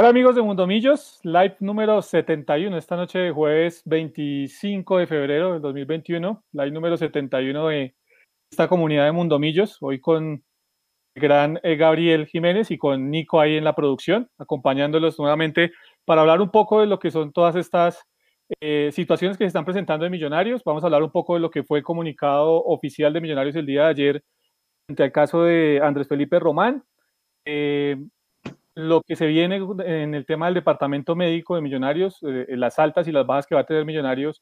hola amigos de Mundomillos, live número 71, esta noche de jueves 25 de febrero del 2021, live número 71 de esta comunidad de Mundomillos, hoy con el gran eh, Gabriel Jiménez y con Nico ahí en la producción, acompañándolos nuevamente para hablar un poco de lo que son todas estas eh, situaciones que se están presentando en Millonarios. Vamos a hablar un poco de lo que fue el comunicado oficial de Millonarios el día de ayer frente al caso de Andrés Felipe Román. Eh, lo que se viene en el tema del departamento médico de Millonarios, eh, las altas y las bajas que va a tener Millonarios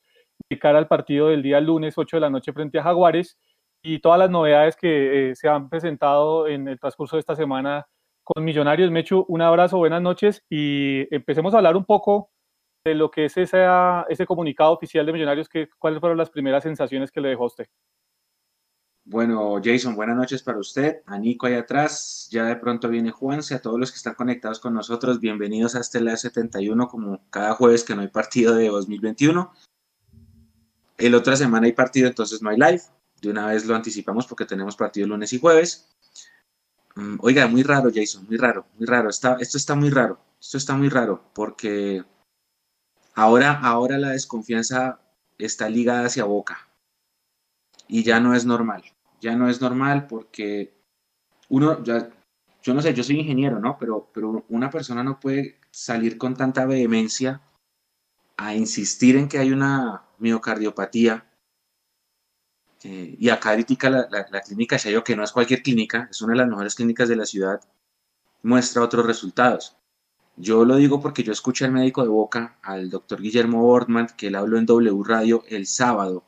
de cara al partido del día lunes 8 de la noche frente a Jaguares y todas las novedades que eh, se han presentado en el transcurso de esta semana con Millonarios. Mechu, un abrazo, buenas noches y empecemos a hablar un poco de lo que es ese, ese comunicado oficial de Millonarios, que, cuáles fueron las primeras sensaciones que le dejó usted. Bueno, Jason, buenas noches para usted, a Nico ahí atrás, ya de pronto viene Juanse, a todos los que están conectados con nosotros, bienvenidos a este Live 71, como cada jueves que no hay partido de 2021. El otra semana hay partido, entonces no hay live, de una vez lo anticipamos porque tenemos partido lunes y jueves. Mm, oiga, muy raro, Jason, muy raro, muy raro, está, esto está muy raro, esto está muy raro, porque ahora, ahora la desconfianza está ligada hacia Boca. Y ya no es normal ya no es normal porque uno, ya, yo no sé, yo soy ingeniero, ¿no? Pero, pero una persona no puede salir con tanta vehemencia a insistir en que hay una miocardiopatía. Eh, y acá critica la, la, clínica Shayo, que no es cualquier clínica, es una de las mejores clínicas de la ciudad, muestra otros resultados. Yo lo digo porque yo escuché al médico de Boca, al doctor Guillermo Bortman, que él habló en W Radio el sábado,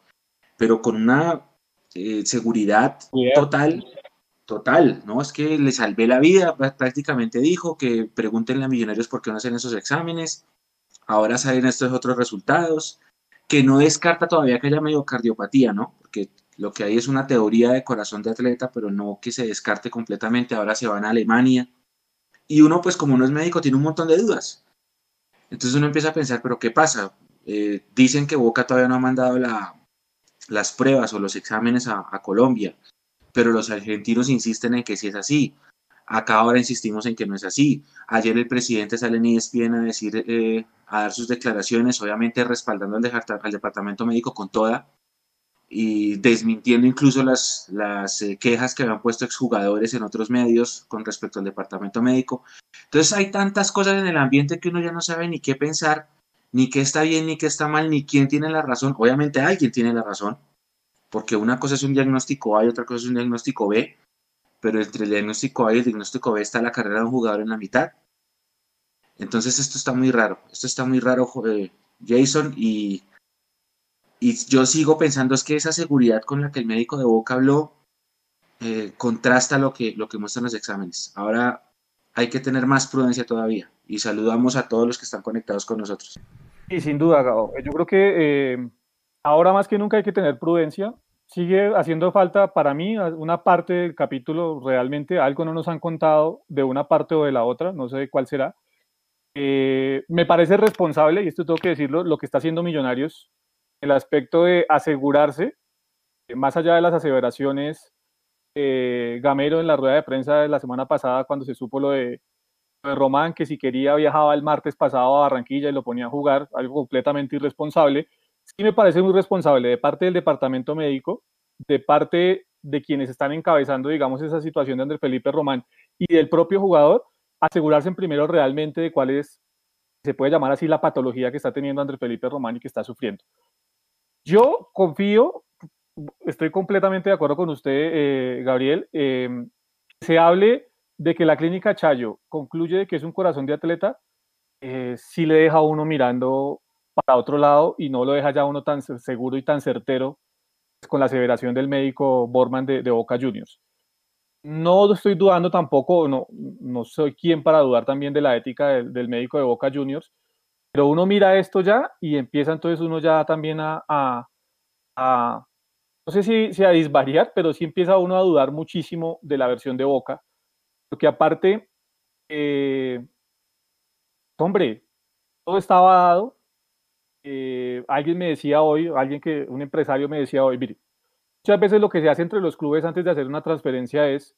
pero con una eh, seguridad total, total, ¿no? Es que le salvé la vida, prácticamente dijo que pregúntenle a millonarios por qué no hacen esos exámenes, ahora salen estos otros resultados, que no descarta todavía que haya cardiopatía, ¿no? Porque lo que hay es una teoría de corazón de atleta, pero no que se descarte completamente, ahora se van a Alemania, y uno pues como no es médico tiene un montón de dudas. Entonces uno empieza a pensar, pero ¿qué pasa? Eh, dicen que Boca todavía no ha mandado la, las pruebas o los exámenes a, Colombia, pero los argentinos insisten en que sí es así. Acá ahora insistimos en que no es así. Ayer el presidente sale en ESPN a decir, eh, a dar sus declaraciones, obviamente respaldando al, departamento médico con toda y desmintiendo incluso las, las eh, quejas que habían puesto exjugadores en otros medios con respecto al departamento médico. Entonces hay tantas cosas en el ambiente que uno ya no sabe ni qué pensar ni qué está bien ni qué está mal, ni quién tiene la razón. Obviamente alguien tiene la razón, porque una cosa es un diagnóstico A y otra cosa es un diagnóstico B, pero entre el diagnóstico A y el diagnóstico B está la carrera de un jugador en la mitad. Entonces esto está muy raro, esto está muy raro, eh, Jason, y, y yo sigo pensando es que esa seguridad con la que el médico de Boca habló eh, contrasta lo que, lo que muestran los exámenes. Ahora hay que tener más prudencia todavía y saludamos a todos los que están conectados con nosotros. Y sin duda, Gabo, yo creo que eh, ahora más que nunca hay que tener prudencia. Sigue haciendo falta para mí una parte del capítulo, realmente algo no nos han contado de una parte o de la otra, no sé cuál será. Eh, me parece responsable, y esto tengo que decirlo, lo que está haciendo Millonarios, el aspecto de asegurarse, más allá de las aseveraciones, eh, Gamero en la rueda de prensa de la semana pasada, cuando se supo lo de Román, que si quería viajaba el martes pasado a Barranquilla y lo ponía a jugar, algo completamente irresponsable. Sí me parece muy responsable de parte del departamento médico, de parte de quienes están encabezando, digamos, esa situación de Andrés Felipe Román y del propio jugador, asegurarse primero realmente de cuál es, se puede llamar así, la patología que está teniendo Andrés Felipe Román y que está sufriendo. Yo confío, estoy completamente de acuerdo con usted, eh, Gabriel, eh, se hable de que la clínica Chayo concluye que es un corazón de atleta, eh, sí le deja a uno mirando para otro lado y no lo deja ya uno tan seguro y tan certero con la aseveración del médico Borman de, Boca Juniors. No estoy dudando tampoco, no, no soy quien para dudar también de la ética del, médico de Boca Juniors, pero uno mira esto ya y empieza entonces uno ya también a, no sé si, si, a disvariar, pero sí empieza uno a dudar muchísimo de la versión de Boca porque aparte, eh, hombre, todo estaba dado. Eh, alguien me decía hoy, alguien que, un empresario me decía hoy, mire, muchas veces lo que se hace entre los clubes antes de hacer una transferencia es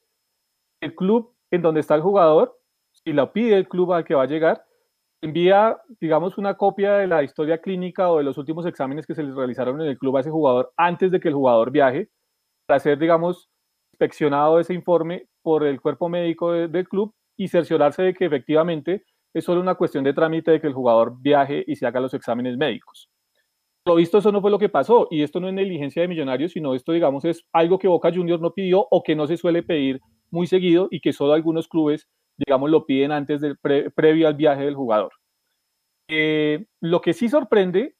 el club en donde está el jugador, si la pide el club al que va a llegar, envía, digamos, una copia de la historia clínica o de los últimos exámenes que se les realizaron en el club a ese jugador antes de que el jugador viaje, para ser, digamos, inspeccionado ese informe por el cuerpo médico del club y cerciorarse de que efectivamente es solo una cuestión de trámite de que el jugador viaje y se haga los exámenes médicos. Lo visto, eso no fue lo que pasó, y esto no es negligencia de millonarios, sino esto, digamos, es algo que Boca Juniors no pidió o que no se suele pedir muy seguido y que solo algunos clubes, digamos, lo piden antes del previo al viaje del jugador. Eh, lo que sí sorprende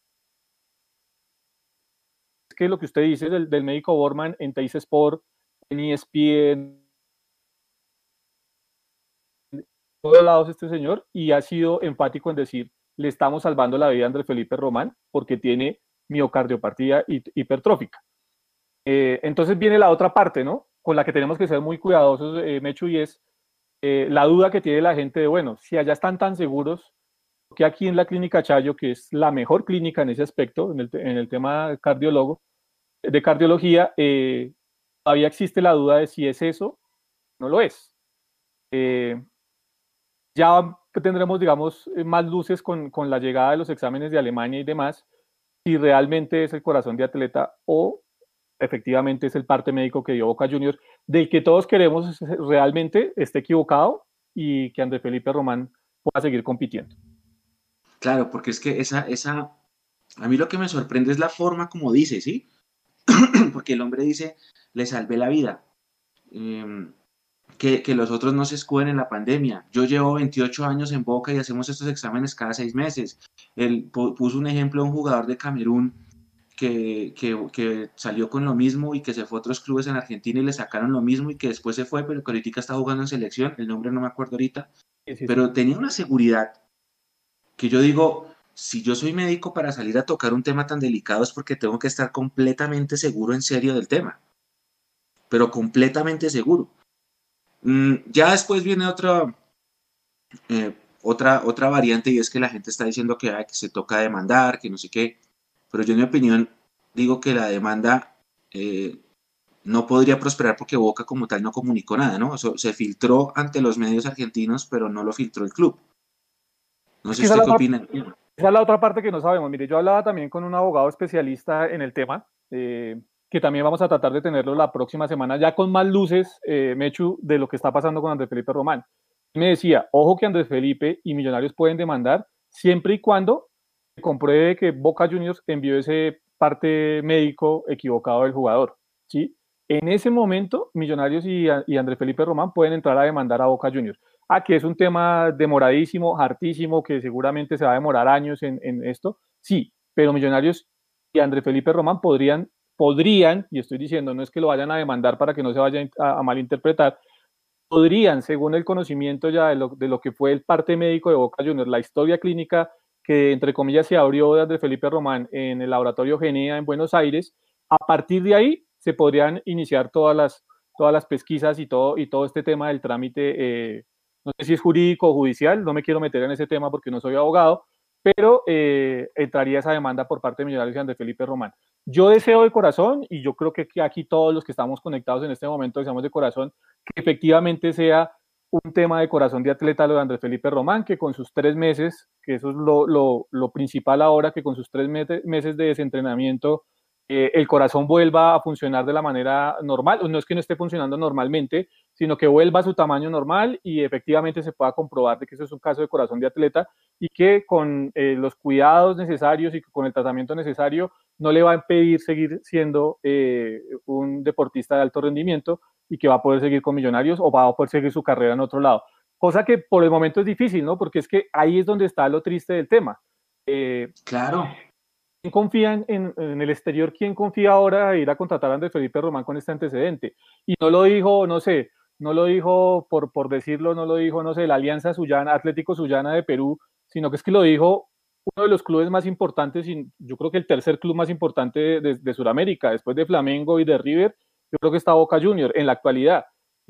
es que lo que usted dice del, médico Borman en Teis Sport, en ESPN, en todos lados este señor, y ha sido enfático en decir, le estamos salvando la vida a André Felipe Román porque tiene miocardiopatía hipertrófica. Eh, entonces viene la otra parte, ¿no? Con la que tenemos que ser muy cuidadosos, eh, Mechu, y es eh, la duda que tiene la gente de, bueno, si allá están tan seguros, que aquí en la clínica Chayo, que es la mejor clínica en ese aspecto, en el, tema cardiólogo, de cardiología, todavía existe la duda de si es eso, no lo es. ya tendremos, digamos, eh, más luces con, con, la llegada de los exámenes de Alemania y demás, si realmente es el corazón de atleta o efectivamente es el parte médico que dio Boca Juniors, del que todos queremos realmente esté equivocado y que André Felipe Román pueda seguir compitiendo. Claro, porque es que esa, esa, a mí lo que me sorprende es la forma como dice, ¿sí? porque el hombre dice, le salvé la vida. Eh, que, los otros no se escuden en la pandemia. Yo llevo 28 años en Boca y hacemos estos exámenes cada seis meses. Él puso un ejemplo de un jugador de Camerún que, que, salió con lo mismo y que se fue a otros clubes en Argentina y le sacaron lo mismo y que después se fue, pero que ahorita está jugando en selección, el nombre no me acuerdo ahorita, pero tenía una seguridad que yo digo, si yo soy médico para salir a tocar un tema tan delicado es porque tengo que estar completamente seguro en serio del tema, pero completamente seguro. Mm, ya después viene otra, eh, otra, otra variante y es que la gente está diciendo que, que se toca demandar, que no sé qué, pero yo en mi opinión digo que la demanda eh, no podría prosperar porque Boca como tal no comunicó nada, ¿no? se filtró ante los medios argentinos, pero no lo filtró el club. No sé usted qué opina. Esa es la otra parte que no sabemos. Mire, yo hablaba también con un abogado especialista en el tema, eh, que también vamos a tratar de tenerlo la próxima semana, ya con más luces, eh, Mechu, de lo que está pasando con Andrés Felipe Román. Me decía, ojo que Andrés Felipe y Millonarios pueden demandar siempre y cuando compruebe que Boca Juniors envió ese parte médico equivocado del jugador. ¿sí? En ese momento, Millonarios y, y Andrés Felipe Román pueden entrar a demandar a Boca Juniors. Ah, que es un tema demoradísimo, hartísimo, que seguramente se va a demorar años en, en esto. Sí, pero Millonarios y Andrés Felipe Román podrían podrían, y estoy diciendo, no es que lo vayan a demandar para que no se vaya a, malinterpretar, podrían, según el conocimiento ya de lo, que fue el parte médico de Boca Juniors, la historia clínica que, entre comillas, se abrió de Andrés Felipe Román en el laboratorio Genea en Buenos Aires, a partir de ahí se podrían iniciar todas las, todas las pesquisas y todo, y todo este tema del trámite, eh, no sé si es jurídico o judicial, no me quiero meter en ese tema porque no soy abogado, pero eh, entraría esa demanda por parte de Millonarios y Andrés Felipe Román. Yo deseo de corazón, y yo creo que aquí todos los que estamos conectados en este momento deseamos de corazón, que efectivamente sea un tema de corazón de atleta lo de Andrés Felipe Román, que con sus tres meses, que eso es lo, lo, lo principal ahora, que con sus tres meses de desentrenamiento eh, el corazón vuelva a funcionar de la manera normal, no es que no esté funcionando normalmente, sino que vuelva a su tamaño normal y efectivamente se pueda comprobar de que eso es un caso de corazón de atleta y que con eh, los cuidados necesarios y con el tratamiento necesario no le va a impedir seguir siendo eh, un deportista de alto rendimiento y que va a poder seguir con millonarios o va a poder seguir su carrera en otro lado. Cosa que por el momento es difícil, ¿no? Porque es que ahí es donde está lo triste del tema. claro ¿Quién confía en, el exterior? ¿Quién confía ahora en ir a contratar a Andrés Felipe Román con este antecedente? Y no lo dijo, no sé, no lo dijo por, por decirlo, no lo dijo, no sé, la Alianza Sullana, Atlético Sullana de Perú, sino que es que lo dijo uno de los clubes más importantes, y yo creo que el tercer club más importante de, Sudamérica, después de Flamengo y de River, yo creo que está Boca Junior en la actualidad.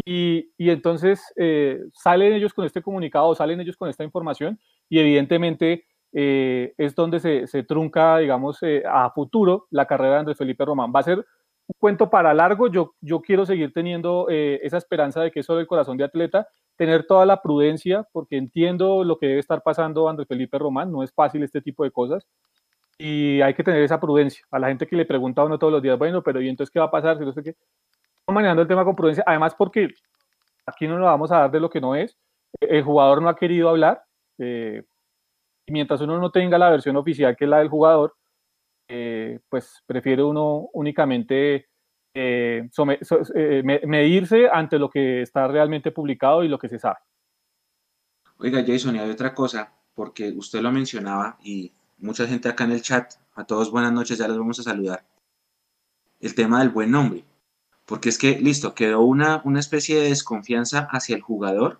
Y, y entonces eh, salen ellos con este comunicado, salen ellos con esta información y evidentemente eh, es donde se, se, trunca, digamos, eh, a futuro la carrera de Andrés Felipe Román. Va a ser un cuento para largo, yo, yo quiero seguir teniendo eh, esa esperanza de que eso del corazón de atleta, tener toda la prudencia, porque entiendo lo que debe estar pasando Andrés Felipe Román, no es fácil este tipo de cosas, y hay que tener esa prudencia. A la gente que le pregunta a uno todos los días, bueno, pero ¿y entonces qué va a pasar? Si no sé qué. Manejando el tema con prudencia, además porque aquí no nos vamos a dar de lo que no es. El jugador no ha querido hablar, eh, y mientras uno no tenga la versión oficial que es la del jugador, eh, pues prefiere uno únicamente eh, eh, medirse ante lo que está realmente publicado y lo que se sabe. Oiga, Jason, y hay otra cosa, porque usted lo mencionaba y mucha gente acá en el chat, a todos buenas noches, ya les vamos a saludar. El tema del buen nombre, porque es que, listo, quedó una, una especie de desconfianza hacia el jugador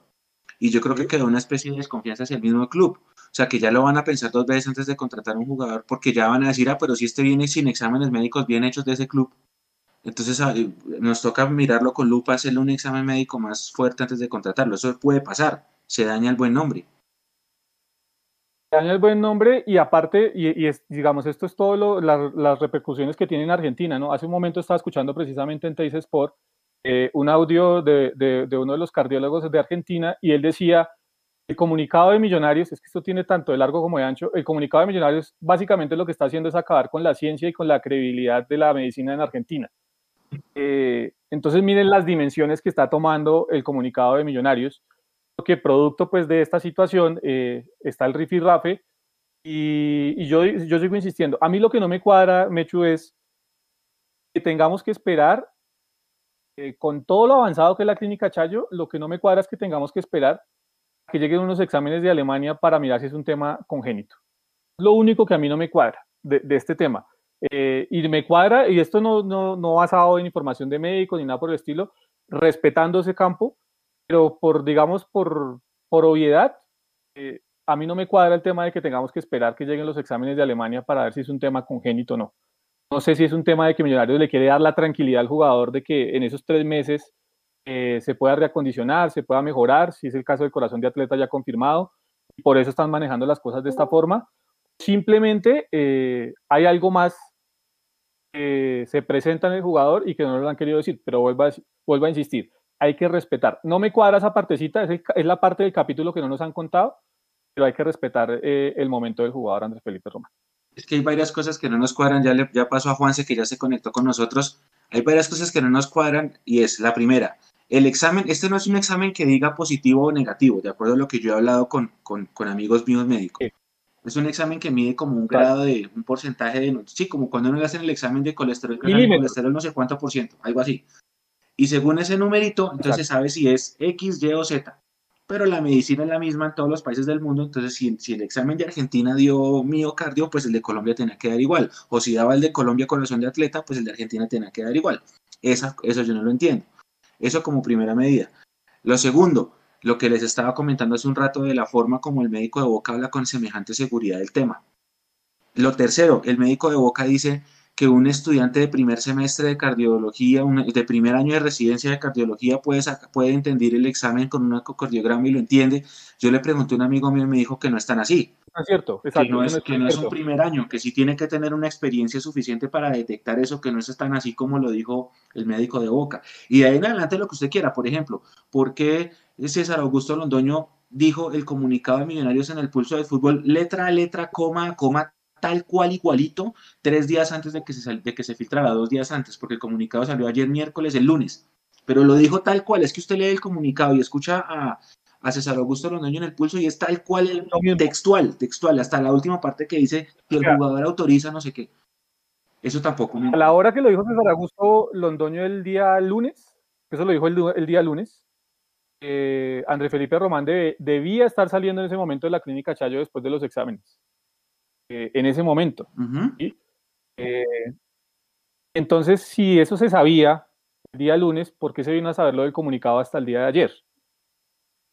y yo creo que quedó una especie de desconfianza hacia el mismo club. O sea, que ya lo van a pensar dos veces antes de contratar a un jugador porque ya van a decir, ah, pero si este viene sin exámenes médicos bien hechos de ese club. Entonces ah, nos toca mirarlo con lupa, hacerle un examen médico más fuerte antes de contratarlo. Eso puede pasar, se daña el buen nombre. Se daña el buen nombre y aparte, y, es, digamos, esto es todo las repercusiones que tiene en Argentina, ¿no? Hace un momento estaba escuchando precisamente en Teis Sport eh, un audio de, de uno de los cardiólogos de Argentina y él decía el comunicado de Millonarios, es que esto tiene tanto de largo como de ancho, el comunicado de Millonarios básicamente lo que está haciendo es acabar con la ciencia y con la credibilidad de la medicina en Argentina. Eh, entonces miren las dimensiones que está tomando el comunicado de Millonarios, porque producto pues de esta situación eh, está el rifirrafe y, y yo, yo sigo insistiendo, a mí lo que no me cuadra, Mechu, es que tengamos que esperar eh, con todo lo avanzado que es la clínica Chayo, lo que no me cuadra es que tengamos que esperar que lleguen unos exámenes de Alemania para mirar si es un tema congénito. Lo único que a mí no me cuadra de, este tema. Eh, y me cuadra, y esto no, no, no, basado en información de médicos ni nada por el estilo, respetando ese campo, pero por, digamos, por, por obviedad, eh, a mí no me cuadra el tema de que tengamos que esperar que lleguen los exámenes de Alemania para ver si es un tema congénito o no. No sé si es un tema de que Millonarios le quiere dar la tranquilidad al jugador de que en esos tres meses eh, se pueda reacondicionar, se pueda mejorar, si es el caso del corazón de atleta ya confirmado, y por eso están manejando las cosas de esta forma. Simplemente eh, hay algo más que se presenta en el jugador y que no lo han querido decir, pero vuelvo a, vuelvo a insistir, hay que respetar. No me cuadra esa partecita, es, es, la parte del capítulo que no nos han contado, pero hay que respetar eh, el momento del jugador Andrés Felipe Román. Es que hay varias cosas que no nos cuadran, ya, le, ya pasó a Juanse que ya se conectó con nosotros, hay varias cosas que no nos cuadran y es la primera, el examen, este no es un examen que diga positivo o negativo, de acuerdo a lo que yo he hablado con, con, amigos míos médicos. Es un examen que mide como un grado de, un porcentaje de, sí, como cuando uno le hacen el examen de colesterol, colesterol no sé cuánto por ciento, algo así. Y según ese numerito, entonces sabe si es X, Y o Z. Pero la medicina es la misma en todos los países del mundo, entonces si, si el examen de Argentina dio miocardio, pues el de Colombia tenía que dar igual. O si daba el de Colombia corazón de atleta, pues el de Argentina tenía que dar igual. Esa, eso yo no lo entiendo. Eso como primera medida. Lo segundo, lo que les estaba comentando hace un rato de la forma como el médico de Boca habla con semejante seguridad del tema. Lo tercero, el médico de Boca dice que un estudiante de primer semestre de cardiología, de primer año de residencia de cardiología puede, puede entender el examen con un ecocardiograma y lo entiende. Yo le pregunté a un amigo mío y me dijo que no están así. Es cierto, que no es, que no es un primer año, que sí tiene que tener una experiencia suficiente para detectar eso, que no es tan así como lo dijo el médico de Boca. Y de ahí en adelante lo que usted quiera, por ejemplo, ¿por qué César Augusto Londoño dijo el comunicado de Millonarios en el pulso del fútbol letra a letra, coma a coma, tal cual igualito tres días antes de que se, de que se filtrara, dos días antes, porque el comunicado salió ayer miércoles, el lunes. Pero lo dijo tal cual, es que usted lee el comunicado y escucha a, a César Augusto Londoño en el pulso y es tal cual el textual, textual, hasta la última parte que dice que el jugador autoriza no sé qué. Eso tampoco. A la hora que lo dijo César Augusto Londoño el día lunes, eso lo dijo el, día lunes, eh, André Felipe Román debía estar saliendo en ese momento de la clínica Chayo después de los exámenes. Eh, en ese momento. Eh, entonces, si eso se sabía el día lunes, ¿por qué se vino a saberlo del comunicado hasta el día de ayer?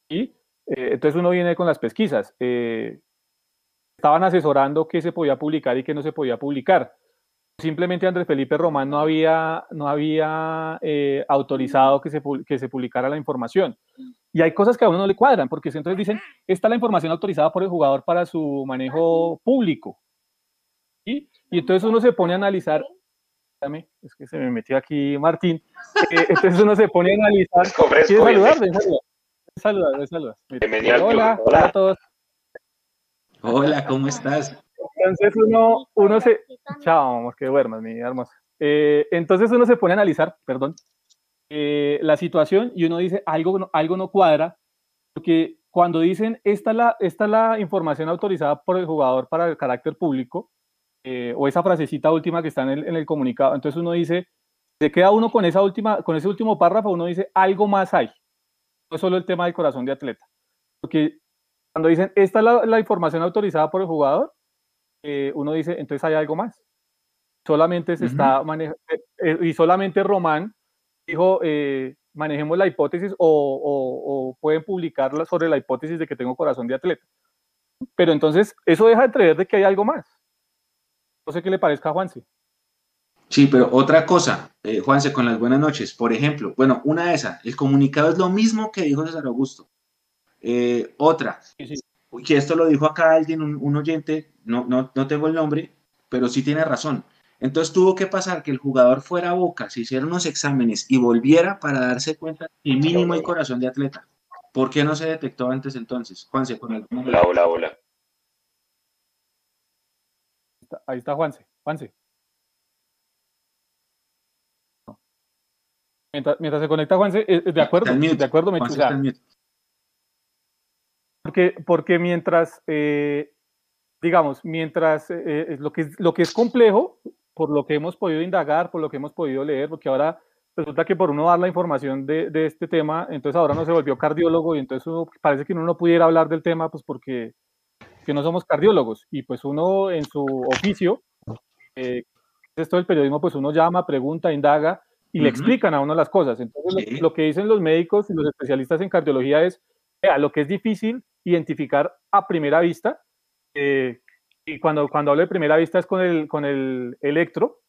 Y entonces uno viene con las pesquisas. estaban asesorando qué se podía publicar y qué no se podía publicar simplemente Andrés Felipe Román no había, no había eh, autorizado que se, que se publicara la información. Y hay cosas que a uno no le cuadran, porque entonces dicen, esta es la información autorizada por el jugador para su manejo público. Y entonces uno se pone a analizar es que se me metió aquí Martín. Eh, entonces uno se pone a analizar. ¿Quieres saludar? Ven, saludar, Hola, hola a todos. Hola, ¿cómo estás? Entonces uno, uno se... Chao, vamos, que duermas, mi hermosa. Eh, entonces uno se pone a analizar, perdón, eh, la situación y uno dice, algo, algo no cuadra, porque cuando dicen, esta es, la, esta es la información autorizada por el jugador para el carácter público, eh, o esa frasecita última que está en el, en el, comunicado, entonces uno dice, se queda uno con, esa última, con ese último párrafo, uno dice, algo más hay, no es solo el tema del corazón de atleta, porque cuando dicen, esta es la, la información autorizada por el jugador, eh, uno dice, entonces hay algo más. Solamente se está manejando, eh, y solamente Román dijo, manejemos la hipótesis o, pueden publicarla sobre la hipótesis de que tengo corazón de atleta. Pero entonces, eso deja de creer de que hay algo más. No sé qué le parezca a Juanse. Sí, pero otra cosa, eh, Juanse, con las buenas noches. Por ejemplo, bueno, una de esas, el comunicado es lo mismo que dijo César Augusto. Eh, otra, que esto lo dijo acá alguien, un, oyente, no, no, no tengo el nombre, pero sí tiene razón. Entonces tuvo que pasar que el jugador fuera a Boca, se hicieron unos exámenes y volviera para darse cuenta que mínimo hay corazón de atleta. ¿Por qué no se detectó antes entonces? Juanse, con el... Hola, hola, hola. Ahí está Juanse. Juanse. Mientras, se conecta Juanse, eh, de acuerdo, de acuerdo, me porque, porque mientras, eh, digamos, mientras lo, que, lo que es complejo, por lo que hemos podido indagar, por lo que hemos podido leer, porque ahora resulta que por uno dar la información de, de este tema, entonces ahora no se volvió cardiólogo y entonces parece que uno no pudiera hablar del tema, pues porque que no somos cardiólogos. Y pues uno en su oficio, eh, esto del periodismo, pues uno llama, pregunta, indaga y le explican a uno las cosas. Entonces lo, que dicen los médicos y los especialistas en cardiología es, vea, lo que es difícil identificar a primera vista, eh, y cuando, cuando hablo de primera vista es con el, con el electro,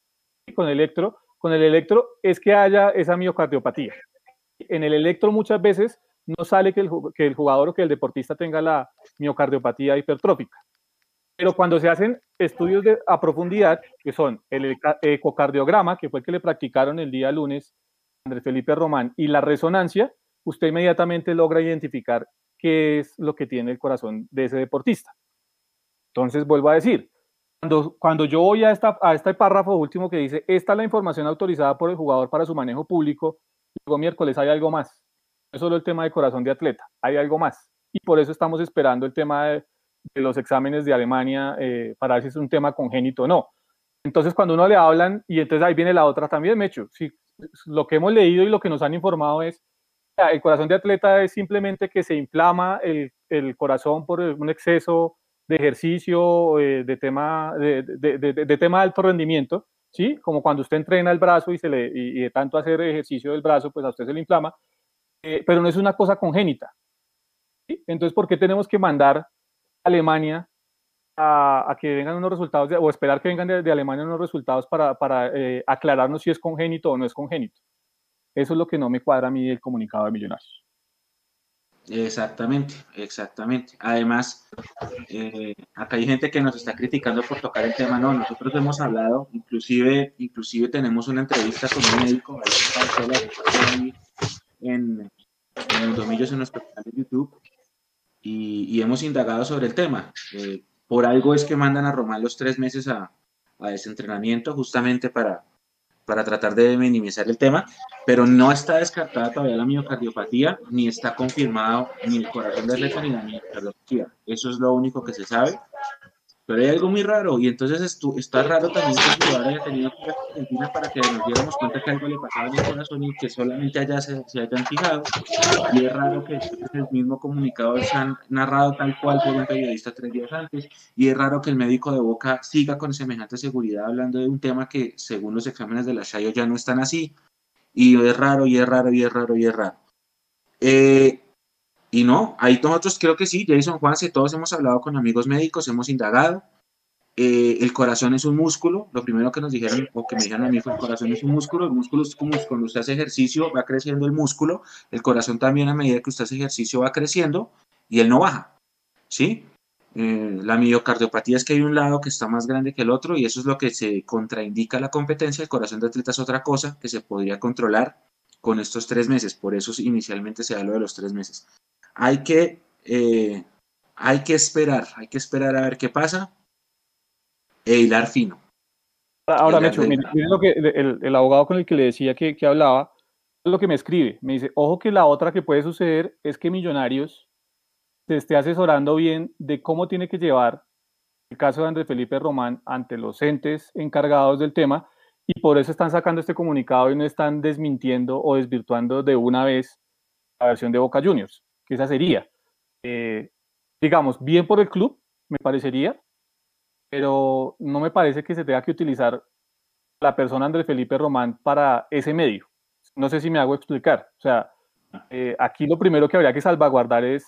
con el electro, con el electro es que haya esa miocardiopatía. En el electro muchas veces no sale que el, que el jugador o que el deportista tenga la miocardiopatía hipertrófica. Pero cuando se hacen estudios de, a profundidad, que son el ecocardiograma, que fue el que le practicaron el día lunes Andrés Felipe Román, y la resonancia, usted inmediatamente logra identificar qué es lo que tiene el corazón de ese deportista. Entonces, vuelvo a decir, cuando, cuando yo voy a, esta, a este párrafo último que dice, esta es la información autorizada por el jugador para su manejo público, luego miércoles hay algo más. No es solo el tema de corazón de atleta, hay algo más. Y por eso estamos esperando el tema de, los exámenes de Alemania eh, para ver si es un tema congénito o no. Entonces, cuando uno le hablan, y entonces ahí viene la otra también, Mecho, si lo que hemos leído y lo que nos han informado es, el corazón de atleta es simplemente que se inflama el, el corazón por un exceso de ejercicio, eh, de, tema, de, de, tema alto rendimiento, ¿sí? Como cuando usted entrena el brazo y, se le, y, de tanto hacer ejercicio del brazo, pues a usted se le inflama, eh, pero no es una cosa congénita. ¿sí? Entonces, ¿por qué tenemos que mandar a Alemania a, a que vengan unos resultados, o esperar que vengan de, Alemania unos resultados para, para eh, aclararnos si es congénito o no es congénito? Eso es lo que no me cuadra a mí del comunicado de Millonarios. Exactamente, exactamente. Además, eh, acá hay gente que nos está criticando por tocar el tema. No, nosotros hemos hablado, inclusive, inclusive tenemos una entrevista con un médico en, en Domillos en nuestro canal de YouTube y, hemos indagado sobre el tema. Eh, por algo es que mandan a Román los tres meses a, a desentrenamiento justamente para, para tratar de minimizar el tema, pero no está descartada todavía la miocardiopatía, ni está confirmado ni el corazón de la. Eso es lo único que se sabe. Pero hay algo muy raro, y entonces está raro también que el jugador haya tenido que ir a Argentina para que nos diéramos cuenta que algo le pasaba en el corazón y que solamente allá se, se hayan fijado. Y es raro que el mismo comunicado se han narrado tal cual por un periodista tres días antes. Y es raro que el médico de Boca siga con semejante seguridad hablando de un tema que, según los exámenes de la Shayo, ya no están así. Y es raro, y es raro, y es raro, y es raro. Eh, y no, ahí nosotros creo que sí, Jason Juanse, todos hemos hablado con amigos médicos, hemos indagado. Eh, el corazón es un músculo, lo primero que nos dijeron, o que me dijeron a mí fue el corazón es un músculo, el músculo es como cuando usted hace ejercicio, va creciendo el músculo, el corazón también a medida que usted hace ejercicio va creciendo y él no baja, ¿sí? Eh, la miocardiopatía es que hay un lado que está más grande que el otro y eso es lo que se contraindica la competencia. El corazón de atleta es otra cosa que se podría controlar con estos tres meses. Por eso inicialmente se da lo de los tres meses. Hay que, eh, hay que esperar, hay que esperar a ver qué pasa e hilar fino. Ahora, Mecho, lo que el, abogado con el que le decía que, que hablaba, es lo que me escribe. Me dice, ojo que la otra que puede suceder es que Millonarios se esté asesorando bien de cómo tiene que llevar el caso de Andrés Felipe Román ante los entes encargados del tema y por eso están sacando este comunicado y no están desmintiendo o desvirtuando de una vez la versión de Boca Juniors, esa sería, eh, digamos, bien por el club, me parecería, pero no me parece que se tenga que utilizar la persona Andrés Felipe Román para ese medio. No sé si me hago explicar. O sea, eh, aquí lo primero que habría que salvaguardar es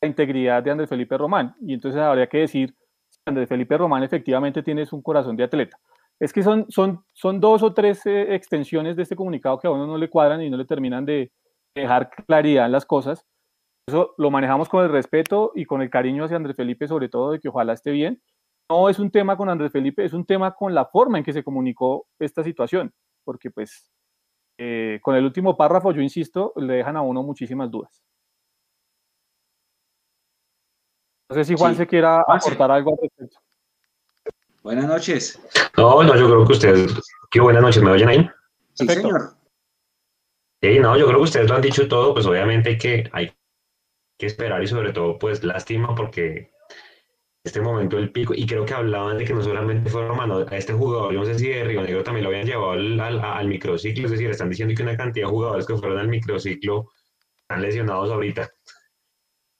la integridad de Andrés Felipe Román. Y entonces habría que decir, si Andrés Felipe Román efectivamente tiene un corazón de atleta. Es que son, son, son dos o tres eh, extensiones de este comunicado que a uno no le cuadran y no le terminan de dejar claridad en las cosas. Eso lo manejamos con el respeto y con el cariño hacia Andrés Felipe, sobre todo de que ojalá esté bien. No es un tema con Andrés Felipe, es un tema con la forma en que se comunicó esta situación, porque pues eh, con el último párrafo, yo insisto, le dejan a uno muchísimas dudas. No sé si Juan se quiera aportar algo al respecto. Buenas noches. No, no, yo creo que ustedes, qué buenas noches, ¿me oyen ahí? Sí, señor. Sí, no, yo creo que ustedes lo han dicho todo, pues obviamente hay que, hay que esperar y sobre todo, pues lástima porque este momento del pico, y creo que hablaban de que no solamente fue Romano, a este jugador, yo no sé si de Río Negro también lo habían llevado al, al, al microciclo, es decir, están diciendo que una cantidad de jugadores que fueron al microciclo están lesionados ahorita.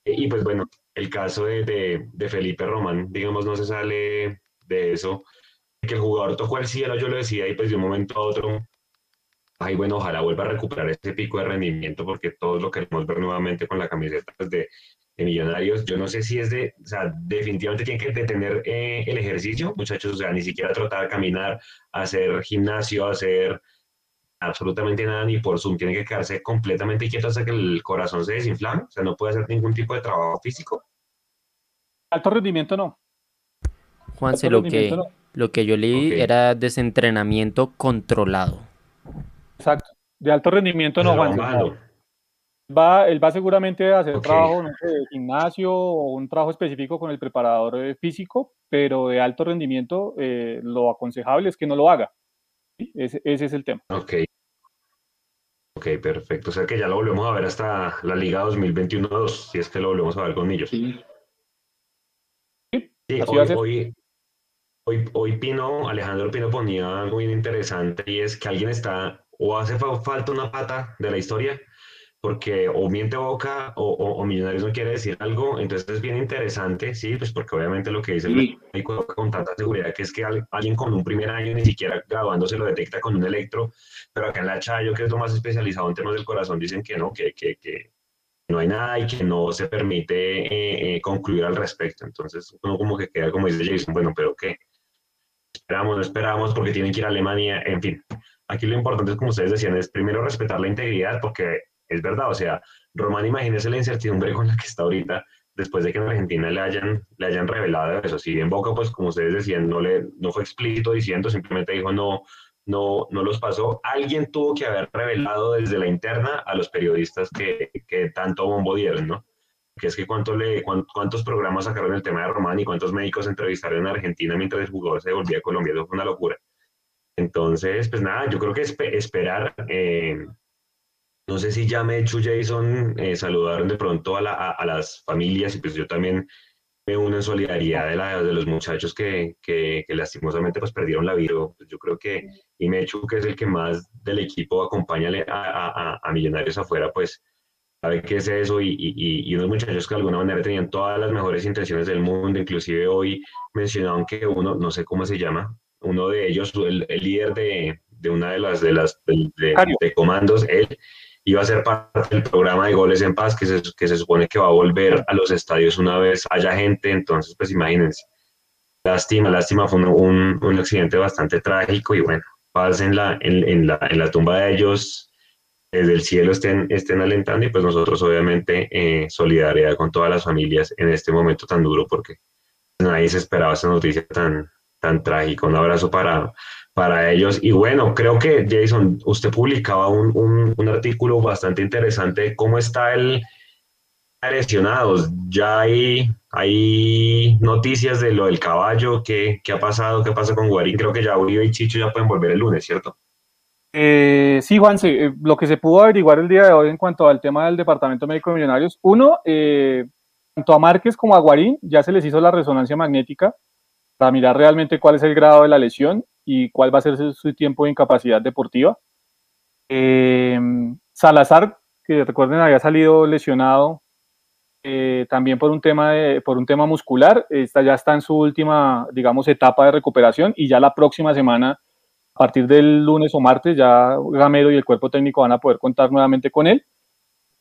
Y pues bueno, el caso de, de, Felipe Román, digamos, no se sale de eso, que el jugador tocó el cielo, yo lo decía, y pues de un momento a otro, ay, bueno, ojalá vuelva a recuperar ese pico de rendimiento, porque todos lo queremos ver nuevamente con la camiseta pues, de, de, Millonarios. Yo no sé si es de, o sea, definitivamente tiene que detener eh, el ejercicio, muchachos, o sea, ni siquiera tratar, caminar, hacer gimnasio, hacer absolutamente nada ni por Zoom, tiene que quedarse completamente quieto hasta que el corazón se desinflame, o sea, no puede hacer ningún tipo de trabajo físico. Alto rendimiento no. Juanse, lo que, lo que yo leí era desentrenamiento controlado. Exacto, de alto rendimiento no, Juanse. Va, él va seguramente a hacer trabajo no sé, de gimnasio o un trabajo específico con el preparador eh, físico, pero de alto rendimiento eh, lo aconsejable es que no lo haga. Ese, es el tema. Ok. Ok, perfecto. O sea que ya lo volvemos a ver hasta la Liga 2021-2, si es que lo volvemos a ver con ellos. Sí. hoy, hoy, hoy, Pino, Alejandro Pino ponía algo bien interesante y es que alguien está o hace falta una pata de la historia porque o miente Boca o, o, Millonarios no quiere decir algo, entonces es bien interesante, sí, pues porque obviamente lo que dice el médico con tanta seguridad que es que alguien con un primer año ni siquiera graduándose lo detecta con un electro, pero acá en la Chayo, que es lo más especializado en temas del corazón, dicen que no, que, que, que no hay nada y que no se permite eh, eh, concluir al respecto, entonces uno como que queda como dice Jason, bueno, pero ¿qué? Esperamos, no esperamos porque tienen que ir a Alemania, en fin. Aquí lo importante es, como ustedes decían, es primero respetar la integridad porque es verdad, o sea, Román, imagínese la incertidumbre con la que está ahorita después de que en Argentina le hayan, le hayan revelado eso. Si en Boca, pues como ustedes decían, no, le, no fue explícito diciendo, simplemente dijo no, no, no los pasó. Alguien tuvo que haber revelado desde la interna a los periodistas que, que tanto bombo dieron, ¿no? Que es que cuánto le, cuántos programas sacaron el tema de Román y cuántos médicos entrevistaron en Argentina mientras el jugador se volvía a Colombia. Eso fue una locura. Entonces, pues nada, yo creo que esperar. Eh, no sé si ya me he hecho Jason, eh, saludaron de pronto a, a, las familias y pues yo también me uno en solidaridad de, la, de los muchachos que, que, lastimosamente pues perdieron la vida. Pues yo creo que y Mechu, que es el que más del equipo acompaña a, a, Millonarios afuera, pues sabe qué es eso y, y, y, unos muchachos que de alguna manera tenían todas las mejores intenciones del mundo, inclusive hoy mencionaban que uno, no sé cómo se llama, uno de ellos, el, el líder de, de, una de las, de las de, de comandos, él iba a ser parte del programa de Goles en Paz, que se, que se supone que va a volver a los estadios una vez haya gente, entonces pues imagínense. Lástima, lástima, fue un, un, accidente bastante trágico y bueno, paz en la, en, en, la, en la tumba de ellos, desde el cielo estén, estén alentando y pues nosotros obviamente eh, solidaridad con todas las familias en este momento tan duro porque nadie se esperaba esa noticia tan, tan trágica. Un abrazo para, para ellos. Y bueno, creo que Jason, usted publicaba un, un, un artículo bastante interesante cómo está el lesionados. Ya hay, hay noticias de lo del caballo, qué, qué ha pasado, qué pasa con Guarín. Creo que ya Uribe y Chicho ya pueden volver el lunes, ¿cierto? Eh, sí, Juan, eh, lo que se pudo averiguar el día de hoy en cuanto al tema del Departamento Médico de Millonarios, uno, eh, tanto a Márquez como a Guarín ya se les hizo la resonancia magnética para mirar realmente cuál es el grado de la lesión y cuál va a ser su, tiempo de incapacidad deportiva. Salazar, que recuerden había salido lesionado también por un tema de, por un tema muscular, esta ya está en su última, digamos, etapa de recuperación y ya la próxima semana a partir del lunes o martes ya Gamero y el cuerpo técnico van a poder contar nuevamente con él.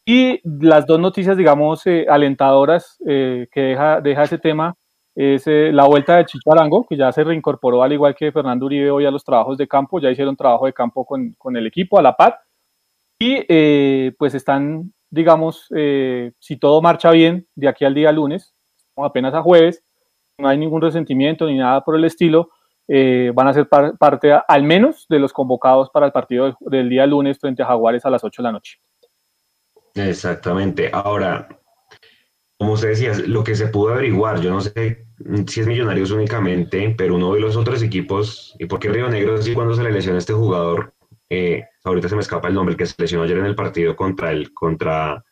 Y las dos noticias, digamos, eh, alentadoras eh, que deja, deja ese tema es eh, la vuelta de Chicho Arango, que ya se reincorporó al igual que Fernando Uribe hoy a los trabajos de campo, ya hicieron trabajo de campo con, con el equipo a la par. Y pues están, digamos, si todo marcha bien de aquí al día lunes, apenas a jueves, no hay ningún resentimiento ni nada por el estilo, eh, van a ser parte al menos de los convocados para el partido del, día lunes frente a Jaguares a las 8 de la noche. Exactamente. Ahora, como usted decía, lo que se pudo averiguar, yo no sé si es Millonarios únicamente, pero uno de los otros equipos, y por qué Río Negro, sí, cuando se le lesiona este jugador, eh, ahorita se me escapa el nombre, el que se lesionó ayer en el partido contra el, contra,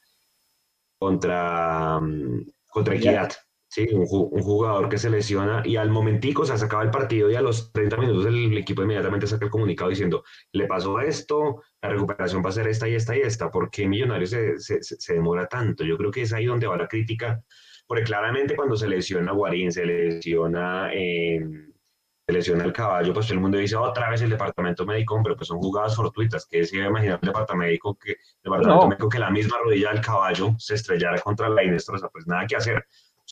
contra, mm, contra Equidad. Sí, un, jugador que se lesiona y al momentico, o sea, se acaba el partido y a los 30 minutos el equipo inmediatamente saca el comunicado diciendo, le pasó esto, la recuperación va a ser esta y esta y esta, ¿por qué Millonarios se, se, se demora tanto? Yo creo que es ahí donde va la crítica, porque claramente cuando se lesiona Guarín, se lesiona, eh, se lesiona el caballo, pues todo el mundo dice otra vez el departamento médico, pero pues son jugadas fortuitas, que se iba a imaginar el departamento médico que, departamento médico que la misma rodilla del caballo se estrellara contra la Inestrosa, pues nada que hacer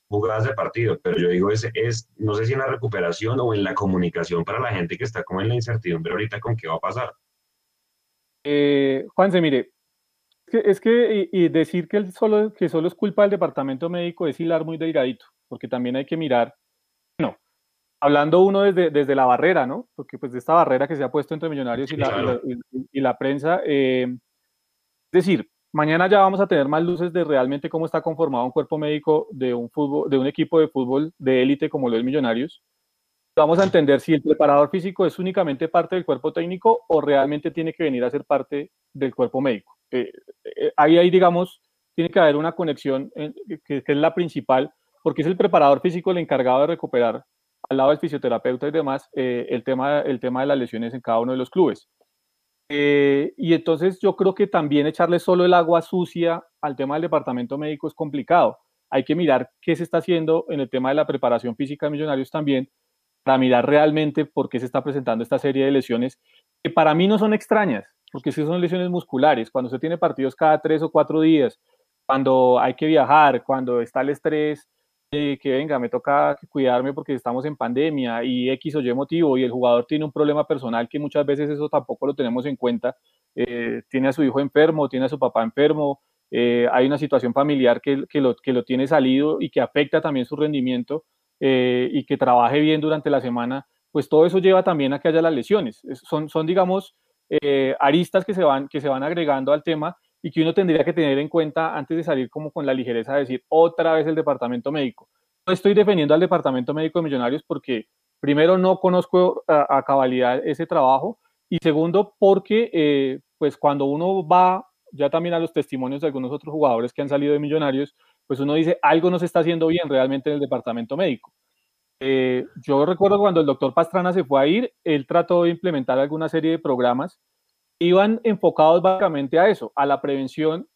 jugadas de partido, pero yo digo, es, es, no sé si en la recuperación o en la comunicación para la gente que está como en la incertidumbre ahorita con qué va a pasar. Eh, Juanse, mire, es que, y, decir que, solo, que solo es culpa del departamento médico es hilar muy delgadito, porque también hay que mirar, bueno, hablando uno desde, desde la barrera, ¿no? Porque pues de esta barrera que se ha puesto entre millonarios y, la, y, la, prensa, eh, es decir, Mañana ya vamos a tener más luces de realmente cómo está conformado un cuerpo médico de un, fútbol, de un equipo de fútbol de élite como los Millonarios. Vamos a entender si el preparador físico es únicamente parte del cuerpo técnico o realmente tiene que venir a ser parte del cuerpo médico. Eh, eh, ahí, digamos, tiene que haber una conexión que, es la principal, porque es el preparador físico el encargado de recuperar al lado del fisioterapeuta y demás eh, el, tema, el tema de las lesiones en cada uno de los clubes. Y entonces yo creo que también echarle solo el agua sucia al tema del departamento médico es complicado. Hay que mirar qué se está haciendo en el tema de la preparación física de millonarios también, para mirar realmente por qué se está presentando esta serie de lesiones, que para mí no son extrañas, porque si son lesiones musculares, cuando se tiene partidos cada tres o cuatro días, cuando hay que viajar, cuando está el estrés, que venga, me toca cuidarme porque estamos en pandemia y X o Y motivo y el jugador tiene un problema personal que muchas veces eso tampoco lo tenemos en cuenta, eh, tiene a su hijo enfermo, tiene a su papá enfermo, eh, hay una situación familiar que, que, lo, que lo tiene salido y que afecta también su rendimiento eh, y que trabaje bien durante la semana, pues todo eso lleva también a que haya las lesiones. Son, son digamos, aristas que se, van, que se van agregando al tema y que uno tendría que tener en cuenta antes de salir como con la ligereza de decir otra vez el departamento médico. No estoy defendiendo al departamento médico de Millonarios porque primero no conozco a, cabalidad ese trabajo y segundo porque eh, pues cuando uno va ya también a los testimonios de algunos otros jugadores que han salido de Millonarios, pues uno dice algo no se está haciendo bien realmente en el departamento médico. Eh, yo recuerdo cuando el doctor Pastrana se fue a ir, él trató de implementar alguna serie de programas iban enfocados básicamente a eso, a la prevención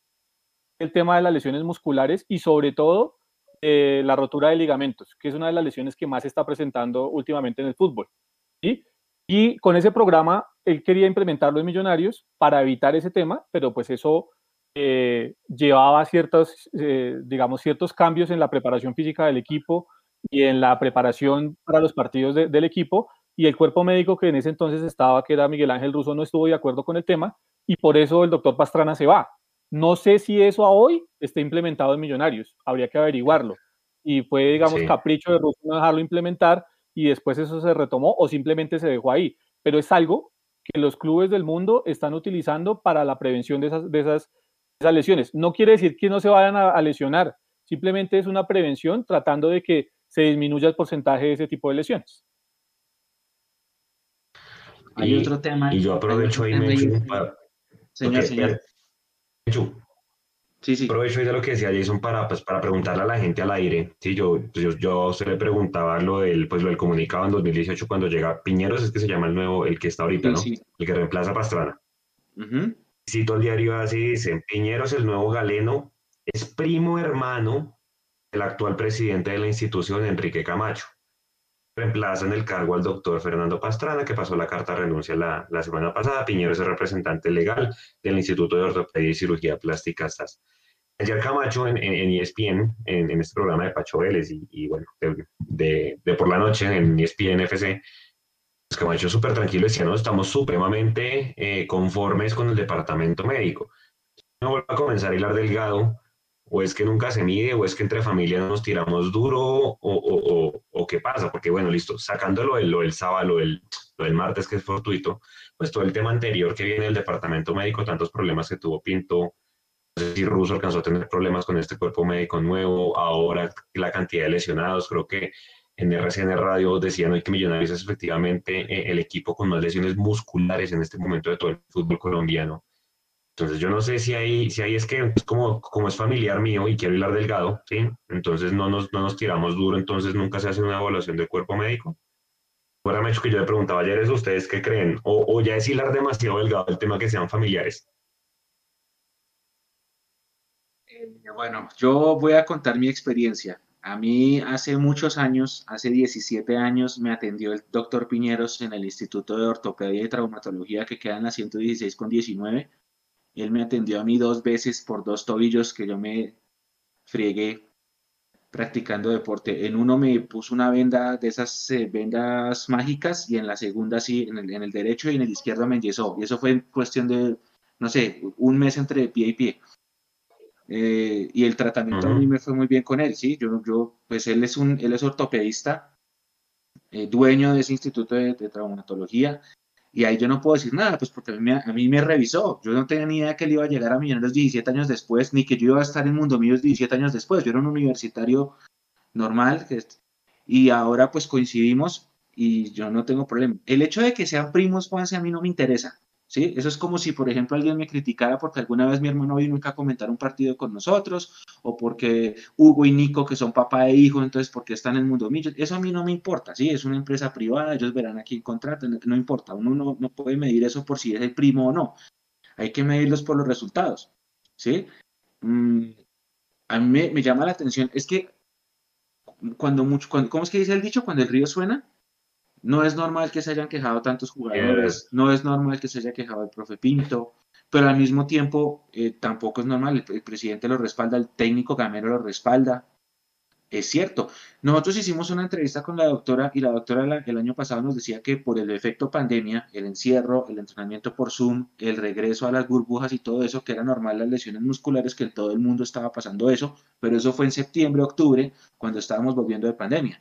del tema de las lesiones musculares y sobre todo eh, la rotura de ligamentos, que es una de las lesiones que más se está presentando últimamente en el fútbol. Y con ese programa, él quería implementarlo en Millonarios para evitar ese tema, pero pues eso eh, llevaba ciertos, eh, digamos, ciertos cambios en la preparación física del equipo y en la preparación para los partidos del equipo, y el cuerpo médico que en ese entonces estaba, que era Miguel Ángel Russo, no estuvo de acuerdo con el tema y por eso el doctor Pastrana se va. No sé si eso a hoy está implementado en Millonarios, habría que averiguarlo. Y fue, digamos, capricho de Russo no dejarlo implementar y después eso se retomó o simplemente se dejó ahí. Pero es algo que los clubes del mundo están utilizando para la prevención de esas, de esas, lesiones. No quiere decir que no se vayan a, lesionar, simplemente es una prevención tratando de que se disminuya el porcentaje de ese tipo de lesiones. Hay otro tema. Y yo aprovecho ahí, para, Señor, señor. Sí, sí. Aprovecho de lo que decía Jason para, pues, para preguntarle a la gente al aire. Sí, yo, pues, yo, yo usted le preguntaba lo del, pues, lo del comunicado en 2018 cuando llega Piñeros, es que se llama el nuevo, el que está ahorita, ¿no? El que reemplaza a Pastrana. Cito el diario así, dice, Piñeros, el nuevo galeno, es primo hermano del actual presidente de la institución, Enrique Camacho reemplaza en el cargo al doctor Fernando Pastrana, que pasó la carta de renuncia la, la semana pasada. Piñero es el representante legal del Instituto de Ortopedia y Cirugía Plástica SAS. Ayer Camacho en, en, ESPN, en, este programa de Pacho Vélez y, bueno, de, de, por la noche en ESPN FC, Camacho súper tranquilo decía, no, estamos supremamente eh, conformes con el departamento médico. No vuelvo a comenzar a hilar delgado o es que nunca se mide, o es que entre familias nos tiramos duro, o, o, o, qué pasa, porque bueno, listo, sacándolo lo, lo del sábado, lo del, lo del, martes que es fortuito, pues todo el tema anterior que viene del departamento médico, tantos problemas que tuvo Pinto, no sé si Russo alcanzó a tener problemas con este cuerpo médico nuevo, ahora la cantidad de lesionados, creo que en RCN Radio decían hoy que Millonarios es efectivamente eh, el equipo con más lesiones musculares en este momento de todo el fútbol colombiano. Entonces yo no sé si ahí, si ahí es que es como, como es familiar mío y quiero hilar delgado, ¿sí? Entonces no nos, no nos tiramos duro, entonces nunca se hace una evaluación del cuerpo médico. Me hecho que yo le preguntaba ayer eso, ¿ustedes qué creen? O, o ya es hilar demasiado delgado el tema que sean familiares. Eh, bueno, yo voy a contar mi experiencia. A mí hace muchos años, hace 17 años, me atendió el doctor Piñeros en el Instituto de Ortopedia y Traumatología que queda en la 116 con 19 él me atendió a mí dos veces por dos tobillos que yo me friegué practicando deporte. En uno me puso una venda de esas eh, vendas mágicas y en la segunda sí, en el, derecho y en el izquierdo me enyesó. Y eso fue en cuestión de, no sé, un mes entre pie y pie. Eh, y el tratamiento a mí me fue muy bien con él, sí. Yo, yo pues él es un, él es ortopedista, eh, dueño de ese instituto de, de, traumatología y ahí yo no puedo decir nada, pues porque a mí, a mí me revisó. Yo no tenía ni idea que él iba a llegar a Millonarios 17 años después, ni que yo iba a estar en Mundo Millos 17 años después. Yo era un universitario normal y ahora pues coincidimos y yo no tengo problema. El hecho de que sean primos, Juanse, a mí no me interesa. ¿Sí? Eso es como si, por ejemplo, alguien me criticara porque alguna vez mi hermano vino a comentar un partido con nosotros, o porque Hugo y Nico, que son papá e hijo, entonces porque están en el mundo. Eso a mí no me importa, ¿sí? Es una empresa privada, ellos verán a quién contratan, no importa. Uno no, puede medir eso por si es el primo o no. Hay que medirlos por los resultados, ¿sí? Mm, a mí me, llama la atención, es que cuando mucho, cuando, ¿cómo es que dice el dicho? Cuando el río suena, no es normal que se hayan quejado tantos jugadores, no es normal que se haya quejado el profe Pinto, pero al mismo tiempo eh, tampoco es normal, el, presidente lo respalda, el técnico Gamero lo respalda. Es cierto, nosotros hicimos una entrevista con la doctora y la doctora el año pasado nos decía que por el efecto pandemia, el encierro, el entrenamiento por Zoom, el regreso a las burbujas y todo eso, que era normal las lesiones musculares, que en todo el mundo estaba pasando eso, pero eso fue en septiembre, octubre, cuando estábamos volviendo de pandemia.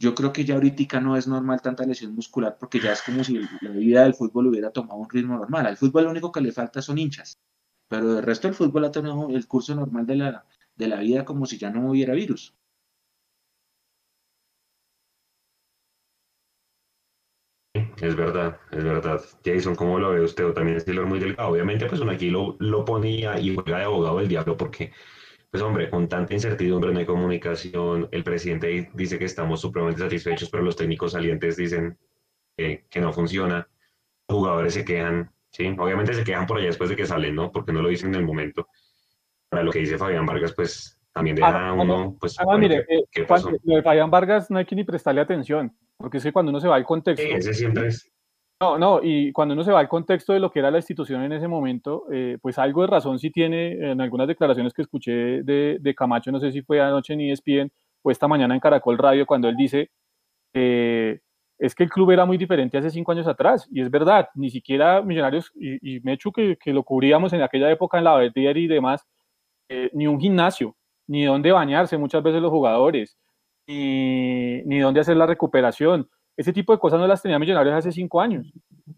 Yo creo que ya ahorita no es normal tanta lesión muscular porque ya es como si la vida del fútbol hubiera tomado un ritmo normal. Al fútbol lo único que le falta son hinchas, pero el resto del fútbol ha tenido el curso normal de la, de la vida como si ya no hubiera virus. Es verdad, es verdad. Jason, ¿cómo lo ve usted? O también es muy delgado. Obviamente, pues uno aquí lo, lo ponía y juega de abogado del diablo porque pues hombre, con tanta incertidumbre no hay comunicación, el presidente dice que estamos supremamente satisfechos, pero los técnicos salientes dicen que no funciona, los jugadores se quejan, ¿sí? Obviamente se quejan por allá después de que salen, ¿no? Porque no lo dicen en el momento. Para lo que dice Fabián Vargas, pues también deja ah, uno, pues... Ah, mire, eh, lo de Fabián Vargas no hay que ni prestarle atención, porque es que cuando uno se va al contexto... Sí, ese siempre es... No, no, y cuando uno se va al contexto de lo que era la institución en ese momento, eh, pues algo de razón sí tiene en algunas declaraciones que escuché de, Camacho, no sé si fue anoche en ESPN o esta mañana en Caracol Radio, cuando él dice, eh, es que el club era muy diferente hace cinco años atrás, y es verdad, ni siquiera Millonarios, y, y Mechu que, que, lo cubríamos en aquella época en la Vertier y demás, eh, ni un gimnasio, ni dónde bañarse muchas veces los jugadores, ni, ni dónde hacer la recuperación. Ese tipo de cosas no las tenía Millonarios hace cinco años.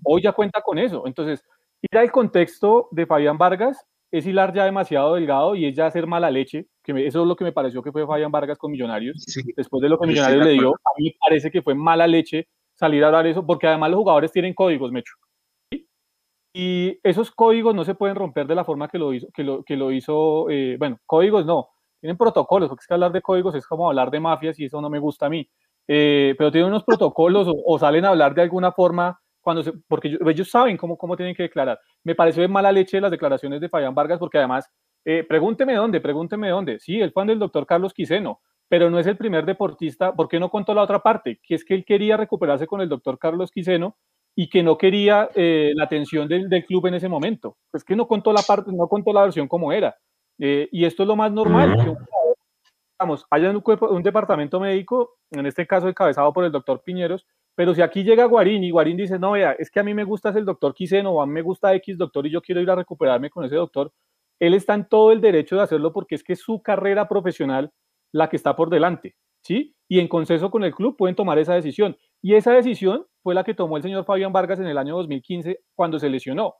Hoy ya cuenta con eso. Entonces, ir al contexto de Fabián Vargas es hilar ya demasiado delgado y es ya hacer mala leche, que eso es lo que me pareció que fue Fabián Vargas con Millonarios. Después de lo que Millonarios le dio, a mí me parece que fue mala leche salir a hablar eso, porque además los jugadores tienen códigos, Mecho. Y esos códigos no se pueden romper de la forma que lo hizo, que lo, que lo hizo eh, bueno, códigos no, tienen protocolos, porque es que hablar de códigos es como hablar de mafias y eso no me gusta a mí. Eh, pero tienen unos protocolos o, salen a hablar de alguna forma cuando se, porque ellos, saben cómo, cómo tienen que declarar. Me pareció de mala leche las declaraciones de Fabián Vargas, porque además, eh, pregúnteme dónde, pregúnteme dónde. Sí, él fue del doctor Carlos Quiseno, pero no es el primer deportista. ¿Por qué no contó la otra parte? Que es que él quería recuperarse con el doctor Carlos Quiseno y que no quería eh, la atención del, del, club en ese momento. Pues que no contó la parte, no contó la versión como era. Eh, y esto es lo más normal. que un, un, departamento médico, en este caso encabezado por el doctor Piñeros, pero si aquí llega Guarín y Guarín dice, no, vea, es que a mí me gusta el doctor Quiseno o a mí me gusta X doctor y yo quiero ir a recuperarme con ese doctor, él está en todo el derecho de hacerlo porque es que es su carrera profesional la que está por delante, ¿sí? Y en consenso con el club pueden tomar esa decisión. Y esa decisión fue la que tomó el señor Fabián Vargas en el año 2015 cuando se lesionó.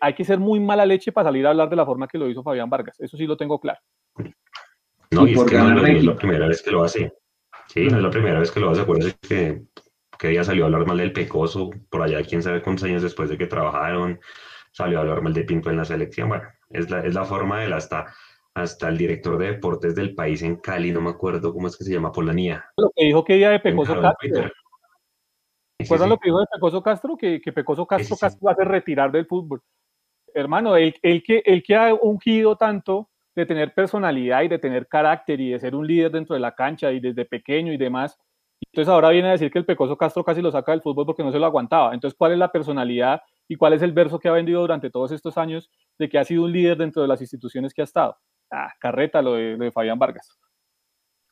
Hay que ser muy mala leche para salir a hablar de la forma que lo hizo Fabián Vargas. Eso sí lo tengo claro. No, y, es que no, es la primera vez que lo hace. Sí, no es la primera vez que lo hace. Acuérdense que, que ella salió a hablar mal del Pecoso, por allá, quién sabe cuántos años después de que trabajaron, salió a hablar mal de Pinto en la selección. Bueno, es la, es la forma de él hasta hasta el director de deportes del país en Cali, no me acuerdo cómo es que se llama, Polanía. Lo que dijo que ella de Pecoso Castro. ¿Recuerdan lo que dijo de Pecoso Castro? Que, que Pecoso Castro casi va a retirar del fútbol. Hermano, el, el, que, el que ha ungido tanto de tener personalidad y de tener carácter y de ser un líder dentro de la cancha y desde pequeño y demás. Entonces ahora viene a decir que el Pecoso Castro casi lo saca del fútbol porque no se lo aguantaba. Entonces, ¿cuál es la personalidad y cuál es el verso que ha vendido durante todos estos años de que ha sido un líder dentro de las instituciones que ha estado? Ah, carreta lo de, Fabián Vargas.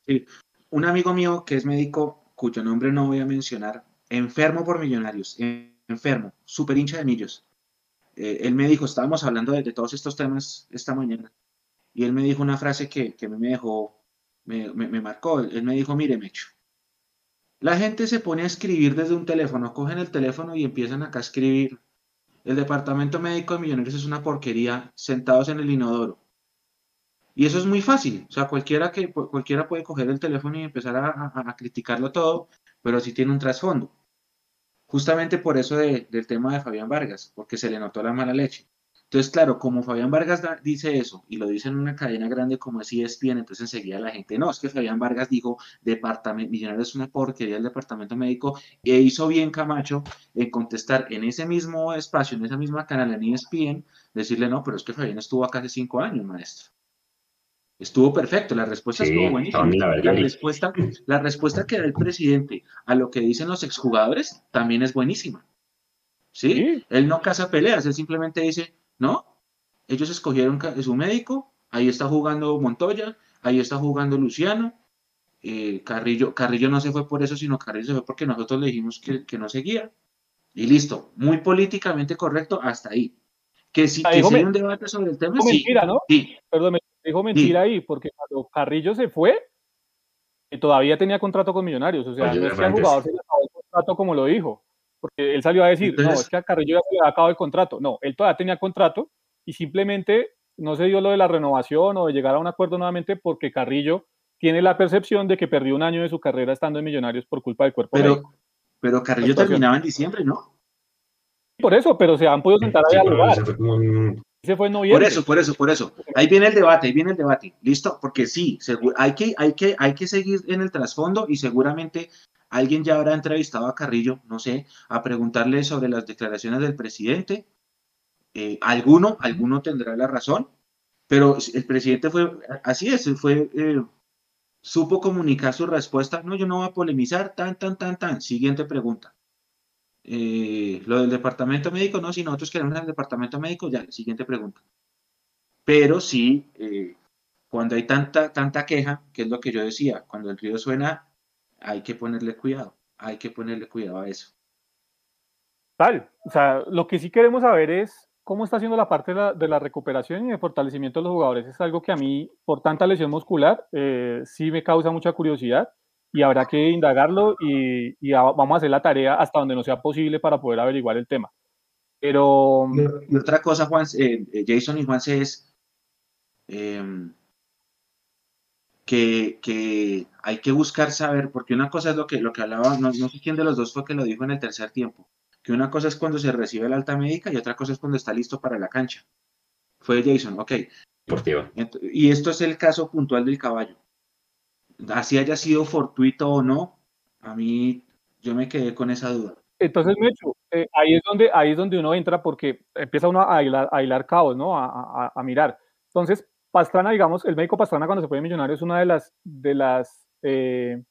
Sí. Un amigo mío que es médico, cuyo nombre no voy a mencionar, enfermo por millonarios, enfermo, súper hincha de millos. Eh, él me dijo, estábamos hablando de, todos estos temas esta mañana, y él me dijo una frase que, que me dejó, me, me, marcó. Él me dijo, mire, Mecho, la gente se pone a escribir desde un teléfono, cogen el teléfono y empiezan acá a escribir. El departamento médico de millonarios es una porquería, sentados en el inodoro. Y eso es muy fácil, o sea, cualquiera, que, cualquiera puede coger el teléfono y empezar a, criticarlo todo, pero sí tiene un trasfondo. Justamente por eso del tema de Fabián Vargas, porque se le notó la mala leche. Entonces, claro, como Fabián Vargas dice eso y lo dice en una cadena grande como es ESPN, entonces enseguida la gente, no, es que Fabián Vargas dijo, departamento, millonario es una porquería el departamento médico, e hizo bien Camacho en contestar en ese mismo espacio, en esa misma canal en ESPN, decirle, no, pero es que Fabián estuvo acá hace cinco años, maestro. Estuvo perfecto, la respuesta estuvo buenísima. La, respuesta, la respuesta que da el presidente a lo que dicen los exjugadores también es buenísima. ¿Sí? Él no caza peleas, él simplemente dice, no, ellos escogieron su médico, ahí está jugando Montoya, ahí está jugando Luciano, eh, Carrillo, Carrillo no se fue por eso, sino Carrillo se fue porque nosotros le dijimos que, que no seguía. Y listo, muy políticamente correcto hasta ahí. Que si, que hay un debate sobre el tema, sí. Mentira, ¿no? Sí. Perdón, dijo mentira ahí, porque cuando Carrillo se fue, todavía tenía contrato con Millonarios. O sea, no es que al jugador se le acabó el contrato como lo dijo. Porque él salió a decir, no, es que a Carrillo ya se acabado el contrato. No, él todavía tenía contrato y simplemente no se dio lo de la renovación o de llegar a un acuerdo nuevamente porque Carrillo tiene la percepción de que perdió un año de su carrera estando en Millonarios por culpa del cuerpo pero, Pero Carrillo terminaba en diciembre, ¿no? Por eso, pero se han podido sentar ahí a lugar fue Por eso, por eso, por eso. Ahí viene el debate, ahí viene el debate. ¿Listo? Porque sí, hay, que, hay, que, hay que seguir en el trasfondo y seguramente alguien ya habrá entrevistado a Carrillo, no sé, a preguntarle sobre las declaraciones del presidente. Eh, alguno, alguno tendrá la razón, pero el presidente fue, así es, fue, eh, supo comunicar su respuesta. No, yo no voy a polemizar, tan, tan, tan, tan. Siguiente pregunta. Eh, lo del departamento médico, no, si nosotros queremos el departamento médico, ya, siguiente pregunta. Pero sí, cuando hay tanta, tanta queja, que es lo que yo decía, cuando el río suena, hay que ponerle cuidado. hay que ponerle cuidado a eso. Tal, o sea, lo que sí queremos saber es cómo está haciendo la parte de la, recuperación y de fortalecimiento de los jugadores. Es algo que a mí, por tanta lesión muscular, eh, sí me causa mucha curiosidad y habrá que indagarlo y, vamos a hacer la tarea hasta donde no sea posible para poder averiguar el tema. Pero... Y, otra cosa, Juan, eh, eh, Jason y Juanse, es em, que, que, hay que buscar saber, porque una cosa es lo que, lo que hablaba, no, no sé quién de los dos fue que lo dijo en el tercer tiempo, que una cosa es cuando se recibe la alta médica y otra cosa es cuando está listo para la cancha. Fue Jason, ok. Y esto es el caso puntual del caballo así haya sido fortuito o no, a mí yo me quedé con esa duda. Entonces, Mecho, eh, ahí, es donde, ahí es donde uno entra porque empieza uno a hilar, a hilar cabos, ¿no? A, a, mirar. Entonces, Pastrana, digamos, el médico Pastrana cuando se fue de Millonarios, una de las, de las, eh,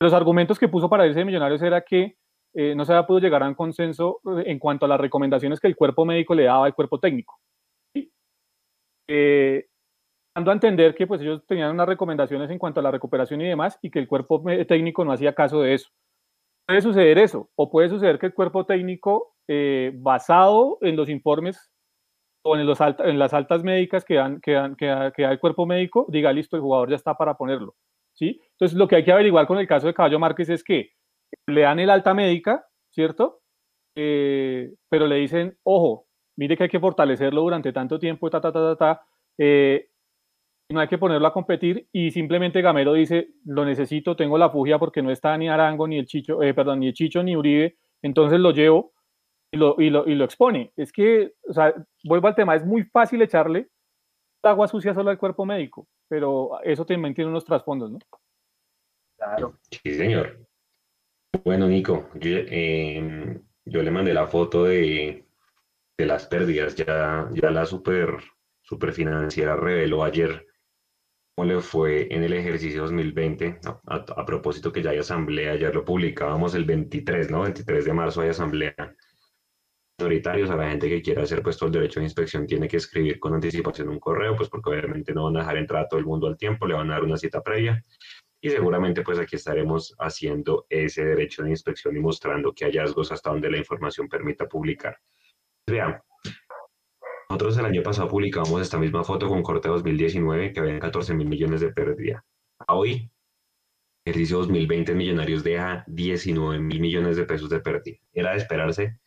los argumentos que puso para irse de Millonarios era que eh, no se había podido llegar a un consenso en cuanto a las recomendaciones que el cuerpo médico le daba al cuerpo técnico. ¿sí? dando a entender que pues ellos tenían unas recomendaciones en cuanto a la recuperación y demás y que el cuerpo técnico no hacía caso de eso. Puede suceder eso, o puede suceder que el cuerpo técnico, eh, basado en los informes o en, los las altas médicas que, da, el cuerpo médico, diga, listo, el jugador ya está para ponerlo. ¿sí? Entonces, lo que hay que averiguar con el caso de Caballo Márquez es que le dan el alta médica, ¿cierto? Eh, pero le dicen, ojo, mire que hay que fortalecerlo durante tanto tiempo, ta, ta, ta, ta, ta. Eh, no hay que ponerlo a competir y simplemente Gamero dice, lo necesito, tengo la fugia porque no está ni Arango, ni el Chicho, eh, perdón, ni el Chicho, ni Uribe, entonces lo llevo y lo, y lo, y lo expone. Es que, o sea, vuelvo al tema, es muy fácil echarle agua sucia solo al cuerpo médico, pero eso también tiene unos trasfondos, ¿no? Claro. Sí, señor. Bueno, Nico, yo, em, yo le mandé la foto de, de las pérdidas, ya, ya la super, super financiera reveló ayer cómo le fue en el ejercicio 2020, a, propósito que ya hay asamblea, ayer lo publicábamos el 23, ¿no? 23 de marzo hay asamblea. Minoritarios, a la gente que quiera hacer pues todo el derecho de inspección tiene que escribir con anticipación un correo, pues porque obviamente no van a dejar entrar a todo el mundo al tiempo, le van a dar una cita previa y seguramente pues aquí estaremos haciendo ese derecho de inspección y mostrando que hallazgos hasta donde la información permita publicar. Vean, nosotros el año pasado publicamos esta misma foto con corte 2019 que habían 14 mil millones de pérdida. A hoy, ejercicio 2020 Millonarios deja 19 mil millones de pesos de pérdida. Era de esperarse.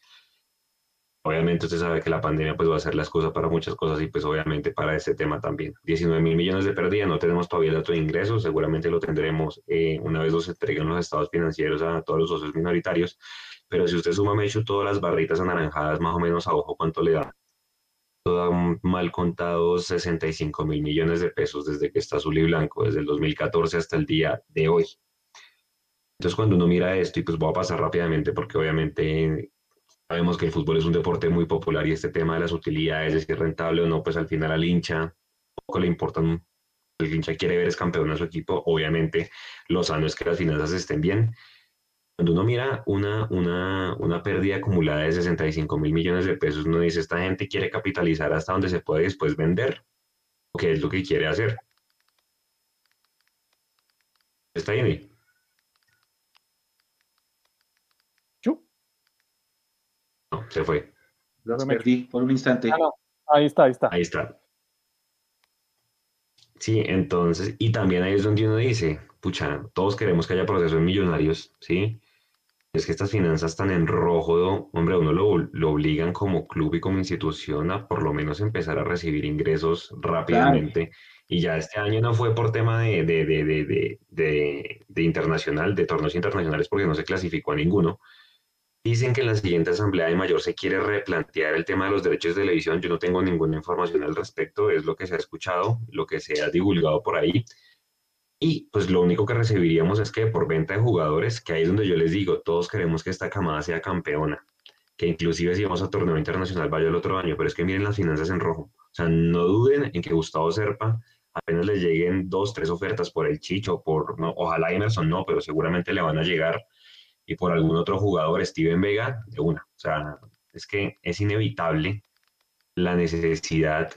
Obviamente usted sabe que la pandemia pues va a hacer las cosas para muchas cosas y pues obviamente para este tema también. 19 mil millones de pérdida, no tenemos todavía el dato de ingresos, seguramente lo tendremos eh, una vez nos entreguen los estados financieros a todos los socios minoritarios, pero si usted suma, me hecho todas las barritas anaranjadas más o menos a ojo, ¿cuánto le da? mal contados 65 mil millones de pesos desde que está azul y blanco, desde el 2014 hasta el día de hoy. Entonces, cuando uno mira esto, y pues voy a pasar rápidamente porque obviamente sabemos que el fútbol es un deporte muy popular y este tema de las utilidades, de si es rentable o no, pues al final al hincha poco le importan. El hincha quiere ver es campeón a su equipo. Obviamente, lo sano es que las finanzas estén bien cuando uno mira una, una, una pérdida acumulada de 65 mil millones de pesos, uno dice, esta gente quiere capitalizar hasta donde se puede después vender. ¿Qué es lo que quiere hacer? ¿Está ahí? No, se fue. Lo perdí por un instante. Ah, ahí está, ahí está. Ahí está. Sí, entonces, y también ahí es donde uno dice, pucha, todos queremos que haya procesos millonarios, ¿sí? es que estas finanzas están en rojo, hombre, uno lo, lo, obligan como club y como institución a por lo menos empezar a recibir ingresos rápidamente. Y ya este año no fue por tema de, de, de, de, internacional, de torneos internacionales, porque no se clasificó a ninguno. Dicen que en la siguiente Asamblea de Mayor se quiere replantear el tema de los derechos de televisión. Yo no tengo ninguna información al respecto, es lo que se ha escuchado, lo que se ha divulgado por ahí. Y pues lo único que recibiríamos es que por venta de jugadores, que ahí es donde yo les digo, todos queremos que esta camada sea campeona, que inclusive si vamos a torneo internacional vaya el otro año, pero es que miren las finanzas en rojo. O sea, no duden en que Gustavo Serpa apenas le lleguen dos, tres ofertas por el Chicho, por, no, ojalá Emerson no, pero seguramente le van a llegar, y por algún otro jugador, Steven Vega, de una. O sea, es que es inevitable la necesidad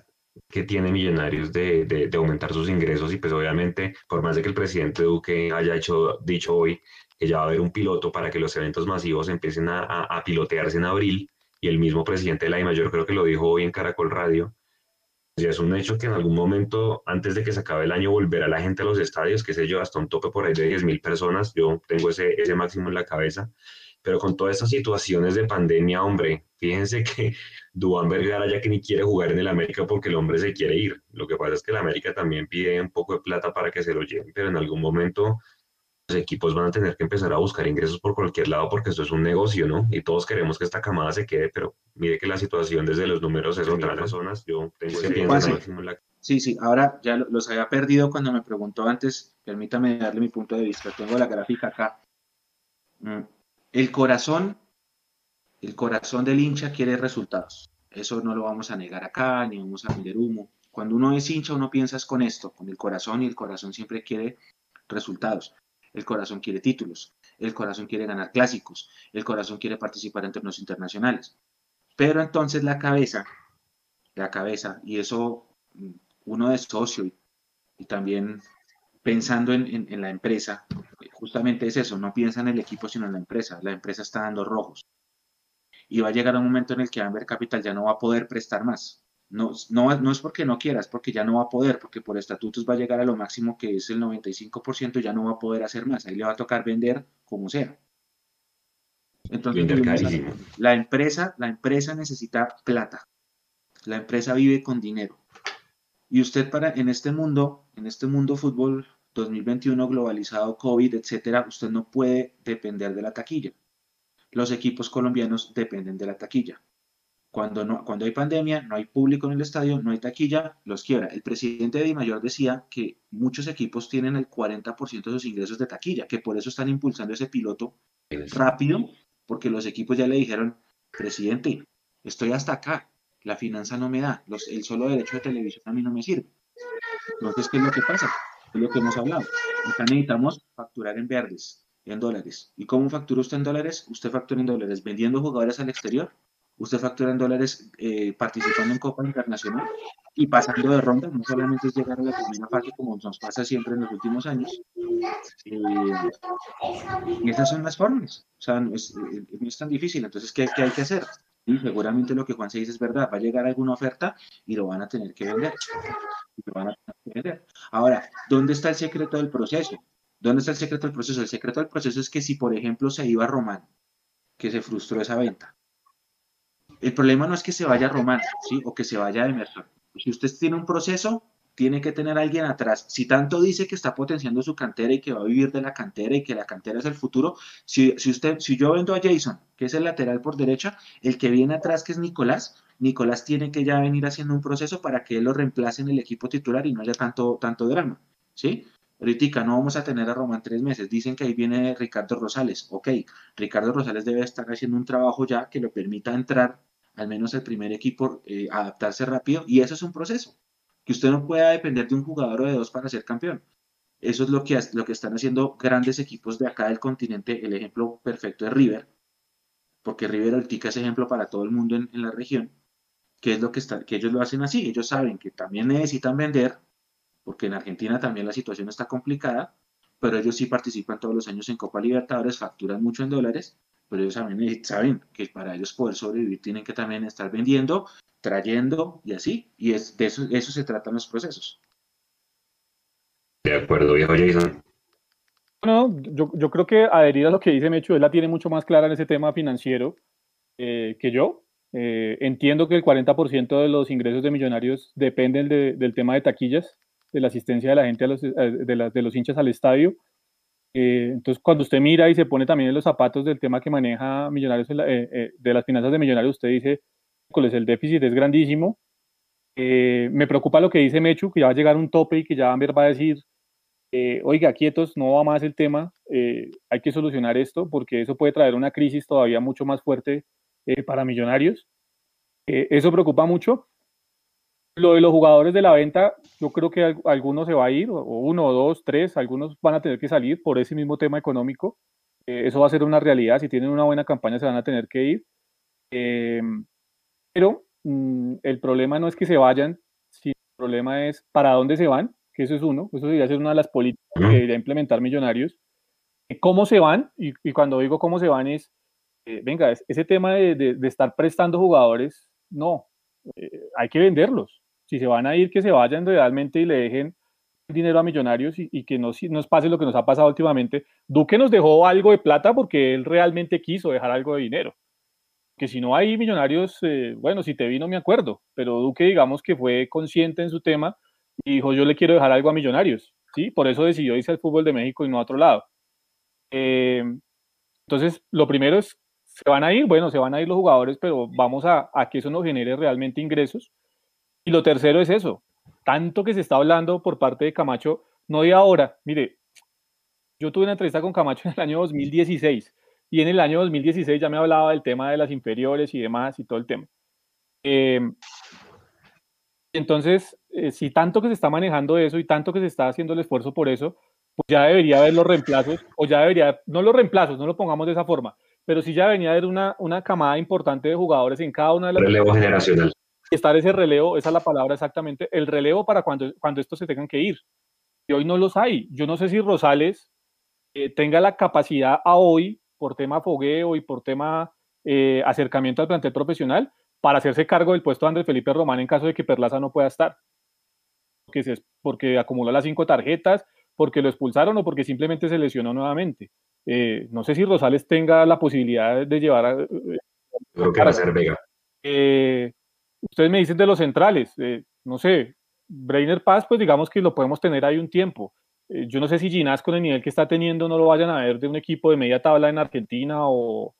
que tiene Millonarios de, de, aumentar sus ingresos y pues obviamente, por más de que el presidente Duque haya hecho, dicho hoy que ya va a haber un piloto para que los eventos masivos empiecen a, a, pilotearse en abril, y el mismo presidente de la mayor creo que lo dijo hoy en Caracol Radio, ya es un hecho que en algún momento, antes de que se acabe el año, volverá la gente a los estadios, que sé yo, hasta un tope por ahí de 10.000 personas, yo tengo ese, ese máximo en la cabeza, pero con todas estas situaciones de pandemia, hombre, fíjense que Dubán Vergara ya que ni quiere jugar en el América porque el hombre se quiere ir. Lo que pasa es que el América también pide un poco de plata para que se lo lleven, pero en algún momento los equipos van a tener que empezar a buscar ingresos por cualquier lado porque esto es un negocio, ¿no? Y todos queremos que esta camada se quede, pero mire que la situación desde los números es otra personas. Yo tengo pensar Sí, sí, ahora ya los había perdido cuando me preguntó antes, permítame darle mi punto de vista, tengo la gráfica acá. Mm, el corazón, el corazón del hincha quiere resultados. Eso no lo vamos a negar acá, ni vamos a vender humo. Cuando uno es hincha, uno piensa con esto, con el corazón, y el corazón siempre quiere resultados. El corazón quiere títulos, el corazón quiere ganar clásicos, el corazón quiere participar en torneos internacionales. Pero entonces la cabeza, la cabeza, y eso mm, uno de socio y, también pensando en, la empresa, justamente es eso, no piensa en el equipo sino en la empresa, la empresa está dando rojos. Y va a llegar un momento en el que Amber Capital ya no va a poder prestar más. No, no, no es porque no quieras, porque ya no va a poder, porque por estatutos va a llegar a lo máximo que es el 95%, ya no va a poder hacer más, ahí le va a tocar vender como sea. Entonces, la empresa, la empresa necesita plata. La empresa vive con dinero. Y usted para en este mundo, en este mundo fútbol 2021 globalizado, COVID, etcétera, usted no puede depender de la taquilla. Los equipos colombianos dependen de la taquilla. Cuando, no, cuando hay pandemia, no hay público en el estadio, no hay taquilla, los quiebra. El presidente de Di Mayor decía que muchos equipos tienen el 40% de sus ingresos de taquilla, que por eso están impulsando ese piloto rápido, porque los equipos ya le dijeron, presidente, estoy hasta acá, la finanza no me da, el solo derecho de televisión a mí no me sirve. Entonces, ¿qué es lo que pasa? Es lo que hemos hablado. Acá necesitamos facturar en verdes, en dólares. ¿Y cómo factura usted en dólares? Usted factura en dólares vendiendo jugadores al exterior. Usted factura en dólares eh, participando en Copa Internacional y pasando de ronda. No solamente es llegar a la primera fase como nos pasa siempre en los últimos años. Eh, y esas son las formas. O sea, no es, eh, no es tan difícil. Entonces, ¿qué, ¿qué hay que hacer? Y seguramente lo que Juan se dice es verdad, va a llegar alguna oferta y lo van a tener que vender. Ahora, ¿dónde está el secreto del proceso? ¿Dónde está el secreto del proceso? El secreto del proceso es que si, por ejemplo, se iba a Román, que se frustró esa venta, el problema no es que se vaya Román, ¿sí? O que se vaya Emerson. Si usted tiene un proceso, tiene que tener a alguien atrás. Si tanto dice que está potenciando su cantera y que va a vivir de la cantera y que la cantera es el futuro, si, usted, si yo vendo a Jason, que es el lateral por derecha, el que viene atrás, que es Nicolás, Nicolás tiene que ya venir haciendo un proceso para que él lo reemplace en el equipo titular y no haya tanto, tanto drama, ¿sí? Ahorita no vamos a tener a Román tres meses. Dicen que ahí viene Ricardo Rosales. Ok, Ricardo Rosales debe estar haciendo un trabajo ya que le permita entrar al menos el primer equipo, eh, adaptarse rápido y eso es un proceso que usted no pueda depender de un jugador o de dos para ser campeón. Eso es lo que, lo que están haciendo grandes equipos de acá del continente. El ejemplo perfecto es River, porque River Altica es ejemplo para todo el mundo en, la región, que es lo que, está, que ellos lo hacen así. Ellos saben que también necesitan vender, porque en Argentina también la situación está complicada, pero ellos sí participan todos los años en Copa Libertadores, facturan mucho en dólares, pero ellos saben, saben que para ellos poder sobrevivir tienen que también estar vendiendo trayendo y así. Y es, de eso, eso se tratan los procesos. De acuerdo, viejo Jason. No, yo, yo creo que adherir a lo que dice Mecho, él la tiene mucho más clara en ese tema financiero eh, que yo. Eh, entiendo que el 40% de los ingresos de millonarios dependen del tema de taquillas, de la asistencia de la gente, a los, eh, de, de los hinchas al estadio. Entonces, cuando usted mira y se pone también en los zapatos del tema que maneja Millonarios, de las finanzas de Millonarios, usted dice, el déficit es grandísimo. Eh, me preocupa lo que dice Mechu, que ya va a llegar un tope y que ya Amber va a decir, eh, oiga, quietos, no va más el tema, eh, hay que solucionar esto porque eso puede traer una crisis todavía mucho más fuerte para millonarios. eso preocupa mucho. Lo de los jugadores de la venta, yo creo que algunos se va a ir, o uno, o dos, tres, algunos van a tener que salir por ese mismo tema económico. eso va a ser una realidad, si tienen una buena campaña se van a tener que ir. Pero mm, el problema no es que se vayan, sino problema es para dónde se van, que eso es uno, eso debería ser una de las políticas que debería implementar Millonarios. ¿Cómo se van? Y, cuando digo cómo se van es, eh, venga, ese tema de, estar prestando jugadores, no, eh, hay que venderlos. Si se van a ir, que se vayan realmente y le dejen dinero a millonarios y, que no nos pase lo que nos ha pasado últimamente. Duque nos dejó algo de plata porque él realmente quiso dejar algo de dinero. Que si no hay millonarios, eh, bueno, si te vi no me acuerdo, pero Duque digamos que fue consciente en su tema y dijo yo le quiero dejar algo a millonarios, ¿sí? Por eso decidió irse al fútbol de México y no a otro lado. Eh, entonces, lo primero es, se van a ir, bueno, se van a ir los jugadores, pero vamos a, a que eso nos genere realmente ingresos. Y lo tercero es eso, tanto que se está hablando por parte de Camacho, no de ahora. Mire, yo tuve una entrevista con Camacho en el año 2016 y en el año 2016 ya me hablaba del tema de las inferiores y demás y todo el tema. Em, entonces, eh, si tanto que se está manejando eso y tanto que se está haciendo el esfuerzo por eso, pues ya debería haber los reemplazos, o ya debería, no los reemplazos, no lo pongamos de esa forma, pero sí ya debería haber una, una camada importante de jugadores en cada una de las... Relevo generacional estar ese relevo, esa es la palabra exactamente, el relevo para cuando, cuando estos se tengan que ir. Y hoy no los hay. Yo no sé si Rosales eh, tenga la capacidad a hoy, por tema fogueo y por tema eh, acercamiento al plantel profesional, para hacerse cargo del puesto de Andrés Felipe Román en caso de que Perlaza no pueda estar. Porque, se, porque acumuló las cinco tarjetas, porque lo expulsaron o porque simplemente se lesionó nuevamente. Eh, no sé si Rosales tenga la posibilidad de llevar a... Creo que va a ser Vega. Ustedes me dicen de los centrales, eh, no sé, Brainer Paz, pues digamos que lo podemos tener ahí un tiempo. Eh, yo no sé si Ginás con el nivel que está teniendo no lo vayan a ver de un equipo de media tabla en Argentina o,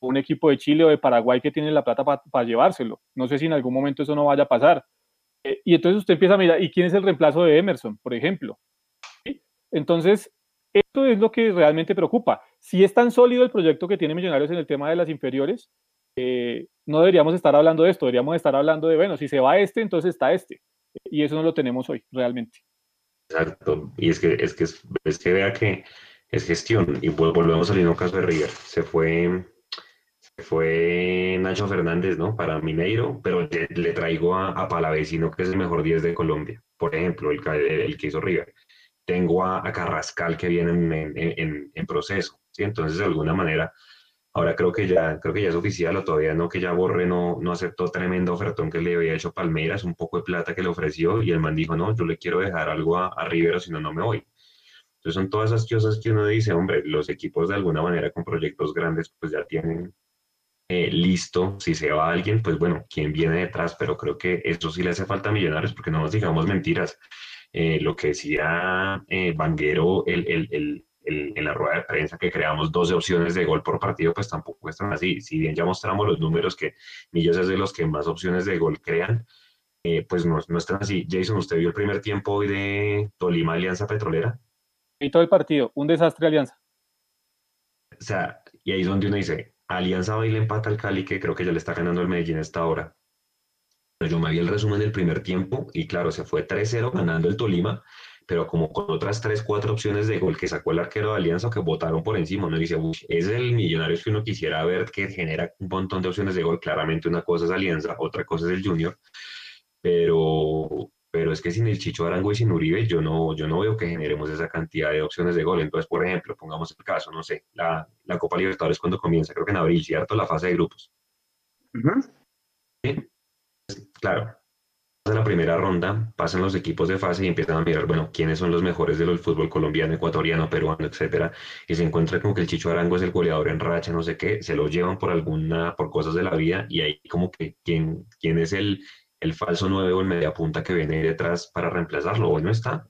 un equipo de Chile o de Paraguay que tiene la plata para llevárselo. No sé si en algún momento eso no vaya a pasar. Eh, y entonces usted empieza a mirar, ¿y quién es el reemplazo de Emerson, por ejemplo? Entonces, esto es lo que realmente preocupa. Si es tan sólido el proyecto que tiene Millonarios en el tema de las inferiores, eh, no deberíamos estar hablando de esto, deberíamos estar hablando de, bueno, si se va este, entonces está este. Y eso no lo tenemos hoy, realmente. Exacto. Y es que, es que, es que vea que es gestión. Y volvemos al mismo caso de River. Se fue, fue Nacho Fernández, ¿no? Para Mineiro, pero le, traigo a, a, Palavecino, que es el mejor 10 de Colombia. Por ejemplo, el, el que hizo River. Tengo a, Carrascal que viene en, en, en, proceso. ¿sí? Entonces, de alguna manera, Ahora creo que ya, creo que ya es oficial o todavía no, que ya Borre no, no aceptó tremendo ofertón que le había hecho Palmeiras, un poco de plata que le ofreció y el man dijo, no, yo le quiero dejar algo a, a Rivero, si no, no me voy. Entonces son todas esas cosas que uno dice, hombre, los equipos de alguna manera con proyectos grandes pues ya tienen eh, listo, si se va alguien, pues bueno, quién viene detrás, pero creo que eso sí le hace falta a Millonarios porque no nos digamos mentiras. Eh, lo que decía eh, Vanguero, el, el, el, en la rueda de prensa que creamos 12 opciones de gol por partido, pues tampoco están así. Si bien ya mostramos los números que Millos es de los que más opciones de gol crean, eh, pues no, no están así. Jason, ¿usted vio el primer tiempo hoy de Tolima Alianza Petrolera? Y todo el partido, un desastre Alianza. O sea, y ahí es donde uno dice, Alianza va y le empata al Cali, que creo que ya le está ganando el Medellín a esta hora. Pero yo me vi el resumen del primer tiempo y claro, se fue 3-0 ganando el Tolima pero como con otras tres, cuatro opciones de gol que sacó el arquero de Alianza que votaron por encima, uno dice, uy, es el millonario que uno quisiera ver que genera un montón de opciones de gol, claramente una cosa es Alianza, otra cosa es el Junior, pero, pero es que sin el Chicho Arango y sin Uribe, yo no, yo no veo que generemos esa cantidad de opciones de gol. Entonces, por ejemplo, pongamos el caso, no sé, la, la Copa Libertadores cuando comienza, creo que en abril, ¿cierto? La fase de grupos. ¿Sí? Claro, la primera ronda, pasan los equipos de fase y empiezan a mirar, bueno, quiénes son los mejores del fútbol colombiano, ecuatoriano, peruano, etcétera, y se encuentra como que el Chicho Arango es el goleador en racha, no sé qué, se lo llevan por alguna, por cosas de la vida, y ahí como que quién, quién es el, el falso nueve o el media punta que viene detrás para reemplazarlo, bueno está.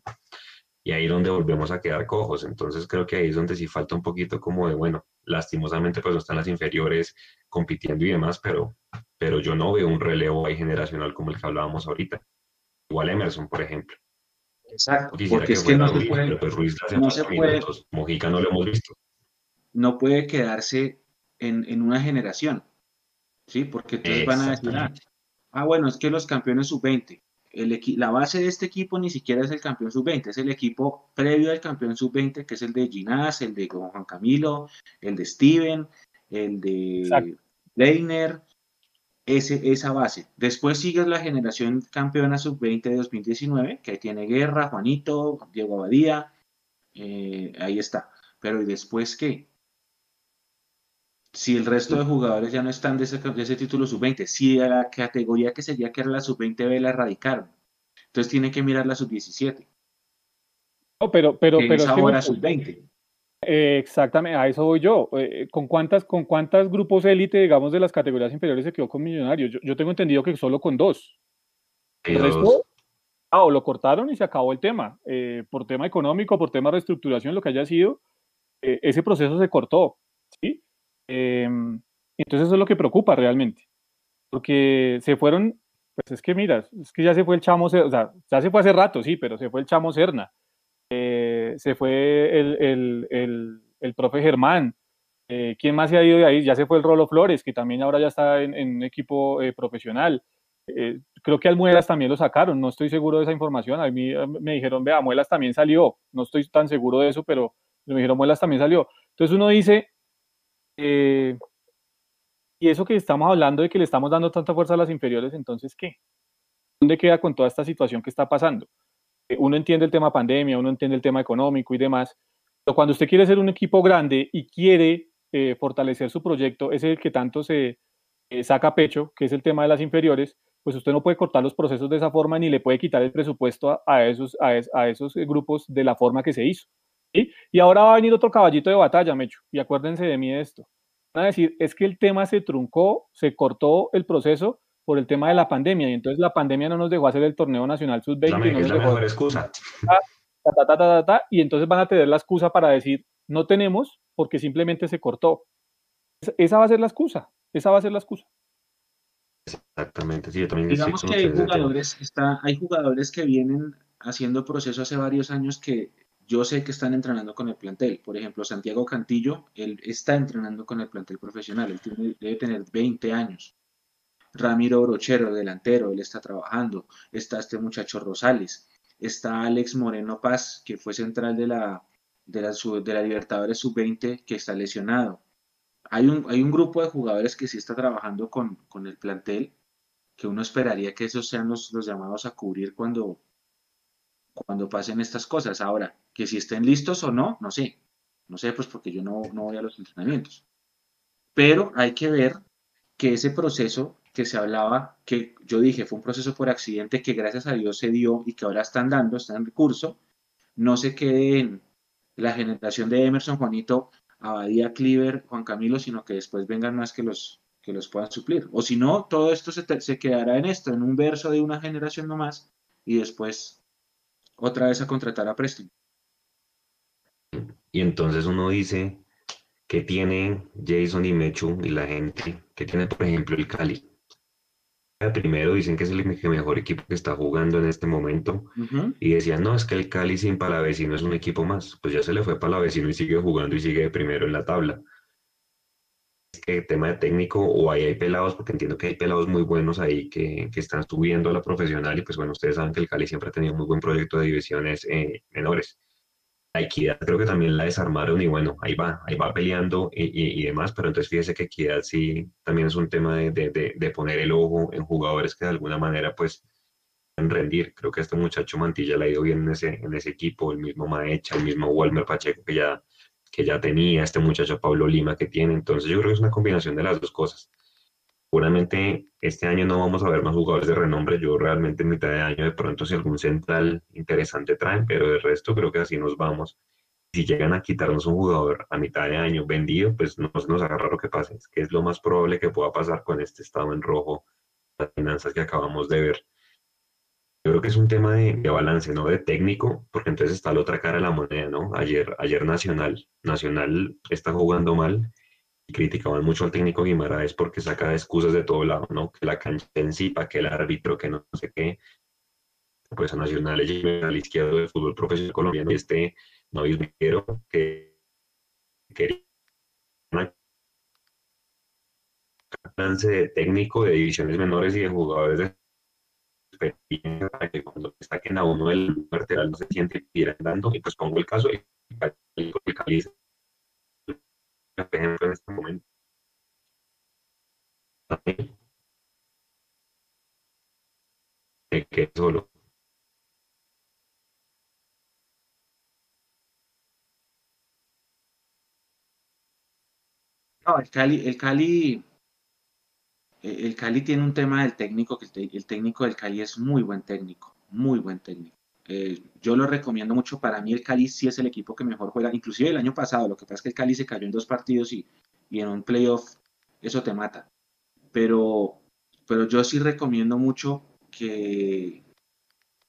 Y ahí es donde volvemos a quedar cojos. Entonces creo que ahí es donde sí falta un poquito como de, bueno, lastimosamente pues no están las inferiores compitiendo y demás, pero pero yo no veo un relevo ahí generacional como el que hablábamos ahorita. Igual Emerson, por ejemplo. Exacto, porque es que no se puede, pues Ruiz no se puede, Mojica no lo hemos visto. No puede quedarse en, en una generación, ¿sí? Porque entonces van a decir, ah, bueno, es que los campeones sub-20, la base de este equipo ni siquiera es el campeón sub-20, es el equipo previo al campeón sub-20, que es el de Ginás, el de Juan Camilo, el de Steven, el de Leiner, ese, esa base. Después sigues la generación campeona sub-20 de 2019, que ahí tiene Guerra, Juanito, Diego Abadía, eh, ahí está. Pero ¿y después qué? Si el resto de jugadores ya no están de ese, de ese título sub-20, si a la categoría que sería que era la sub-20B la erradicaron, entonces tiene que mirar la sub-17. No, pero, pero, pero. Es ahora sub-20. exactamente, a eso voy yo. Eh, ¿Con cuántas, con cuántos grupos élite, digamos, de las categorías inferiores se quedó con Millonarios? Yo, tengo entendido que solo con dos. El resto, ah, o lo cortaron y se acabó el tema. Eh, por tema económico, por tema de reestructuración, lo que haya sido, eh, ese proceso se cortó. ¿sí? Em, entonces eso es lo que preocupa realmente. Porque se fueron, pues es que mira, es que ya se fue el chamo, o sea, ya se fue hace rato, sí, pero se fue el chamo Serna eh, se fue el, el, el, profe Germán. Eh, ¿Quién más se ha ido de ahí? Ya se fue el Rolo Flores, que también ahora ya está en, un equipo eh, profesional. creo que Almuelas también lo sacaron, no estoy seguro de esa información. A mí me dijeron, vea, Muelas también salió. No estoy tan seguro de eso, pero me dijeron, Muelas también salió. Entonces uno dice, y eso que estamos hablando de que le estamos dando tanta fuerza a las inferiores, entonces, ¿qué? ¿Dónde queda con toda esta situación que está pasando? uno entiende el tema pandemia, uno entiende el tema económico y demás, pero cuando usted quiere ser un equipo grande y quiere eh, fortalecer su proyecto, ese el que tanto se eh, saca pecho, que es el tema de las inferiores, pues usted no puede cortar los procesos de esa forma ni le puede quitar el presupuesto a, esos, a, esos grupos de la forma que se hizo. Y ahora va a venir otro caballito de batalla, Mecho, y acuérdense de mí de esto. Van a decir, es que el tema se truncó, se cortó el proceso por el tema de la pandemia, y entonces la pandemia no nos dejó hacer el torneo nacional sub-20. es la mejor excusa. y entonces van a tener la excusa para decir, no tenemos porque simplemente se cortó. Esa va a ser la excusa, esa va a ser la excusa. Exactamente, sí, yo también Digamos que hay jugadores, está, hay jugadores que vienen haciendo proceso hace varios años que yo sé que están entrenando con el plantel. Por ejemplo, Santiago Cantillo, él está entrenando con el plantel profesional, él debe tener 20 años. Ramiro Brochero, delantero, él está trabajando. Está este muchacho Rosales. Está Alex Moreno Paz, que fue central de la, de la, de la Libertadores Sub-20, que está lesionado. Hay un, hay un grupo de jugadores que sí está trabajando con, con el plantel, que uno esperaría que esos sean los, los llamados a cubrir cuando, cuando pasen estas cosas. Ahora, que si estén listos o no, no sé. No sé, pues porque yo no, no voy a los entrenamientos. Pero hay que ver que ese proceso que se hablaba, que yo dije fue un proceso por accidente que gracias a Dios se dio y que ahora están dando, está en recurso, no se quede en la generación de Emerson, Juanito, Abadía, Cleaver, Juan Camilo, sino que después vengan más que los, que los puedan suplir. O si no, todo esto se, se quedará en esto, en un verso de una generación nomás, y después otra vez a contratar a Preston. Y entonces uno dice que tiene Jason y Mechu y la gente, que tiene por ejemplo el Cali, primero dicen que es el mejor equipo que está jugando en este momento. Y decían, no, es que el Cali sin Palavecino es un equipo más. Pues ya se le fue Palavecino y sigue jugando y sigue primero en la tabla. Es que tema de técnico o ahí hay pelados, porque entiendo que hay pelados muy buenos ahí que, que, están subiendo a la profesional y pues bueno, ustedes saben que el Cali siempre ha tenido un muy buen proyecto de divisiones eh, menores Equidad creo que también la desarmaron y bueno, ahí va, ahí va peleando y, demás, pero entonces fíjese que Equidad sí también es un tema de, de, de, poner el ojo en jugadores que de alguna manera pues pueden rendir. Creo que este muchacho Mantilla le ha ido bien en ese, en ese equipo, el mismo Maecha, el mismo Walmer Pacheco que ya, que ya tenía, este muchacho Pablo Lima que tiene, entonces yo creo que es una combinación de las dos cosas. Seguramente este año no vamos a ver más jugadores de renombre. Yo realmente en mitad de año de pronto si algún central interesante traen, pero de resto creo que así nos vamos. Si llegan a quitarnos un jugador a mitad de año vendido, pues no nos agarra lo que pase, que es lo más probable que pueda pasar con este estado en rojo, las finanzas que acabamos de ver. Yo creo que es un tema de, de, balance, no de técnico, porque entonces está la otra cara de la moneda, ¿no? Ayer, ayer Nacional, Nacional está jugando mal y criticaban mucho al técnico Guimaraes porque saca excusas de todo lado, ¿no? Que la cancha en sí, para que el árbitro, que no sé qué. Pues a Nacional le al izquierdo del fútbol profesional colombiano y este no Viguero que quería balance de técnico de divisiones menores y de jugadores de experiencia para que cuando saquen a uno del lateral no se siente ir andando y pues pongo el caso de por en este momento. Que solo. El Cali, el Cali, eh, el Cali tiene un tema del técnico, que el, el técnico del Cali es muy buen técnico, muy buen técnico. Eh, yo lo recomiendo mucho. Para mí el Cali sí es el equipo que mejor juega. Inclusive el año pasado, lo que pasa es que el Cali se cayó en dos partidos y, y en un playoff eso te mata. Pero, pero yo sí recomiendo mucho que,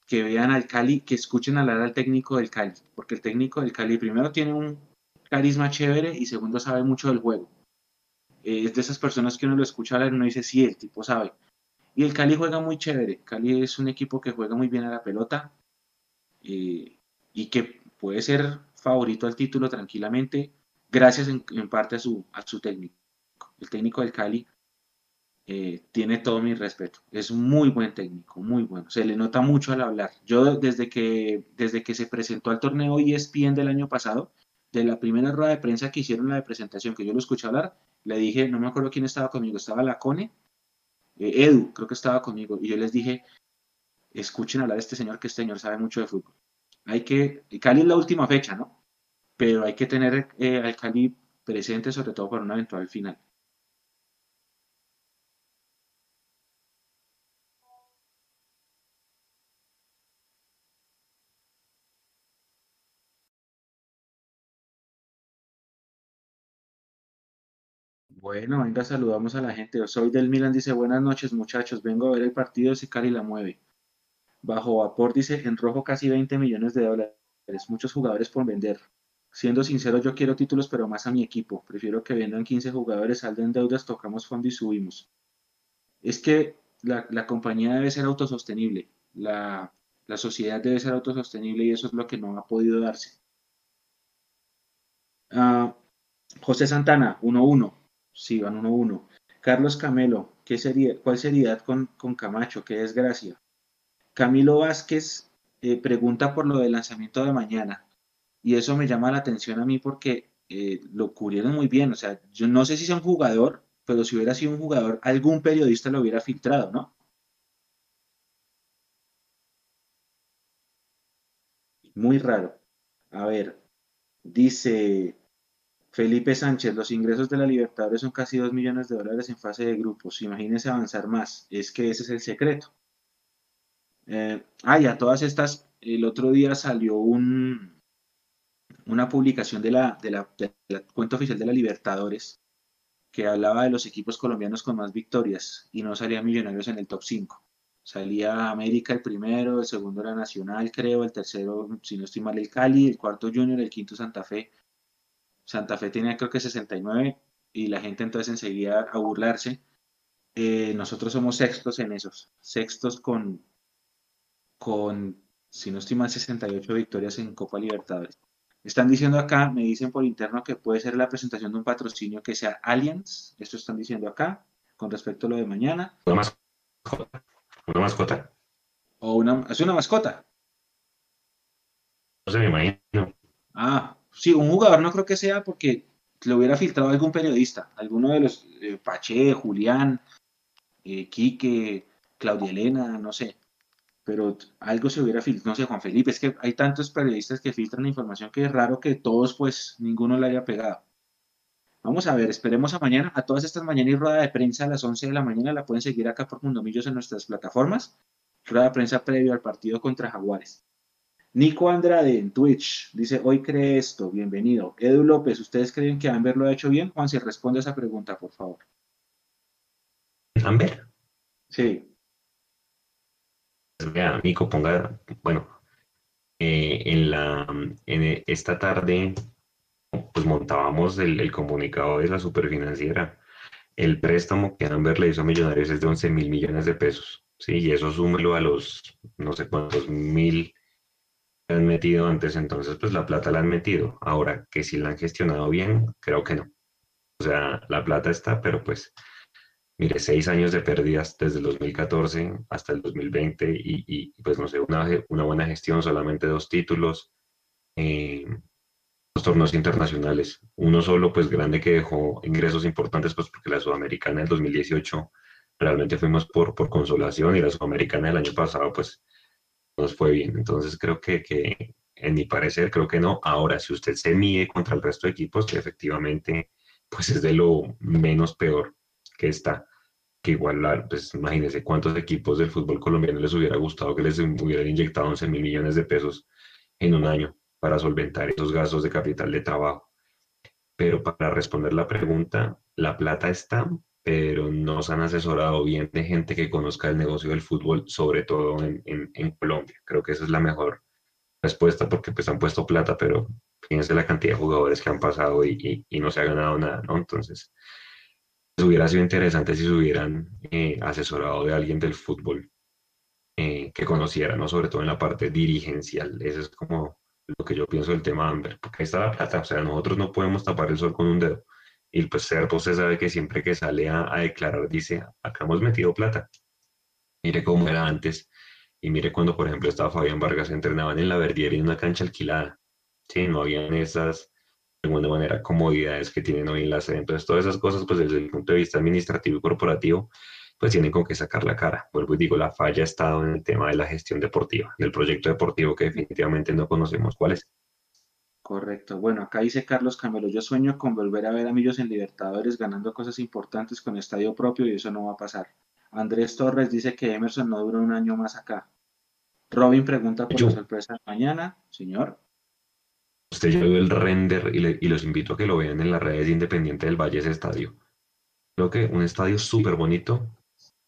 que vean al Cali, que escuchen hablar al técnico del Cali, porque el técnico del Cali primero tiene un carisma chévere y segundo sabe mucho del juego. Eh, es de esas personas que uno lo escucha hablar y uno dice, sí, el tipo sabe. Y el Cali juega muy chévere. Cali es un equipo que juega muy bien a la pelota eh, y que puede ser favorito al título tranquilamente, gracias en, parte a su, a su técnico. El técnico del Cali eh, tiene todo mi respeto. Es muy buen técnico, muy bueno. Se le nota mucho al hablar. Yo desde que, desde que se presentó al torneo ESPN del año pasado, de la primera rueda de prensa que hicieron la de presentación, que yo lo escuché hablar, le dije, no me acuerdo quién estaba conmigo, estaba la Cone, eh, Edu, creo que estaba conmigo, y yo les dije, escuchen hablar de este señor, que este señor sabe mucho de fútbol. Hay que, Cali es la última fecha, ¿no? Pero hay que tener eh, al Cali presente, sobre todo para una eventual final. Bueno, venga, saludamos a la gente. Soy del Milan, dice buenas noches muchachos, vengo a ver el partido si Cali la mueve. Bajo vapor dice en rojo casi 20 millones de dólares, muchos jugadores por vender. Siendo sincero, yo quiero títulos, pero más a mi equipo. Prefiero que vendan 15 jugadores, salden deudas, tocamos fondo y subimos. Es que la, compañía debe ser autosostenible, la, sociedad debe ser autosostenible y eso es lo que no ha podido darse. Ah, José Santana, 1-1. Sí, van 1-1. Carlos Camelo, ¿qué sería, ¿cuál seriedad con, con Camacho? Qué desgracia. Camilo Vázquez eh, pregunta por lo del lanzamiento de mañana. Y eso me llama la atención a mí porque eh, lo cubrieron muy bien. O sea, yo no sé si sea un jugador, pero si hubiera sido un jugador, algún periodista lo hubiera filtrado, ¿no? Muy raro. A ver, dice Felipe Sánchez, los ingresos de la Libertadores son casi 2 millones de dólares en fase de grupos. Imagínense avanzar más. Es que ese es el secreto. Eh, ah, ya todas estas, el otro día salió un, una publicación de la, cuenta oficial de la Libertadores que hablaba de los equipos colombianos con más victorias y no salían millonarios en el top 5. Salía América el primero, el segundo era Nacional, creo, el tercero, si no estoy mal, el Cali, el cuarto Junior, el quinto Santa Fe, Santa Fe tenía creo que 69 y la gente entonces enseguida a burlarse. Eh, nosotros somos sextos en esos, sextos con, con, si no estoy mal, 68 victorias en Copa Libertadores. Están diciendo acá, me dicen por interno que puede ser la presentación de un patrocinio que sea Allianz, esto están diciendo acá, con respecto a lo de mañana. Una mascota. Una mascota. O una, es una mascota. No se me imagino. Ah, Sí, un jugador no creo que sea porque lo hubiera filtrado algún periodista, alguno de los eh, Pache, Julián, eh, Quique, Claudia Elena, no sé. Pero algo se hubiera filtrado, no sé, Juan Felipe, es que hay tantos periodistas que filtran la información que es raro que todos, pues, ninguno la haya pegado. Vamos a ver, esperemos a mañana. A todas estas mañanas y rueda de prensa a las 11 de la mañana la pueden seguir acá por Mundomillos en nuestras plataformas. Rueda de prensa previo al partido contra Jaguares. Nico Andrade en Twitch dice, hoy cree esto, bienvenido. Edu López, ¿ustedes creen que Amber lo ha hecho bien? Juan, si responde a esa pregunta, por favor. ¿Amber? Sí. Pues vea, Nico, ponga, bueno, eh, en, la, en esta tarde, pues montábamos el, comunicado de la superfinanciera. El préstamo que Amber le hizo a Millonarios es de 11 mil millones de pesos. Sí, y eso súmelo a los no sé cuántos mil han metido antes, entonces pues la plata la han metido. Ahora, que si la han gestionado bien, creo que no. O sea, la plata está, pero pues, mire, seis años de pérdidas desde el 2014 hasta el 2020 y, y pues no sé, una, buena gestión, solamente dos títulos, eh, dos torneos internacionales. Uno solo, pues grande que dejó ingresos importantes, pues porque la Sudamericana del 2018 realmente fuimos por, por consolación y la Sudamericana del año pasado pues nos fue bien. Entonces creo que, en mi parecer, creo que no. Ahora, si usted se mide contra el resto de equipos, efectivamente pues es de lo menos peor que está. Que igual, pues imagínense cuántos equipos del fútbol colombiano les hubiera gustado que les hubieran inyectado 11 mil millones de pesos en un año para solventar esos gastos de capital de trabajo. Pero para responder la pregunta, la plata está, pero no se han asesorado bien de gente que conozca el negocio del fútbol, sobre todo en, en, Colombia. Creo que esa es la mejor respuesta porque pues han puesto plata, pero fíjense la cantidad de jugadores que han pasado y, y, no se ha ganado nada, ¿no? Entonces, hubiera sido interesante si se hubieran eh, asesorado de alguien del fútbol eh, que conociera, ¿no? Sobre todo en la parte dirigencial. Eso es como lo que yo pienso del tema Amber, porque ahí está la plata, o sea, nosotros no podemos tapar el sol con un dedo. Y pues Serpo se sabe que siempre que sale a, a declarar dice, acá hemos metido plata. Mire cómo era antes. Y mire cuando, por ejemplo, estaba Fabián Vargas, entrenaban en la Verdiera en una cancha alquilada. Sí, no habían esas, alguna manera, comodidades que tienen hoy en la sede. Entonces, todas esas cosas, pues desde el punto de vista administrativo y corporativo, pues tienen con qué sacar la cara. Vuelvo y digo, la falla ha estado en el tema de la gestión deportiva, del proyecto deportivo que definitivamente no conocemos cuál es. Correcto. Bueno, acá dice Carlos Camelo, yo sueño con volver a ver a Millos en Libertadores ganando cosas importantes con estadio propio y eso no va a pasar. Andrés Torres dice que Emerson no dura un año más acá. Robin pregunta por la sorpresa mañana, señor. Usted ya vio el render y, los invito a que lo vean en las redes Independiente del Valle ese estadio. Creo que un estadio súper bonito,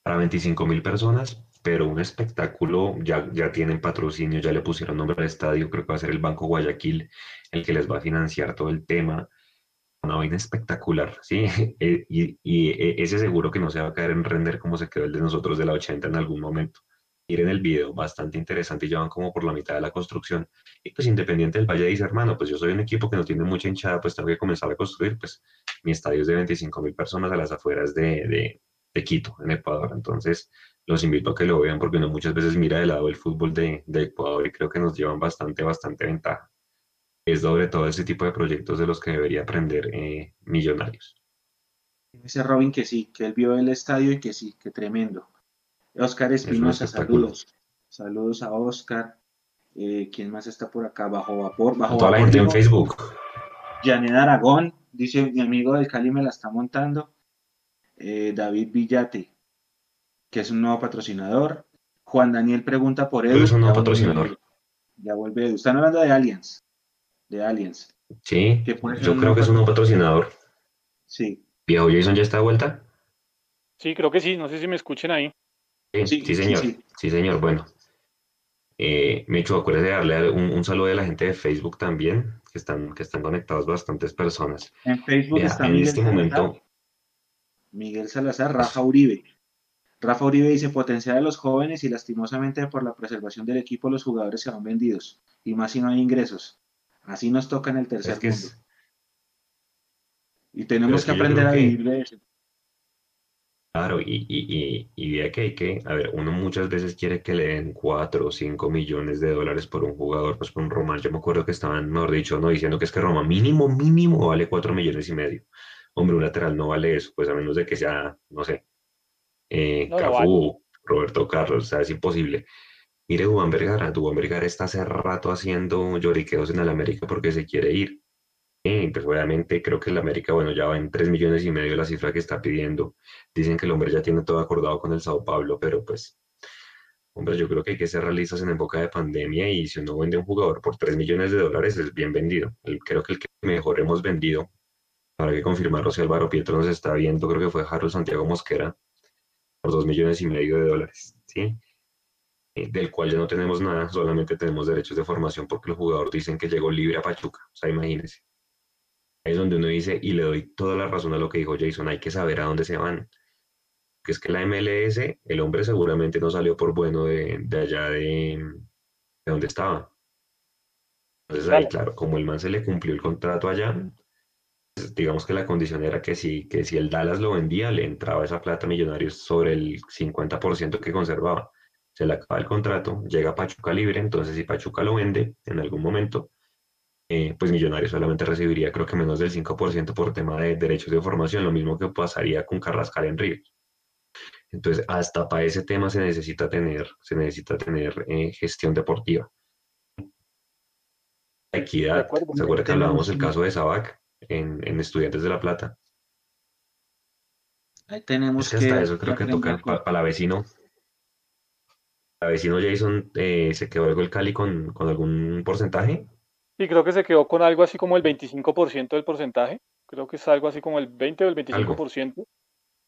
para 25 mil personas, pero un espectáculo, ya, ya tienen patrocinio, ya le pusieron nombre al estadio, creo que va a ser el Banco Guayaquil el que les va a financiar todo el tema. Una vaina espectacular, ¿sí? Eh, y, y, e, ese seguro que no se va a caer en render como se quedó el de nosotros de la 80 en algún momento. Miren el video, bastante interesante, ya van como por la mitad de la construcción. Y pues Independiente del Valle dice, hermano, pues yo soy un equipo que no tiene mucha hinchada, pues tengo que comenzar a construir, pues mi estadio es de 25 mil personas a las afueras de, de Quito, en Ecuador. Entonces, los invito a que lo vean porque uno muchas veces mira de lado el fútbol de, Ecuador y creo que nos llevan bastante, bastante ventaja. Es sobre todo ese tipo de proyectos de los que debería aprender eh, Millonarios. Dice Robin que sí, que él vio el estadio y que sí, que tremendo. Oscar Espinosa, saludos. Saludos a Oscar. Eh, ¿Quién más está por acá? Bajo vapor. Bajo toda la gente en Facebook. Janet Aragón, dice mi amigo del Cali me la está montando. Eh, David Villate, que es un nuevo patrocinador. Juan Daniel pregunta por él. Es un nuevo patrocinador. ya vuelve. Están hablando de Aliens. De Aliens. Sí, yo creo que es un nuevo patrocinador. Sí. Viejo Jason ya está de vuelta. Sí, creo que sí. No sé si me escuchen ahí. Sí, sí, señor. Sí, señor. Bueno. Eh, Mecho, acuérdate de darle un, saludo a la gente de Facebook también, que están, que están conectados bastantes personas. En Facebook está en este momento. Miguel Salazar, Rafa Uribe. Rafa Uribe dice potenciar a los jóvenes y lastimosamente por la preservación del equipo los jugadores se van vendidos y más si no hay ingresos. Así nos toca en el tercer mundo. Y tenemos que aprender a vivir de eso. Claro, y, y, y, de que hay que, a ver, uno muchas veces quiere que le den 4 o 5 millones de dólares por un jugador, pues por un Roma. Yo me acuerdo que estaban, mejor dicho, no diciendo que es que Roma mínimo, mínimo vale 4 millones y medio hombre, un lateral no vale eso, pues a menos de que sea, no sé, eh, Cafú, Roberto Carlos, o sea, es imposible. Mire, Juan Vergara, Juan Vergara está hace rato haciendo lloriqueos en el América porque se quiere ir. Y pues obviamente creo que el América, bueno, ya va en 3 millones y medio la cifra que está pidiendo. Dicen que el hombre ya tiene todo acordado con el Sao Paulo, pero pues, hombre, yo creo que hay que ser realistas en época de pandemia y si uno vende un jugador por 3 millones de dólares es bien vendido. Creo que el que mejor hemos vendido Habrá que confirmarlo si Álvaro Pietro nos está viendo, creo que fue Harold Santiago Mosquera, por dos millones y medio de dólares, ¿sí? Eh, del cual ya no tenemos nada, solamente tenemos derechos de formación porque el jugador dicen que llegó libre a Pachuca, o sea, imagínense. Ahí es donde uno dice, y le doy toda la razón a lo que dijo Jason, hay que saber a dónde se van. Que es que la MLS, el hombre seguramente no salió por bueno de, allá de, de donde estaba. Entonces ahí, claro, como el man se le cumplió el contrato allá, digamos que la condición era que si, que si el Dallas lo vendía, le entraba esa plata a Millonarios sobre el 50% que conservaba. Se le acaba el contrato, llega Pachuca libre, entonces si Pachuca lo vende en algún momento, eh, pues Millonarios solamente recibiría creo que menos del 5% por tema de derechos de formación, lo mismo que pasaría con Carrascal en Ríos. Entonces, hasta para ese tema se necesita tener, se necesita tener eh, gestión deportiva. Equidad, ¿se acuerda que hablábamos del caso de Sabac en, en Estudiantes de La Plata? Ahí tenemos que, hasta eso creo que toca para la vecino. La vecino Jason eh, se quedó algo el Cali con, con algún porcentaje. Sí, creo que se quedó con algo así como el 25% del porcentaje. Creo que es algo así como el 20 o el 25%.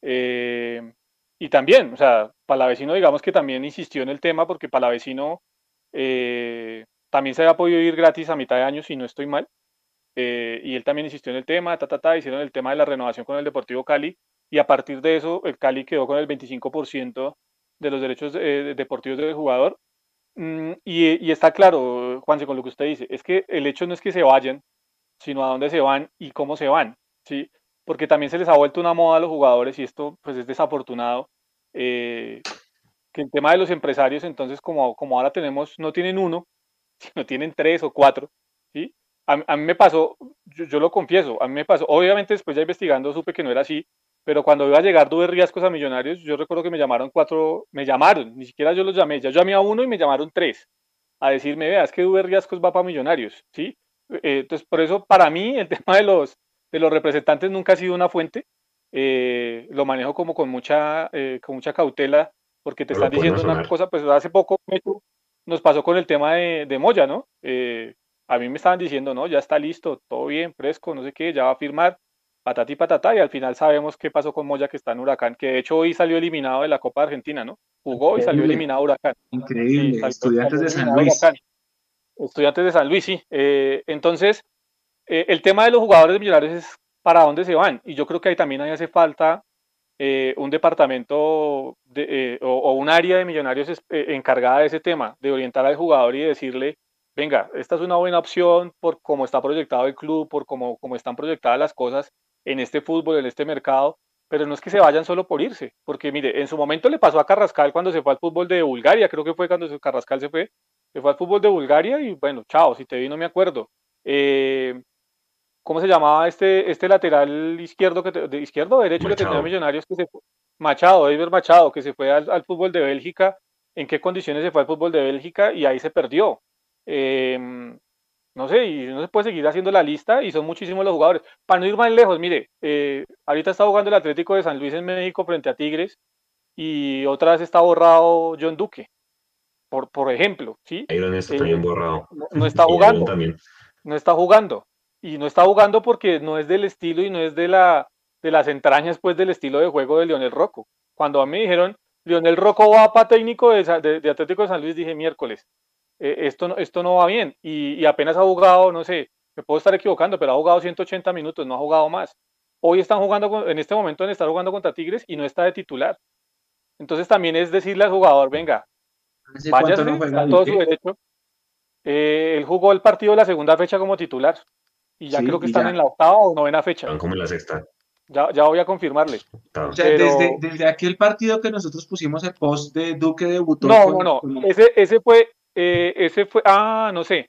Eh, y también, o sea, Palavecino digamos que también insistió en el tema porque Palavecino eh, también se había podido ir gratis a mitad de año si no estoy mal. Eh, y él también insistió en el tema, ta, ta, ta, hicieron el tema de la renovación con el Deportivo Cali y a partir de eso el Cali quedó con el 25% de los derechos deportivos del jugador Mm, y, está claro, Juanse, con lo que usted dice, es que el hecho no es que se vayan, sino a dónde se van y cómo se van, ¿sí? Porque también se les ha vuelto una moda a los jugadores y esto pues es desafortunado, eh, que el tema de los empresarios, entonces como, como ahora tenemos, no tienen uno, sino tienen tres o cuatro, ¿sí? A, mí me pasó, yo, yo, lo confieso, a mí me pasó, obviamente después ya investigando supe que no era así, pero cuando iba a llegar Duve Riascos a Millonarios, yo recuerdo que me llamaron cuatro, me llamaron, ni siquiera yo los llamé, ya yo llamé a uno y me llamaron tres, a decirme, vea, es que Duve Riascos va para Millonarios, ¿sí? Eh, entonces, por eso, para mí, el tema de los, de los representantes nunca ha sido una fuente, eh, lo manejo como con mucha, eh, con mucha cautela, porque te están diciendo una cosa, pues hace poco nos pasó con el tema de, de Moya, ¿no? a mí me estaban diciendo, no, ya está listo, todo bien, fresco, no sé qué, ya va a firmar, patati patata, y al final sabemos qué pasó con Moya que está en Huracán, que de hecho hoy salió eliminado de la Copa Argentina, ¿no? Jugó y salió eliminado Huracán. Increíble, estudiantes de San Luis. Estudiantes de San Luis, sí. Eh, entonces, eh, el tema de los jugadores millonarios es para dónde se van, y yo creo que ahí también hace falta eh, un departamento de, o, o, un área de millonarios encargada de ese tema, de orientar al jugador y decirle, venga, esta es una buena opción por cómo está proyectado el club, por cómo, cómo están proyectadas las cosas, en este fútbol, en este mercado, pero no es que se vayan solo por irse, porque mire, en su momento le pasó a Carrascal cuando se fue al fútbol de Bulgaria, creo que fue cuando Carrascal se fue, se fue al fútbol de Bulgaria y bueno, chao, si te vi no me acuerdo. Eh, ¿Cómo se llamaba este, este lateral izquierdo, que de izquierdo o derecho que tenía Millonarios? Que se Machado, Edgar Machado, que se fue al, al, fútbol de Bélgica. ¿En qué condiciones se fue al fútbol de Bélgica? Y ahí se perdió. Eh, no sé, y no se puede seguir haciendo la lista y son muchísimos los jugadores. Para no ir más lejos, mire, eh, ahorita está jugando el Atlético de San Luis en México frente a Tigres y otra vez está borrado John Duque, por, por ejemplo, ¿sí? Ahí está también borrado. No, está jugando. No está jugando. Y no está jugando porque no es del estilo y no es de, la, de las entrañas pues del estilo de juego de Lionel Rocco. Cuando a mí me dijeron, Lionel Rocco va para técnico de, de Atlético de San Luis, dije miércoles eh, esto, no, esto no va bien. Y, apenas ha jugado, no sé, me puedo estar equivocando, pero ha jugado 180 minutos, no ha jugado más. Hoy están jugando, en este momento, en estar jugando contra Tigres y no está de titular. Entonces también es decirle al jugador, venga, váyase, está todo su derecho. Eh, él jugó el partido de la segunda fecha como titular. Y ya creo que están en la octava o novena fecha. Están como en la sexta. Ya, ya voy a confirmarle. O sea, desde, desde, aquel partido que nosotros pusimos el post de Duque debutó. No, no, no. Ese, ese fue eh, ese fue, ah, no sé.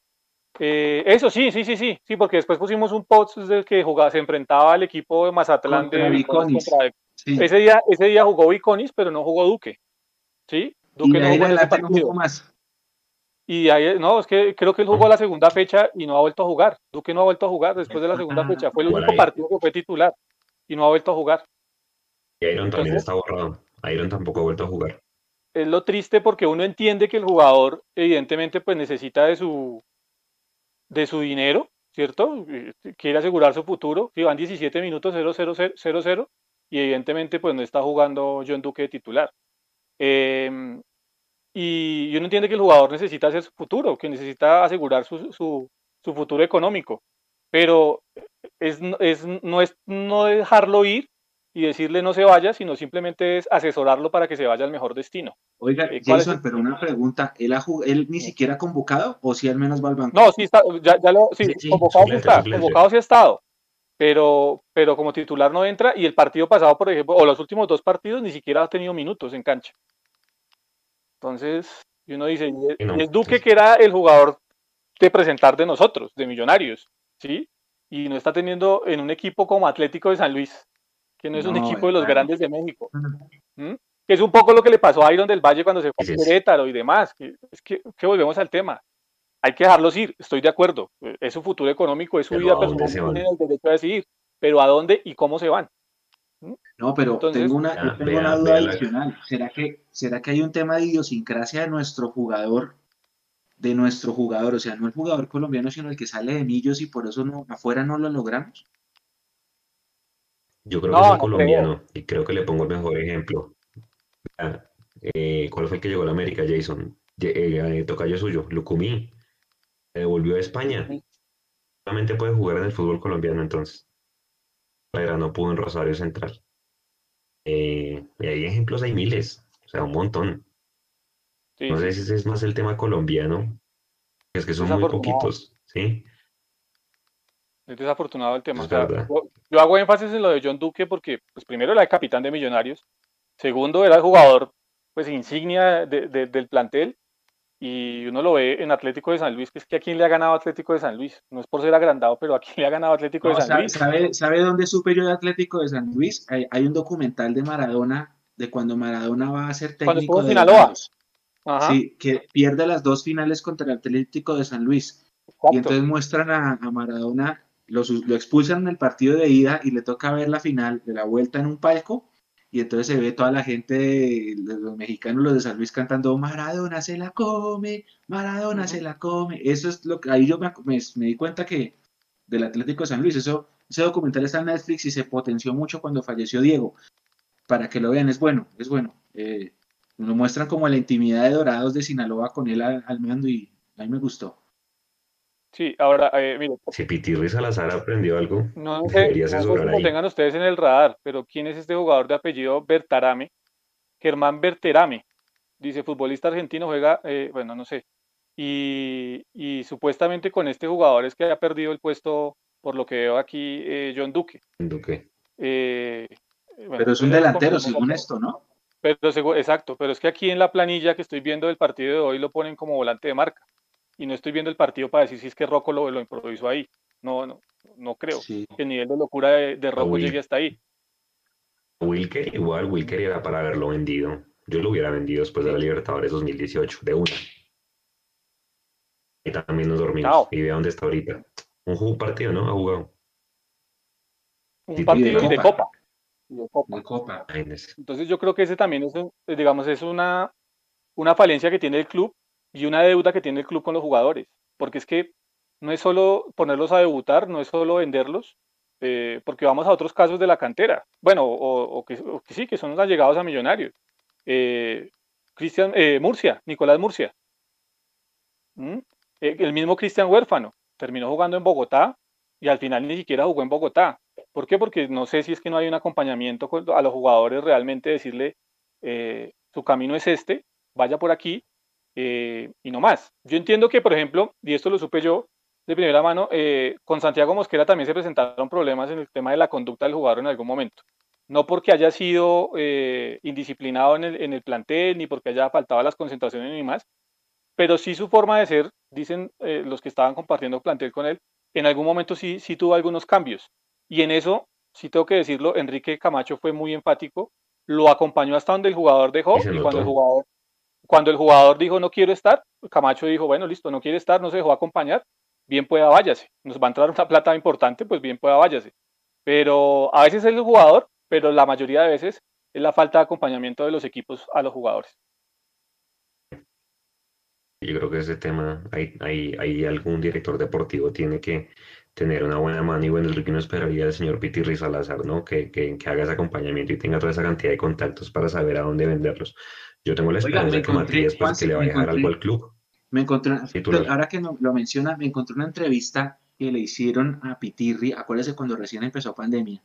Eh, eso sí, sí, sí, sí, sí, porque después pusimos un post de que jugaba, se enfrentaba al equipo de Mazatlán de Viconis. Ese, día, ese día jugó Viconis, pero no jugó Duque. ¿Sí? Duque no jugó, ese partido. más. Y ahí, no, es que creo que él jugó la segunda fecha y no ha vuelto a jugar. Duque no ha vuelto a jugar después de la segunda fecha. Fue el único partido que fue titular y no ha vuelto a jugar. Y Iron también está borrado. Iron tampoco ha vuelto a jugar es lo triste porque uno entiende que el jugador evidentemente pues necesita de su de su dinero, ¿cierto? Eh, quiere asegurar su futuro, si van 17 minutos 0-0-0-0 y evidentemente pues no está jugando John Duque de titular. Em, y uno entiende que el jugador necesita hacer su futuro, que necesita asegurar su, su, su futuro económico, pero es, es, no es no dejarlo ir y decirle no se vaya, sino simplemente es asesorarlo para que se vaya al mejor destino. Oiga, eh, Jason, pero una pregunta, ¿él, ha él ni siquiera ha convocado o si al menos va al banco? No, sí está, ya, ya lo, sí, convocado sí está, convocado sí ha estado, pero, pero como titular no entra y el partido pasado, por ejemplo, o los últimos dos partidos ni siquiera ha tenido minutos en cancha. Entonces, uno dice, y es Duque que era el jugador de presentar de nosotros, de Millonarios, ¿sí? Y no está teniendo en un equipo como Atlético de San Luis, que no es un equipo de los grandes de México. ¿Mm? que es un poco lo que le pasó a Iron del Valle cuando se fue a Querétaro y demás. Que, es que, volvemos al tema. Hay que dejarlos ir, estoy de acuerdo. Es su futuro económico, es su vida personal, tienen el derecho a decidir. Pero ¿a dónde y cómo se van? ¿Mm? No, pero tengo una, tengo una duda adicional. ¿Será que, ¿Será que hay un tema de idiosincrasia de nuestro jugador? De nuestro jugador, o sea, no el jugador colombiano, sino el que sale de Millos y por eso no, afuera no lo logramos. Yo creo que es colombiano y creo que le pongo el mejor ejemplo. Ah, eh, ¿Cuál fue el que llegó a la América, Jason? Eh, eh, tocayo suyo, Lucumí. volvió a España. Solamente puede jugar en el fútbol colombiano entonces. Pero no pudo en Rosario Central. y hay ejemplos, hay miles, o sea, un montón. no sé si ese es más el tema colombiano, es que son muy poquitos, ¿sí? Es desafortunado el tema. Yo, hago énfasis en lo de John Duque porque, pues primero era el capitán de Millonarios, segundo era el jugador, pues insignia del plantel, y uno lo ve en Atlético de San Luis, que es que a quién le ha ganado Atlético de San Luis. No es por ser agrandado, pero a quién le ha ganado Atlético de San Luis. ¿sabe, ¿Sabe dónde supe yo de Atlético de San Luis? Hay, un documental de Maradona, de cuando Maradona va a ser técnico de Sinaloa. Sí, que pierde las dos finales contra el Atlético de San Luis. Y entonces muestran a Maradona lo, expulsan en el partido de ida y le toca ver la final de la vuelta en un palco y entonces se ve toda la gente, de, los mexicanos, los de San Luis cantando Maradona se la come, Maradona se la come. Eso es lo que ahí yo me, di cuenta que del Atlético de San Luis, eso, ese documental está en Netflix y se potenció mucho cuando falleció Diego. Para que lo vean, es bueno, es bueno. Eh, nos muestran como la intimidad de Dorados de Sinaloa con él al mando y a mí me gustó. Sí, ahora, eh, mire. Si Pitirri Salazar aprendió algo, no sé, no lo tengan ustedes en el radar, pero ¿quién es este jugador de apellido Bertarame? Germán Berterame. Dice, futbolista argentino, juega, eh, bueno, no sé. Y, y, supuestamente con este jugador es que ha perdido el puesto, por lo que veo aquí, eh, John Duque. Duque. Eh, pero es un delantero, según esto, ¿no? Pero, exacto, pero es que aquí en la planilla que estoy viendo del partido de hoy lo ponen como volante de marca y no estoy viendo el partido para decir si es que Rocco lo, lo improvisó ahí. No, no, no creo que el nivel de locura de, de Rocco llegue hasta ahí. Wilker igual, Wilker era para haberlo vendido. Yo lo hubiera vendido después de la Libertadores 2018, de una. Y también nos dormimos. Y ve dónde está ahorita. Un partido, ¿no? Ha jugado. Un partido de, copa. De copa. Entonces yo creo que ese también es, digamos, es una, una falencia que tiene el club y una deuda que tiene el club con los jugadores, porque es que no es solo ponerlos a debutar, no es solo venderlos, eh, porque vamos a otros casos de la cantera, bueno, o, que, sí, que son los allegados a millonarios. Eh, Cristian eh, Murcia, Nicolás Murcia. ¿Mm? el mismo Cristian Huérfano terminó jugando en Bogotá y al final ni siquiera jugó en Bogotá. ¿Por qué? Porque no sé si es que no hay un acompañamiento a los jugadores realmente decirle su camino es este, vaya por aquí eh, y no más. Yo entiendo que, por ejemplo, y esto lo supe yo de primera mano, eh, con Santiago Mosquera también se presentaron problemas en el tema de la conducta del jugador en algún momento. No porque haya sido eh, indisciplinado en el, en el, plantel, ni porque haya faltado las concentraciones ni más, pero sí su forma de ser, dicen los que estaban compartiendo plantel con él, en algún momento sí, sí tuvo algunos cambios. Y en eso, sí tengo que decirlo, Enrique Camacho fue muy enfático, lo acompañó hasta donde el jugador dejó, y cuando el jugador cuando el jugador dijo no quiero estar, Camacho dijo, bueno, listo, no quiere estar, no se dejó acompañar, bien pueda váyase. Nos va a entrar una plata importante, pues bien pueda váyase. Pero a veces es el jugador, pero la mayoría de veces es la falta de acompañamiento de los equipos a los jugadores. Yo creo que ese tema, hay, algún director deportivo tiene que tener una buena mano y bueno, es lo que uno esperaría del señor Pitirri Salazar, ¿no? Que, que, que, haga ese acompañamiento y tenga toda esa cantidad de contactos para saber a dónde venderlos. Yo tengo la esperanza de que pues, que le vaya a dejar algo al club. Me encontré, ahora que lo menciona, me encontré una entrevista que le hicieron a Pitirri, acuérdese cuando recién empezó pandemia.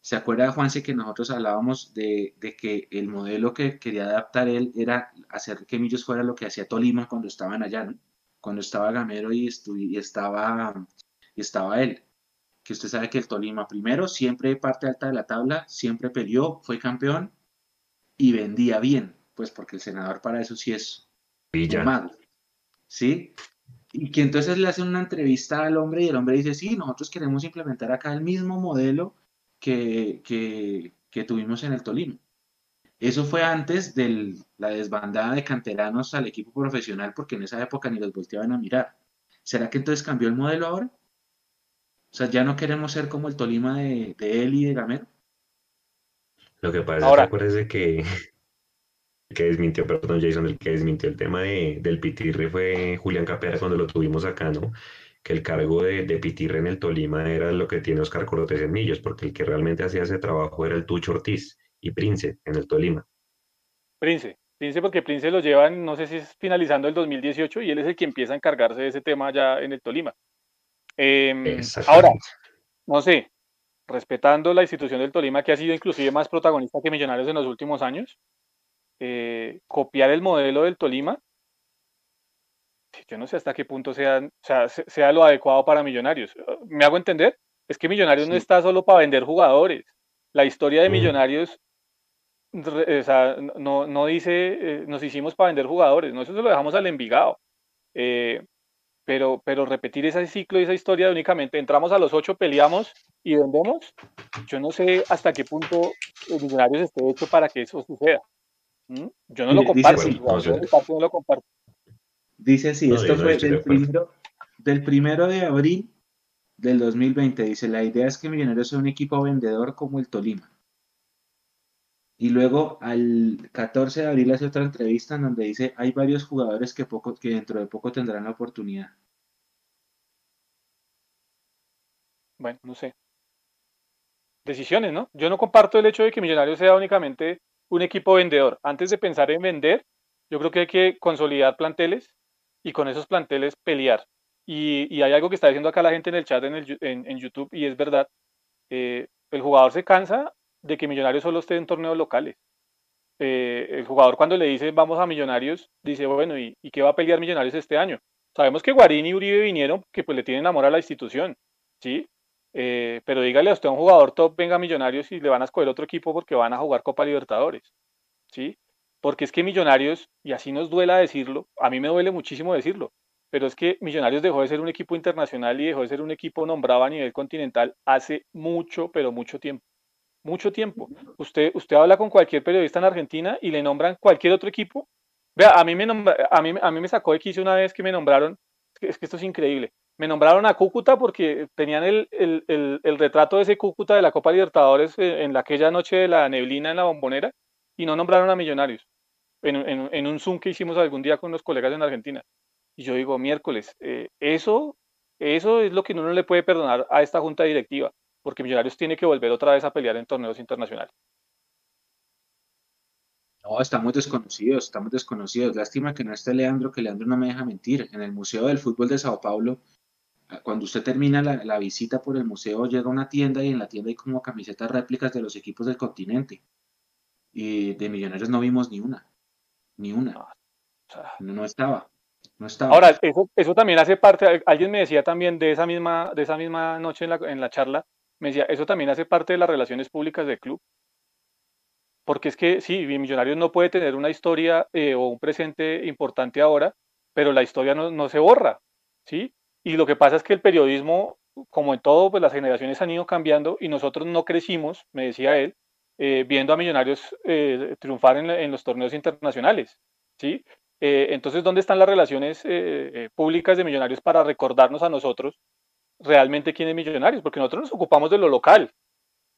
¿Se acuerda, Juanse, que nosotros hablábamos de, de, que el modelo que quería adaptar él era hacer que Millos fuera lo que hacía Tolima cuando estaban allá, ¿no? Cuando estaba Gamero y, y, estaba, y estaba él. Que usted sabe que el Tolima primero, siempre parte alta de la tabla, siempre peleó, fue campeón y vendía bien, pues porque el senador para eso sí es ¿sí? Y que entonces le hacen una entrevista al hombre y el hombre dice, sí, nosotros queremos implementar acá el mismo modelo que, que, tuvimos en el Tolima. Eso fue antes de la desbandada de canteranos al equipo profesional, porque en esa época ni los volteaban a mirar. ¿Será que entonces cambió el modelo ahora? O sea, ya no queremos ser como el Tolima de, de él y de Gamero. Lo que pasa ahora, es que que, que desmintió, perdón, Jason, el que desmintió el tema de, del Pitirre fue Julián Capera cuando lo tuvimos acá, ¿no? Que el cargo de, de Pitirre en el Tolima era lo que tiene Oscar Cortés en Millos, porque el que realmente hacía ese trabajo era el Tucho Ortiz y Prince en el Tolima. Prince, Prince porque Prince lo llevan, no sé si es finalizando el 2018 y él es el que empieza a encargarse de ese tema ya en el Tolima. Em, ahora, no sé, respetando la institución del Tolima, que ha sido inclusive más protagonista que Millonarios en los últimos años, eh, copiar el modelo del Tolima, yo no sé hasta qué punto sea, sea, lo adecuado para Millonarios. ¿Me hago entender? Es que Millonarios no está solo para vender jugadores. La historia de mm. Millonarios no, no dice eh, nos hicimos para vender jugadores, no, eso se lo dejamos al Envigado. Eh, pero, pero repetir ese ciclo y esa historia de únicamente entramos a los ocho, peleamos y vendemos, yo no sé hasta qué punto el Millonarios esté hecho para que eso suceda. ¿Mm? Yo no lo comparto, no, lo comparto. Dice así, esto fue del primero, del primero de abril del 2020. Dice, la idea es que Millonarios sea un equipo vendedor como el Tolima. Y luego al 14 de abril hace otra entrevista en donde dice, hay varios jugadores que, poco, que dentro de poco tendrán la oportunidad. Bueno, no sé. Decisiones, ¿no? Yo no comparto el hecho de que Millonarios sea únicamente un equipo vendedor. Antes de pensar en vender, yo creo que hay que consolidar planteles y con esos planteles pelear. Y, hay algo que está diciendo acá la gente en el chat en, el, en, YouTube y es verdad. Eh, el jugador se cansa de que Millonarios solo esté en torneos locales. Eh, el jugador cuando le dice vamos a Millonarios, dice, bueno, ¿y, qué va a pelear Millonarios este año? Sabemos que Guarín y Uribe vinieron, que pues le tienen amor a la institución, ¿sí? Eh, pero dígale a usted a un jugador top, venga Millonarios y le van a escoger otro equipo porque van a jugar Copa Libertadores, ¿sí? Porque es que Millonarios, y así nos duela decirlo, a mí me duele muchísimo decirlo, pero es que Millonarios dejó de ser un equipo internacional y dejó de ser un equipo nombrado a nivel continental hace mucho, pero mucho tiempo mucho tiempo. Usted, usted habla con cualquier periodista en Argentina y le nombran cualquier otro equipo. Vea, a mí me, a mí, a mí me sacó de quicio una vez que me nombraron, es que esto es increíble, me nombraron a Cúcuta porque tenían el, el, el, retrato de ese Cúcuta de la Copa Libertadores eh, en, aquella noche de la neblina en la bombonera y no nombraron a Millonarios en, en, en, un Zoom que hicimos algún día con los colegas en Argentina. Y yo digo, miércoles, eh, eso, eso es lo que uno no le puede perdonar a esta junta directiva porque Millonarios tiene que volver otra vez a pelear en torneos internacionales. No, estamos desconocidos, estamos desconocidos. Lástima que no esté Leandro, que Leandro no me deja mentir. En el Museo del Fútbol de Sao Paulo, cuando usted termina la, visita por el museo, llega a una tienda y en la tienda hay como camisetas réplicas de los equipos del continente. Y de Millonarios no vimos ni una. Ni una. No, no estaba. No estaba. Ahora, eso, eso también hace parte, alguien me decía también de esa misma, de esa misma noche en la, en la charla, me decía, eso también hace parte de las relaciones públicas del club. Porque es que sí, Millonarios no puede tener una historia eh, o un presente importante ahora, pero la historia no, se borra, ¿sí? Y lo que pasa es que el periodismo, como en todo, pues las generaciones han ido cambiando y nosotros no crecimos, me decía él, eh, viendo a Millonarios eh, triunfar en, en, los torneos internacionales, ¿sí? entonces, ¿dónde están las relaciones públicas de Millonarios para recordarnos a nosotros realmente quién es Millonarios, porque nosotros nos ocupamos de lo local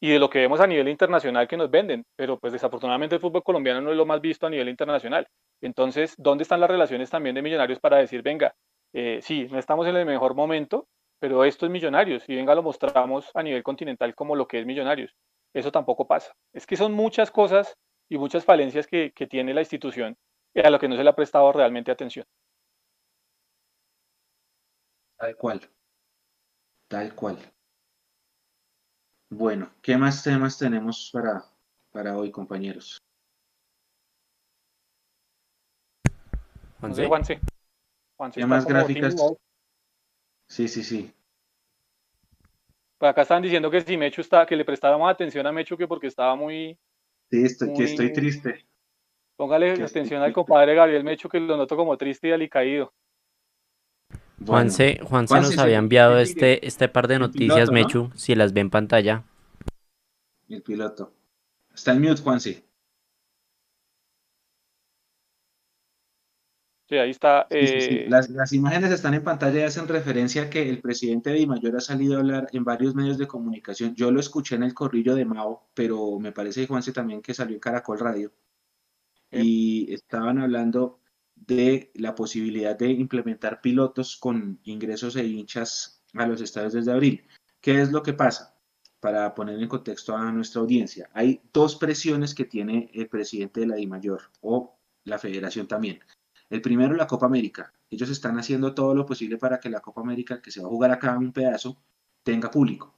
y de lo que vemos a nivel internacional que nos venden, pero pues desafortunadamente el fútbol colombiano no es lo más visto a nivel internacional. Entonces, ¿dónde están las relaciones también de Millonarios para decir, venga, eh, sí, no estamos en el mejor momento, pero esto es Millonarios y venga, lo mostramos a nivel continental como lo que es Millonarios? Eso tampoco pasa. Es que son muchas cosas y muchas falencias que, que tiene la institución y a lo que no se le ha prestado realmente atención. Tal cual. Tal cual. Bueno, ¿qué más temas tenemos para, para hoy, compañeros? Juanse. Juanse. ¿Qué más gráficas? Sí, sí, sí. Pues acá están diciendo que si Mechu está, que le prestáramos atención a Mechu que porque estaba muy. Sí, estoy, que estoy triste. Póngale atención al compadre Gabriel Mechu que lo noto como triste y alicaído. Bueno, Juanse, Juanse, nos había enviado este, este par de noticias, Mechu, si las ve en pantalla. El piloto. Está en mute, Juanse. Sí, ahí está. Eh, las, las, imágenes están en pantalla y hacen referencia a que el presidente de Mayor ha salido a hablar en varios medios de comunicación. Yo lo escuché en el corrillo de Mao, pero me parece, Juanse, también que salió en Caracol Radio. Eh. Y estaban hablando de la posibilidad de implementar pilotos con ingresos e hinchas a los estadios desde abril. ¿Qué es lo que pasa? Para poner en contexto a nuestra audiencia, hay dos presiones que tiene el presidente de la DIMAYOR o la federación también. El primero, la Copa América. Ellos están haciendo todo lo posible para que la Copa América, que se va a jugar acá un pedazo, tenga público.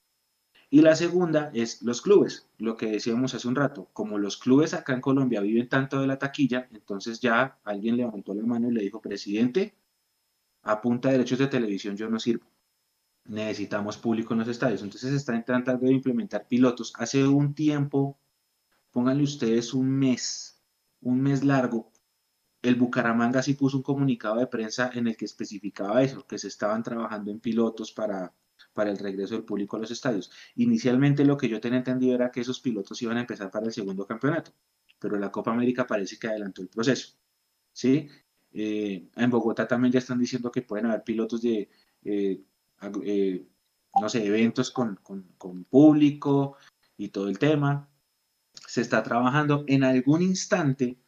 Y la segunda es los clubes, lo que decíamos hace un rato. Como los clubes acá en Colombia viven tanto de la taquilla, entonces ya alguien levantó la mano y le dijo, presidente, a punta de derechos de televisión yo no sirvo. Necesitamos público en los estadios. Entonces están tratando de implementar pilotos. Hace un tiempo, pónganle ustedes un mes, un mes largo, el Bucaramanga sí puso un comunicado de prensa en el que especificaba eso, que se estaban trabajando en pilotos para, para el regreso del público a los estadios. Inicialmente lo que yo tenía entendido era que esos pilotos iban a empezar para el segundo campeonato, pero la Copa América parece que adelantó el proceso. ¿sí? Eh, en Bogotá también ya están diciendo que pueden haber pilotos de, eh, eh, no sé, eventos con, con público y todo el tema. Se está trabajando en algún instante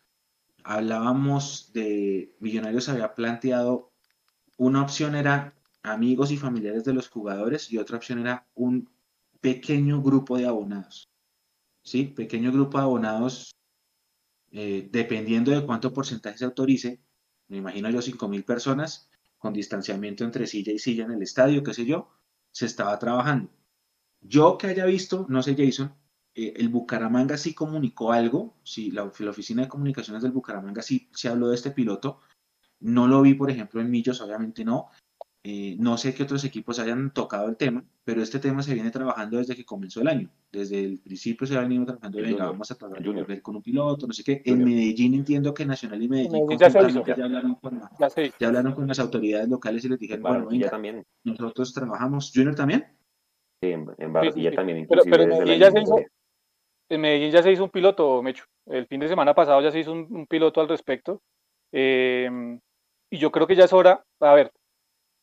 hablábamos de Millonarios había planteado una opción era amigos y familiares de los jugadores y otra opción era un pequeño grupo de abonados. ¿Sí? Pequeño grupo de abonados, eh, dependiendo de cuánto porcentaje se autorice, me imagino yo 5.000 personas, con distanciamiento entre silla y silla en el estadio, qué sé yo, se estaba trabajando. Yo que haya visto, no sé Jason, eh, el Bucaramanga sí comunicó algo, sí, la, oficina de comunicaciones del Bucaramanga sí se habló de este piloto. No lo vi, por ejemplo, en Millos, obviamente no. Eh, no sé qué otros equipos hayan tocado el tema, pero este tema se viene trabajando desde que comenzó el año. Desde el principio se ha venido trabajando, venga, vamos a tratar de volver con un piloto, no sé qué. En Medellín entiendo que Nacional y Medellín, ya, hablaron con ya, hablaron con las autoridades locales y les dijeron, bueno, venga, también. nosotros trabajamos. ¿Junior también? Sí, en, Barranquilla también, inclusive. Pero, pero Medellín ya se hizo, en Medellín ya se hizo un piloto, Mecho. El fin de semana pasado ya se hizo un, piloto al respecto. Em, y yo creo que ya es hora, a ver,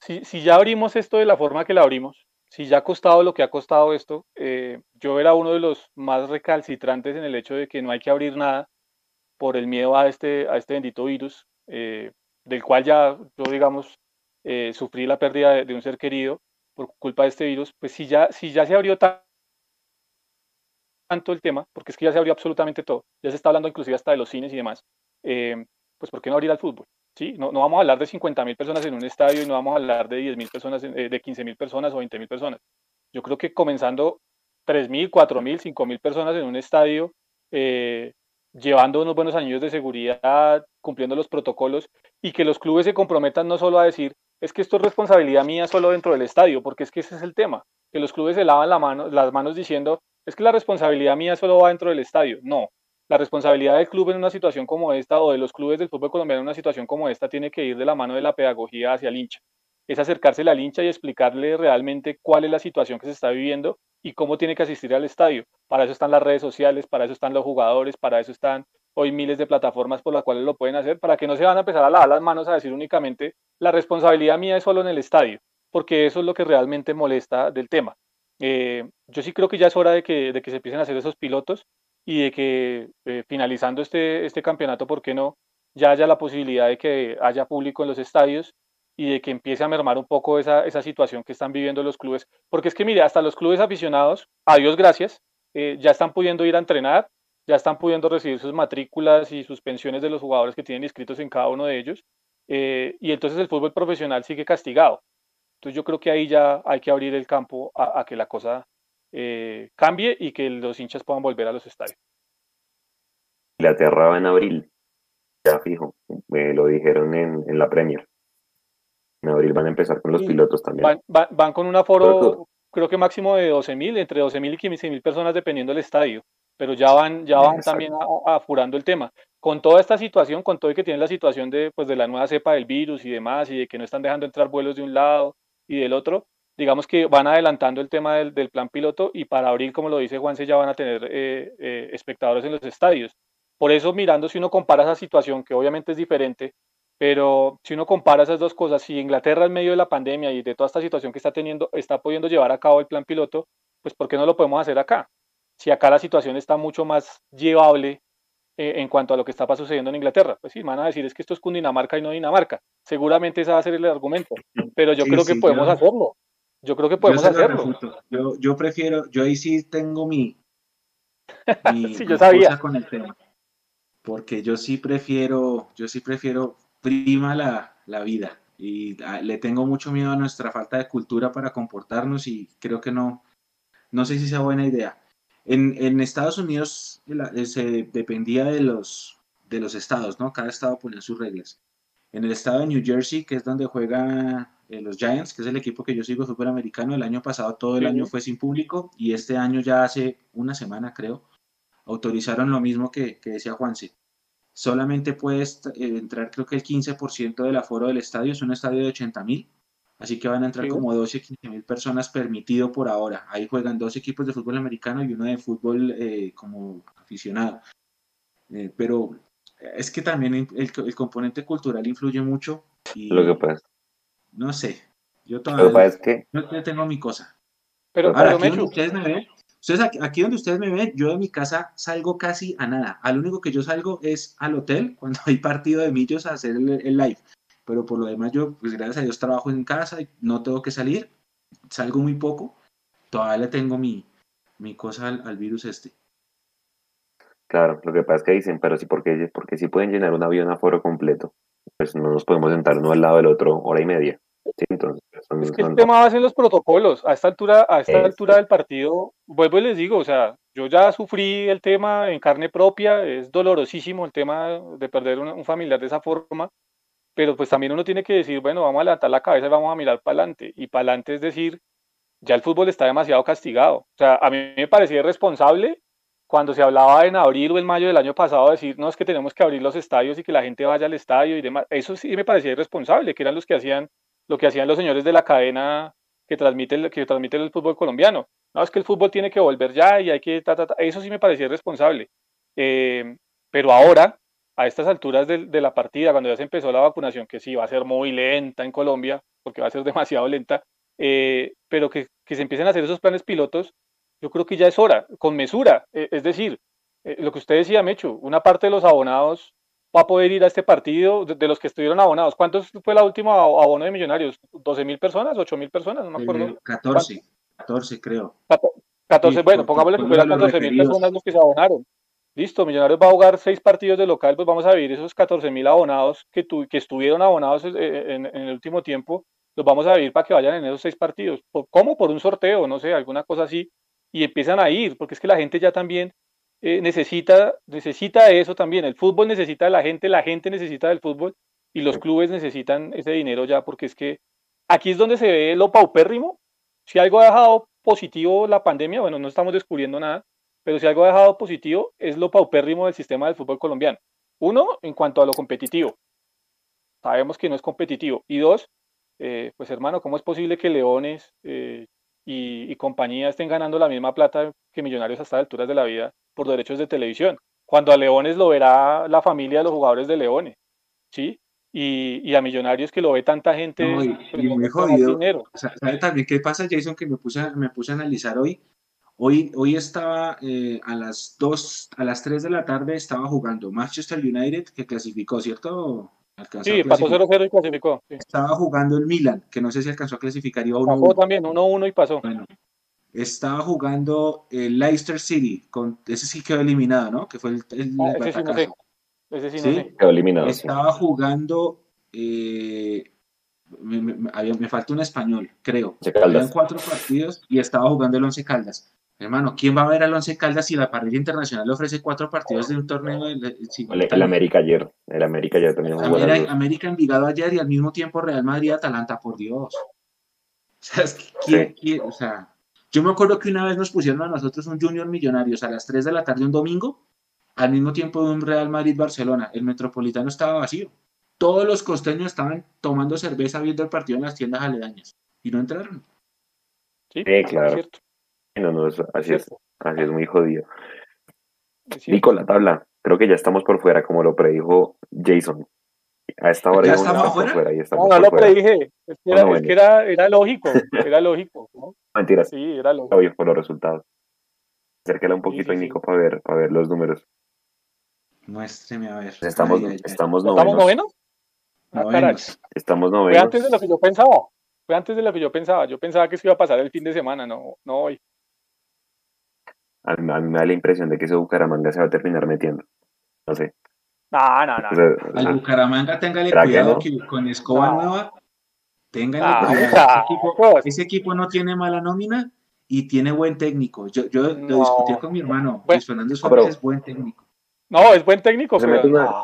si, si, ya abrimos esto de la forma que la abrimos, si ya ha costado lo que ha costado esto, eh, yo era uno de los más recalcitrantes en el hecho de que no hay que abrir nada por el miedo a este, a este bendito virus, eh, del cual ya yo, digamos, eh, sufrí la pérdida de, un ser querido por culpa de este virus, pues si ya, si ya se abrió tan tanto el tema, porque es que ya se abrió absolutamente todo, ya se está hablando inclusive hasta de los cines y demás, eh, pues ¿por qué no abrir al fútbol? ¿Sí? No, no vamos a hablar de 50 mil personas en un estadio y no vamos a hablar de 10 mil personas, eh, de 15 mil personas o 20 mil personas. Yo creo que comenzando 3 mil, 4 mil, 5 mil personas en un estadio, eh, llevando unos buenos anillos de seguridad, cumpliendo los protocolos y que los clubes se comprometan no solo a decir, es que esto es responsabilidad mía solo dentro del estadio, porque es que ese es el tema, que los clubes se lavan la mano, las manos diciendo, es que la responsabilidad mía solo va dentro del estadio. No, la responsabilidad del club en una situación como esta o de los clubes del fútbol colombiano en una situación como esta tiene que ir de la mano de la pedagogía hacia el hincha. Es acercarse al hincha y explicarle realmente cuál es la situación que se está viviendo y cómo tiene que asistir al estadio. Para eso están las redes sociales, para eso están los jugadores, para eso están hoy miles de plataformas por las cuales lo pueden hacer, para que no se van a empezar a lavar las manos a decir únicamente la responsabilidad mía es solo en el estadio, porque eso es lo que realmente molesta del tema. Eh, yo sí creo que ya es hora de que, de que se empiecen a hacer esos pilotos y de que eh, finalizando este, este campeonato, ¿por qué no? Ya haya la posibilidad de que haya público en los estadios y de que empiece a mermar un poco esa, esa situación que están viviendo los clubes. Porque es que, mire, hasta los clubes aficionados, a Dios gracias, eh, ya están pudiendo ir a entrenar, ya están pudiendo recibir sus matrículas y sus pensiones de los jugadores que tienen inscritos en cada uno de ellos. y entonces el fútbol profesional sigue castigado. Entonces yo creo que ahí ya hay que abrir el campo a, que la cosa eh, cambie y que los hinchas puedan volver a los estadios. La va en abril, ya fijo, me lo dijeron en, la Premier. En abril van a empezar con los pilotos también. Van, con un aforo, creo que máximo de 12.000, entre 12.000 y 15.000 personas dependiendo del estadio, pero ya van, ya van también apurando el tema. Con toda esta situación, con todo y que tiene la situación de, pues, de la nueva cepa del virus y demás, y de que no están dejando entrar vuelos de un lado, y del otro, digamos que van adelantando el tema del, plan piloto y para abril, como lo dice Juanse, ya van a tener eh, eh, espectadores en los estadios. Por eso, mirando, si uno compara esa situación, que obviamente es diferente, Pero si uno compara esas dos cosas, si Inglaterra en medio de la pandemia y de toda esta situación que está teniendo, está pudiendo llevar a cabo el plan piloto, pues ¿por qué no lo podemos hacer acá? Si acá la situación está mucho más llevable eh, en cuanto a lo que está sucediendo en Inglaterra. Pues sí, van a decir es que esto es Cundinamarca y no Dinamarca. Seguramente ese va a ser el argumento, pero yo creo que podemos hacerlo. Yo creo que podemos hacerlo. Yo, yo, prefiero, yo ahí sí tengo mi, sí, yo sabía. con el tema. Porque yo sí prefiero, yo sí prefiero prima la, la vida y ah, le tengo mucho miedo a nuestra falta de cultura para comportarnos y creo que no, no sé si sea buena idea. En, en Estados Unidos eh, se dependía de los, de los estados, ¿no? Cada estado ponía sus reglas. En el estado de New Jersey, que es donde juega eh, los Giants, que es el equipo que yo sigo fútbol americano, el año pasado todo el año fue sin público y este año ya hace una semana, creo, autorizaron lo mismo que, que decía Juanse. Solamente puedes eh, entrar, creo que el 15% del aforo del estadio es un estadio de 80 mil, así que van a entrar como 12, 15 mil personas permitido por ahora. Ahí juegan dos equipos de fútbol americano y uno de fútbol eh, como aficionado. Eh, pero es que también el, el, componente cultural influye mucho. Y, lo que pasa. No sé. Yo todavía. es que. Yo tengo mi cosa. Pero, Ahora, pero ustedes me ven, entonces, aquí donde ustedes me ven, yo de mi casa salgo casi a nada. Al único que yo salgo es al hotel cuando hay partido de millos a hacer el, live. Pero por lo demás, yo, pues gracias a Dios, trabajo en casa y no tengo que salir. Salgo muy poco. Todavía le tengo mi, mi cosa al, virus este. Claro, lo que pasa es que dicen, pero sí, porque, porque si pueden llenar un avión a foro completo, pues no nos podemos sentar uno al lado del otro hora y media. entonces, es que el tema va a ser los protocolos. A esta altura, a esta altura del partido, vuelvo y les digo, o sea, yo ya sufrí el tema en carne propia, es dolorosísimo el tema de perder un, familiar de esa forma, pero pues también uno tiene que decir, bueno, vamos a levantar la cabeza y vamos a mirar para adelante. Y para adelante es decir, ya el fútbol está demasiado castigado. O sea, a mí me parecía irresponsable cuando se hablaba en abril o en mayo del año pasado decir, no, es que tenemos que abrir los estadios y que la gente vaya al estadio y demás. Eso sí me parecía irresponsable, que eran los que hacían lo que hacían los señores de la cadena que transmite, que transmite el fútbol colombiano. No, es que el fútbol tiene que volver ya y hay que... Eso sí me parecía irresponsable. Eh, pero ahora, a estas alturas de, la partida, cuando ya se empezó la vacunación, que sí va a ser muy lenta en Colombia, porque va a ser demasiado lenta, eh, pero que, se empiecen a hacer esos planes pilotos, yo creo que ya es hora, con mesura. Eh, es decir, lo que usted decía, Mecho, una parte de los abonados va a poder ir a este partido de, los que estuvieron abonados. ¿Cuántos fue la última abono de Millonarios? ¿12 mil personas? ¿8 mil personas? No me acuerdo. 14, 14 creo. 14, bueno, pongámosle que fueran 14 mil personas los que se abonaron. Listo, Millonarios va a jugar seis partidos de local, pues vamos a vivir esos 14 mil abonados que, que estuvieron abonados eh, eh, en, en, el último tiempo, los vamos a vivir para que vayan en esos seis partidos. ¿Cómo? Por un sorteo, no sé, alguna cosa así, y empiezan a ir, porque es que la gente ya también eh, necesita, necesita eso también. El fútbol necesita de la gente, la gente necesita del fútbol y los clubes necesitan ese dinero ya, porque es que aquí es donde se ve lo paupérrimo. Si algo ha dejado positivo la pandemia, bueno, no estamos descubriendo nada, pero si algo ha dejado positivo es lo paupérrimo del sistema del fútbol colombiano. Uno, en cuanto a lo competitivo. Sabemos que no es competitivo. Y dos, eh, pues hermano, ¿cómo es posible que Leones eh, y, y, compañía estén ganando la misma plata que Millonarios hasta alturas de la vida por derechos de televisión, cuando a Leones lo verá la familia de los jugadores de Leones, ¿sí? Y, y a Millonarios que lo ve tanta gente. y, pues, muy jodido. ¿Sabe también qué pasa, Jason? Que me puse, me puse a analizar hoy. Hoy, hoy estaba eh, a las 2, a las 3 de la tarde estaba jugando Manchester United, que clasificó, ¿cierto? Sí, pasó 0-0 y clasificó. Estaba jugando el Milan, que no sé si alcanzó a clasificar. Iba 1 también, 1-1 y pasó. Bueno, estaba jugando el Leicester City, con, ese sí quedó eliminado, ¿no? Que fue el, el, ah, ese, sí no sé. ese sí, no sé. Quedó eliminado. Estaba jugando, eh, me, me, me, falta un español, creo. Habían cuatro partidos y estaba jugando el Once Caldas. Hermano, ¿quién va a ver al Once Caldas si la parrilla internacional le ofrece cuatro partidos de un torneo? el, América ayer, el América ayer también. América, América Envigado ayer y al mismo tiempo Real Madrid Atalanta, por Dios. O sea, ¿quién, quién, o sea, yo me acuerdo que una vez nos pusieron a nosotros un Junior Millonarios a las 3 de la tarde un domingo, al mismo tiempo de un Real Madrid-Barcelona. El Metropolitano estaba vacío. Todos los costeños estaban tomando cerveza viendo el partido en las tiendas aledañas y no entraron. Sí, claro. No, no, así, es, así es muy jodido. Nico, la tabla. Creo que ya estamos por fuera, como lo predijo Jason. A esta hora ¿Ya estamos por fuera. y No, estamos no por lo fuera. predije. Es que era, Bueno, es que era, era lógico, era lógico. ¿no? Mentiras, Sí, era lógico. obvio, por los resultados. Acérquela un poquito sí, sí. Nico, para ver, para ver los números. Muéstreme a ver. Estamos, Ay, ay, ay. estamos ¿Ya novenos. ¿Estamos novenos? Ah, caray. Novenos. Estamos Fue antes de lo que yo pensaba. Fue antes de lo que yo pensaba. Yo pensaba que eso iba a pasar el fin de semana, no, no hoy. A mí, a mí me da la impresión de que ese Bucaramanga se va a terminar metiendo. No sé. No, no, no. O sea, o Al Bucaramanga, téngale ¿Será que cuidado no? que con escoba No. nueva, téngale cuidado. Ese equipo, pues. ese equipo no tiene mala nómina y tiene buen técnico. Yo, yo lo No. discutí con mi hermano. Bueno. Luis Fernando Ah, Suárez es buen técnico. No, es buen técnico, Se pero mete una- no,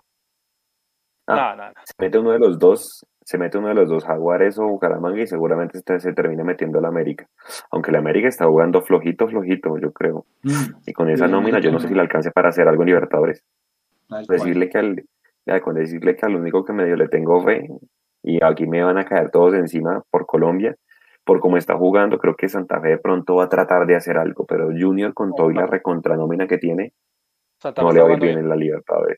Ah. no, no, no. se mete uno de los dos, se mete uno de los dos Jaguares o Bucaramanga y seguramente se, se termina metiendo la América. Aunque la América está jugando flojito, flojito, yo creo. Mm, Y con esa nómina yo no sé si le alcance para hacer algo en Libertadores. Decirle que al, ya, con decirle que al único que medio le tengo fe, y aquí me van a caer todos encima por Colombia, por cómo está jugando, creo que Santa Fe de pronto va a tratar de hacer algo, pero Junior con todo y la recontranómina que tiene, Santa no le va a ir bien. en la Libertadores.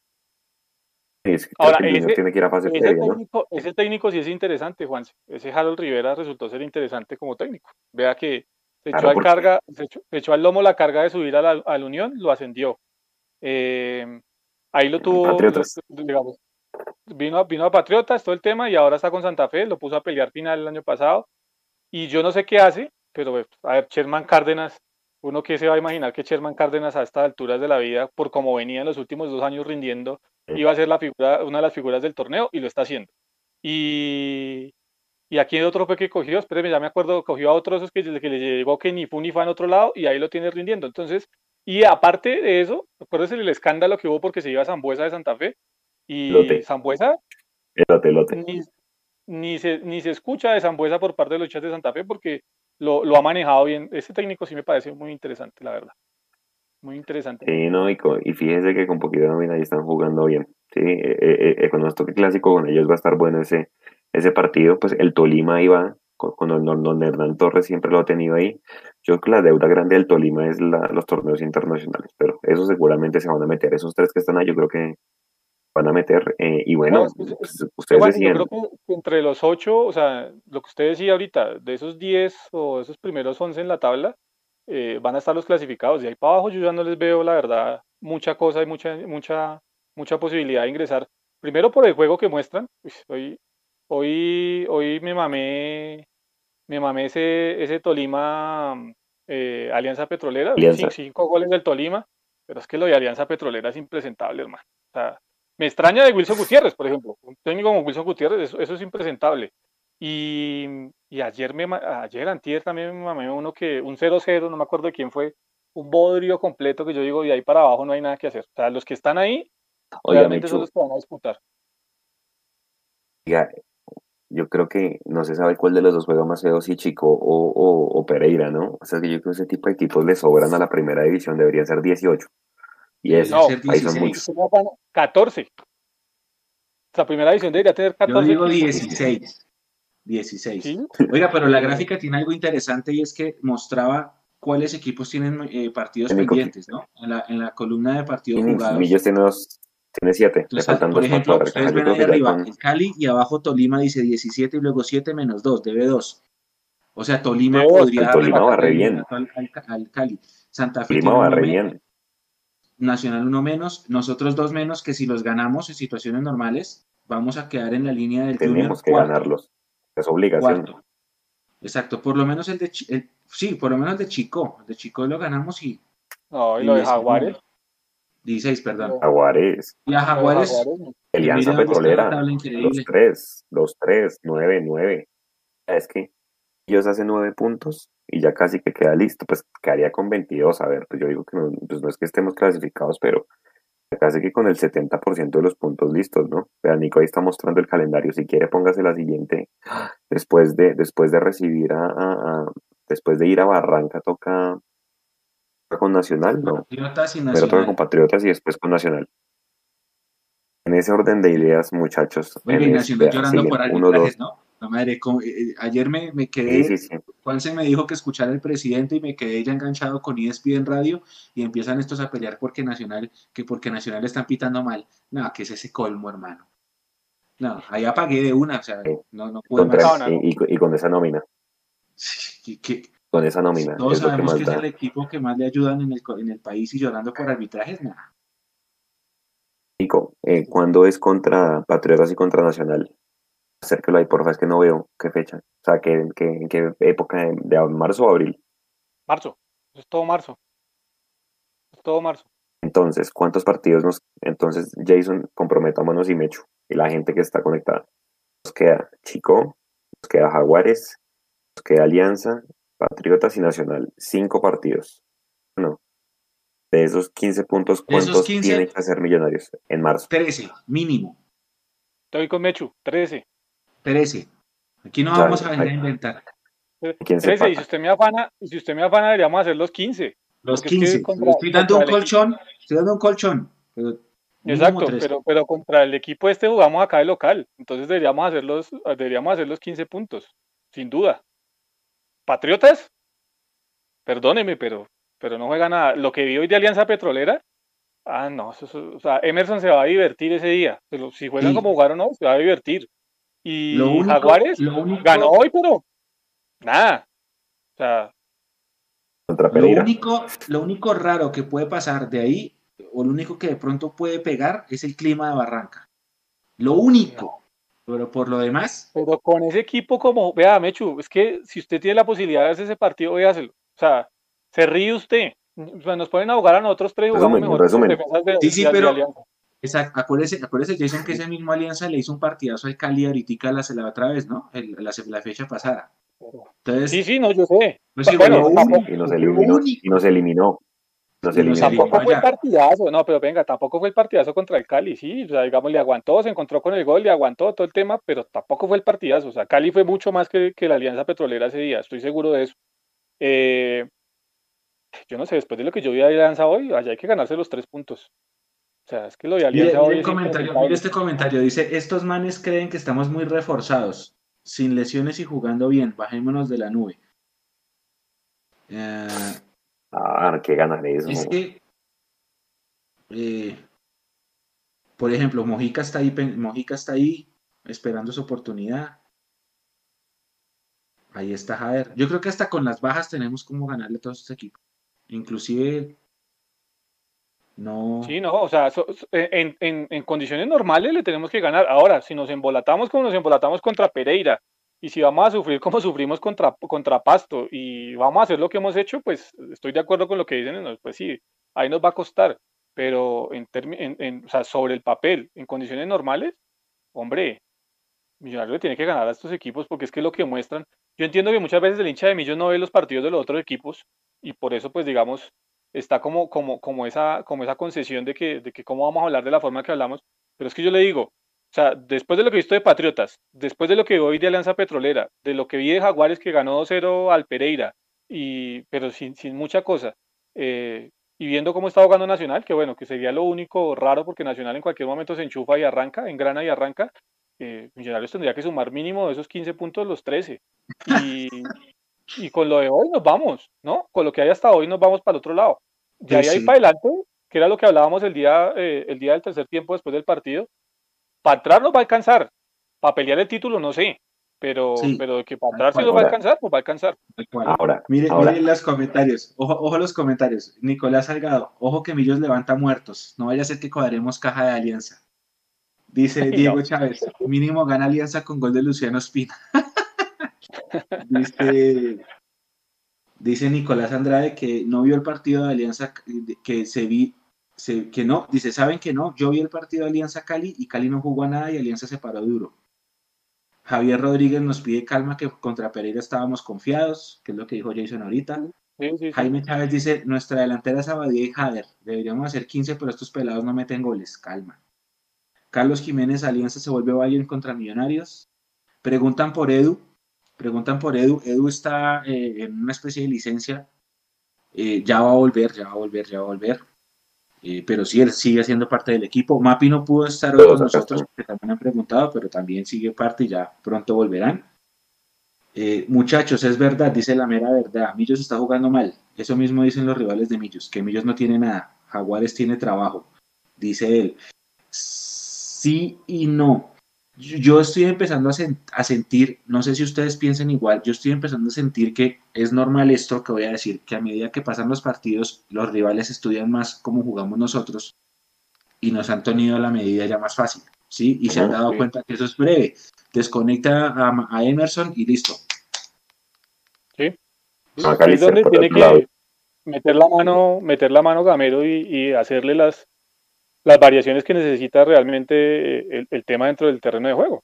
Es Ahora, que ese- tiene que ir a fase Ese previa, ¿no? técnico, ese técnico sí es interesante, Juan. Ese Harold Rivera resultó ser interesante como técnico. Vea que se echó, Claro, al porque- carga, se echó, se echó al lomo la carga de subir a la, al Unión, lo ascendió. Eh, ahí lo tuvo, Patriotas. digamos, vino, a- vino a Patriotas, todo el tema, y ahora está con Santa Fe, lo puso a pelear final el año pasado. Y yo no sé qué hace, pero pues, a ver, Sherman Cárdenas, uno que se va a imaginar que Sherman Cárdenas a estas alturas de la vida, por como venía en los últimos dos años rindiendo, iba a ser la figura, una de las figuras del torneo y lo está haciendo. Y, y aquí otro fue que cogió, espéreme, ya me acuerdo, cogió a otro esos que, que le llegó que ni fu ni fa en otro lado y ahí lo tiene rindiendo. Entonces, y aparte de eso, acuérdense el escándalo que hubo porque se iba a Zambuesa de Santa Fe y Lote. Zambuesa Elote, elote. ni, ni, se, ni se escucha de Zambuesa por parte de los chats de Santa Fe porque lo, lo ha manejado bien. Ese técnico sí me parece muy interesante, la verdad. Muy interesante. Sí, no, y, y fíjese que con poquito de nómina ahí están jugando bien. Sí, eh, eh, eh, con nuestro clásico con ellos va a estar bueno ese, ese partido. Pues el Tolima iba con, con don, don- Hernán Torres, siempre lo ha tenido ahí. Yo creo que la deuda grande del Tolima es la- los torneos internacionales, pero eso seguramente se van a meter. Esos tres que están ahí, yo creo que van a meter. eh, y bueno, No, es que- es- Pero ustedes bueno, yo decían, creo que entre los ocho, o sea, lo que usted decía ahorita, de esos 10 o esos primeros 11 en la tabla, eh, van a estar los clasificados. De ahí para abajo yo ya no les veo, la verdad, mucha cosa y mucha, mucha, mucha posibilidad de ingresar. Primero por el juego que muestran. Uy, Hoy, hoy, hoy me mamé, me mamé ese, ese Tolima eh, Alianza Petrolera, Alianza. cin- cinco goles del Tolima, pero es que lo de Alianza Petrolera es impresentable, hermano. O sea, me extraña de Wilson Gutiérrez, por ejemplo. Un técnico como Wilson Gutiérrez, eso, eso es impresentable. Y, y ayer, me, ayer, antier también me mamé uno que, un 0-0, no me acuerdo de quién fue, un bodrio completo que yo digo, de ahí para abajo no hay nada que hacer. O sea, los que están ahí, oiga, realmente son Mechu, los que van a disputar. oiga, yo creo que no se sabe cuál de los dos juega más feo, si Chico o, o, o Pereira, ¿no? O sea, que yo creo que ese tipo de equipos le sobran a la primera división, deberían ser 18. Y eso, ser ahí son 16. muchos. Ustedes van a- 14. La primera división debería tener Yo 14. digo equipos. 16. 16. Sí, Oiga, pero la gráfica tiene algo interesante y es que mostraba cuáles equipos tienen eh, partidos En pendientes, ¿no? En la, en la columna de partidos jugados. Millos tiene dos, tiene siete, le Entonces, faltan por ejemplo, ustedes ven ahí arriba con- el Cali y abajo Tolima dice 17 y luego 7 menos 2, debe 2. O sea, Tolima dos. podría Tolima barre el bien. al, al- al Cali. Santa Fe Tolima barre menos, bien. Nacional uno menos, nosotros dos menos, que si los ganamos en situaciones normales, vamos a quedar en la línea del Junior Tenemos que cuarto. ganarlos. Es obligación. Cuarto. Exacto, por lo menos el de el- sí, por lo menos el de Chico, el de Chico lo ganamos y no, y lo de 16, Jaguares. 16, perdón. Jaguares, Y a Jaguares. Alianza Petrolera, los tres, los tres, nueve, nueve. Es que ellos hacen nueve puntos y ya casi que queda listo, pues quedaría con 22. A ver, pues yo digo que no, pues no es que estemos clasificados, pero casi que con el 70% de los puntos listos, ¿no? Vea, Nico ahí está mostrando el calendario. Si quiere, póngase la siguiente. Después de, después de recibir a, a- a- después de ir a Barranca, toca, con Nacional, ¿no? Y Primero toca con. Patriotas y después con Nacional. En ese orden de ideas, muchachos. Oiga, y en Nacional este- llorando por arbitrajes, ¿no? La madre, eh, eh, ayer me, me quedé, Sí, sí, sí. Juanse me dijo que escuchara al presidente y me quedé ya enganchado con ESPN Radio y empiezan estos a pelear porque Nacional, que porque Nacional le están pitando mal. No, que es ese colmo, hermano. No, ahí apagué de una, o sea, no, no pude más. Y, y, con esa nómina. con esa nómina. Todos sabemos que, es el equipo que más le ayudan en el, en el país y llorando por arbitrajes, nada. Nico, eh, ¿cuándo es contra Patriotas y contra Nacional? Acérquelo ahí, porfa, es que no veo qué fecha. O sea, ¿qué, qué, en qué época? ¿De marzo o abril? Marzo, es todo marzo. Es todo marzo. Entonces, ¿cuántos partidos nos... Entonces, Jason, comprometámonos y Mecho, y la gente que está conectada. Nos queda Chico, nos queda Jaguares, nos queda Alianza, Patriotas y Nacional. Cinco partidos. No. De esos 15 puntos, ¿cuántos tienen que ser millonarios en marzo? 13, mínimo. Estoy con Mechu, 13. 13. Aquí no vamos a venir a inventar. 13, y si usted me afana, y si usted me afana, deberíamos hacer los 15. Los 15. estoy dando un colchón, estoy dando un colchón. Exacto, pero, pero contra el equipo este jugamos acá de local. Entonces deberíamos hacer los, deberíamos hacer los 15 puntos, sin duda. Patriotas, perdóneme, pero, pero no juega nada. Lo que vi hoy de Alianza Petrolera, ah, no, o sea, Emerson se va a divertir ese día. Si juegan como jugaron hoy, se va a divertir. Y Jaguares ganó hoy, pero nada. O sea, lo único, lo único raro que puede pasar de ahí, o lo único que de pronto puede pegar, es el clima de Barranca. Lo único. Pero por lo demás. Pero con ese equipo como, vea, Mechu, es que si usted tiene la posibilidad de hacer ese partido, véaselo. O sea, se ríe usted. nos pueden ahogar a nosotros tres jugamos mejor. sí, sí, pero. Exacto, acuérdese, acuérdese, Jason, que ese mismo Alianza le hizo un partidazo al Cali ahorita la, la otra vez, ¿no? la, la fecha pasada sí, sí, no, yo sé. Pues y nos eliminó. Y nos eliminó. Tampoco fue el partidazo, no, pero venga, tampoco fue el partidazo contra el Cali, sí, o sea, digamos, le aguantó, se encontró con el gol, le aguantó todo el tema, pero tampoco fue el partidazo, o sea, Cali fue mucho más que, la Alianza Petrolera ese día, estoy seguro de eso. Eh, yo no sé, después de lo que yo vi de Alianza hoy, allá hay que ganarse los tres puntos. O sea, es que lo de Alianza hoy... mire este comentario, dice, estos manes creen que estamos muy reforzados sin lesiones y jugando bien. Bajémonos de la nube. Eh, ah, qué ganas de eso. Es que, eh, por ejemplo, Mojica está ahí, Mojica está ahí esperando su oportunidad. Ahí está Jader. Yo creo que hasta con las bajas tenemos como ganarle a todos estos equipos. Inclusive no. Sí, no, o sea, en, en, condiciones normales le tenemos que ganar. Ahora, si nos embolatamos como nos embolatamos contra Pereira, y si vamos a sufrir como sufrimos contra, contra Pasto, y vamos a hacer lo que hemos hecho, pues estoy de acuerdo con lo que dicen, pues sí, ahí nos va a costar. Pero en, en, o sea, sobre el papel, en condiciones normales, hombre, Millonarios le tiene que ganar a estos equipos porque es que lo que muestran. Yo entiendo que muchas veces el hincha de Millos no ve los partidos de los otros equipos y por eso, pues digamos, está como, como, como, esa, como esa concesión de que, de que cómo vamos a hablar de la forma que hablamos, pero es que yo le digo, o sea, después de lo que he visto de Patriotas, después de lo que vi de Alianza Petrolera, de lo que vi de Jaguares que ganó 2-0 al Pereira, y, pero sin, sin mucha cosa, eh, y viendo cómo está jugando Nacional, que bueno, que sería lo único raro porque Nacional en cualquier momento se enchufa y arranca, engrana y arranca, eh, Millonarios tendría que sumar mínimo de esos 15 puntos los 13. Y, y con lo de hoy nos vamos, ¿no? Con lo que hay hasta hoy nos vamos para el otro lado. Ya ahí para adelante, que era lo que hablábamos el día, eh, el día del tercer tiempo después del partido, para entrar nos va a alcanzar, para pelear el título no sé, pero, pero que para entrar sí nos va a alcanzar, pues va a alcanzar. Ahora, miren, miren los comentarios, ojo, ojo los comentarios. Nicolás Salgado, ojo que Millos levanta muertos, no vaya a ser que cuadremos caja de alianza. Dice Diego Chávez, mínimo gana alianza con gol de Luciano Espina. dice, dice Nicolás Andrade que no vio el partido de Alianza, que se vi, que no, dice, ¿saben que no? Yo vi el partido de Alianza Cali y Cali no jugó a nada y Alianza se paró duro. Javier Rodríguez nos pide calma que contra Pereira estábamos confiados, que es lo que dijo Jason ahorita. Jaime Chávez dice, nuestra delantera es Abadía y Jader, deberíamos hacer 15, pero estos pelados no meten goles, calma. Carlos Jiménez, Alianza se vuelve Bayern contra Millonarios. Preguntan por Edu, preguntan por Edu. Edu está eh, en una especie de licencia. Eh, ya va a volver, ya va a volver, ya va a volver. Eh, pero sí, él sigue siendo parte del equipo. Mapi no pudo estar hoy con nosotros, que también han preguntado, pero también sigue parte y ya pronto volverán. muchachos, es verdad, dice la mera verdad. Millos está jugando mal. Eso mismo dicen los rivales de Millos, que Millos no tiene nada. Jaguares tiene trabajo, dice él. Sí y no. Yo estoy empezando a, sentir, no sé si ustedes piensen igual, yo estoy empezando a sentir que es normal esto que voy a decir, que a medida que pasan los partidos, los rivales estudian más cómo jugamos nosotros y nos han tenido la medida ya más fácil, ¿sí? Y se han dado cuenta que eso es breve. Desconecta a, Emerson y listo. Sí. es donde tiene que meter la mano, meter la mano Gamero y hacerle las, las variaciones que necesita realmente eh, el, tema dentro del terreno de juego.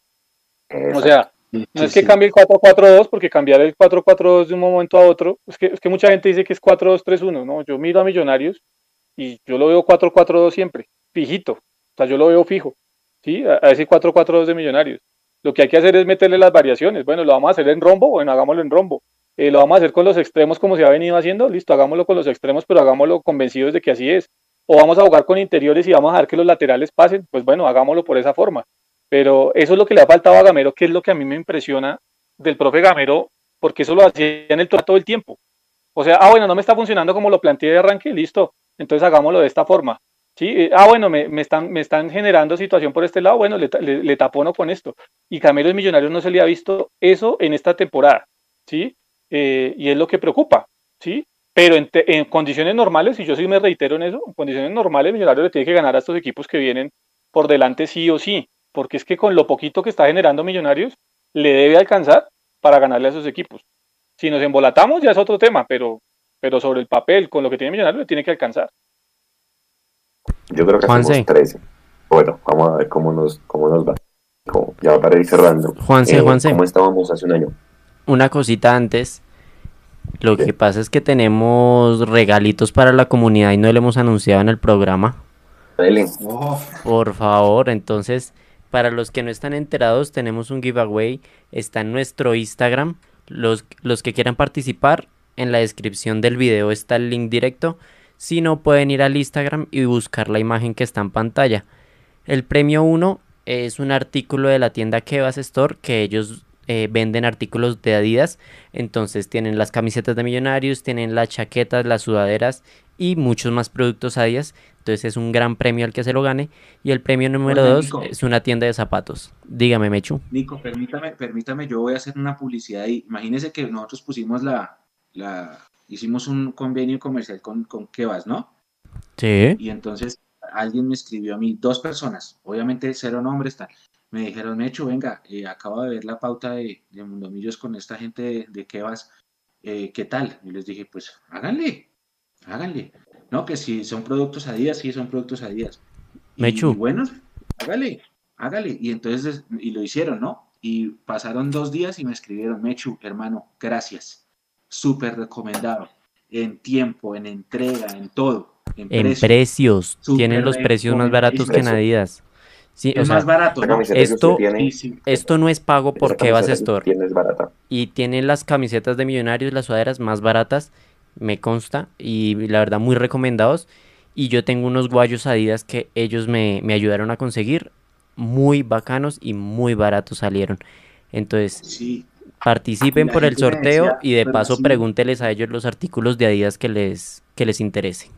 O sea, no es que cambie el 4-4-2, porque cambiar el 4-4-2 de un momento a otro, es que, es que mucha gente dice que es 4-2-3-1, ¿no? Yo miro a Millonarios y yo lo veo 4-4-2 siempre, fijito, o sea, yo lo veo fijo, ¿sí? A, ese 4-4-2 de Millonarios. Lo que hay que hacer es meterle las variaciones. Bueno, lo vamos a hacer en rombo, bueno, hagámoslo en rombo. Eh, lo vamos a hacer con los extremos como se ha venido haciendo, listo, hagámoslo con los extremos, pero hagámoslo convencidos de que así es o vamos a jugar con interiores y vamos a dejar que los laterales pasen, pues bueno, hagámoslo por esa forma. Pero eso es lo que le ha faltado a Gamero, que es lo que a mí me impresiona del profe Gamero, porque eso lo hacía en el todo el tiempo. O sea, ah, bueno, no me está funcionando como lo planteé de arranque, listo, entonces hagámoslo de esta forma. ¿sí? Eh, ah, bueno, me, están, me están generando situación por este lado, bueno, le, le, tapono con esto. Y Gamero y Millonarios no se le ha visto eso en esta temporada, ¿sí? Eh, y es lo que preocupa, ¿sí? Pero en, condiciones normales, y yo sí me reitero en eso, en condiciones normales Millonarios le tiene que ganar a estos equipos que vienen por delante sí o sí, porque es que con lo poquito que está generando Millonarios, le debe alcanzar para ganarle a esos equipos. Si nos embolatamos ya es otro tema, pero, pero sobre el papel, con lo que tiene Millonarios, le tiene que alcanzar. Yo creo que hacemos 13. Bueno, vamos a ver cómo nos, cómo nos va. ya para ir cerrando. Juanse, eh, Juanse. ¿Cómo estábamos hace un año? Una cosita antes. Lo que pasa es que tenemos regalitos para la comunidad y no lo hemos anunciado en el programa. Por favor, entonces, para los que no están enterados, tenemos un giveaway. Está en nuestro Instagram. Los, los que quieran participar, en la descripción del video está el link directo. Si no, pueden ir al Instagram y buscar la imagen que está en pantalla. El premio 1 es un artículo de la tienda Kevas Store que ellos eh, venden artículos de Adidas. Entonces tienen las camisetas de millonarios, tienen las chaquetas, las sudaderas y muchos más productos Adidas. Entonces es un gran premio al que se lo gane. Y el premio número dos es una tienda de zapatos. Dígame, Mechu. Nico, permítame, permítame, yo voy a hacer una publicidad ahí. Imagínese que nosotros pusimos la, la, hicimos un convenio comercial con, con Kevas, ¿no? Sí. Y entonces alguien me escribió a mí, dos personas, obviamente cero nombres, tal me dijeron, Mecho, venga, eh, acabo de ver la pauta de, de Mundomillos con esta gente de, de Kevas, eh, ¿qué tal? Y les dije, pues háganle, háganle. No, que si son productos a días, sí son productos a días. Mechu. Y, bueno, hágale, hágale. Y entonces, y lo hicieron, ¿no? Y pasaron dos días y me escribieron, Mechu, hermano, gracias. Súper recomendado. En tiempo, en entrega, en todo. En, precios. Tienen los precios más baratos que en Adidas. Sí, es más barato. Esto, esto no es pago porque vas a Store. Y tiene las camisetas de Millonarios, las sudaderas más baratas, me consta, y la verdad muy recomendados. Y yo tengo unos guayos Adidas que ellos me, ayudaron a conseguir, muy bacanos y muy baratos salieron. Entonces, participen por el sorteo y de paso pregúnteles a ellos los artículos de Adidas que les, que les interesen.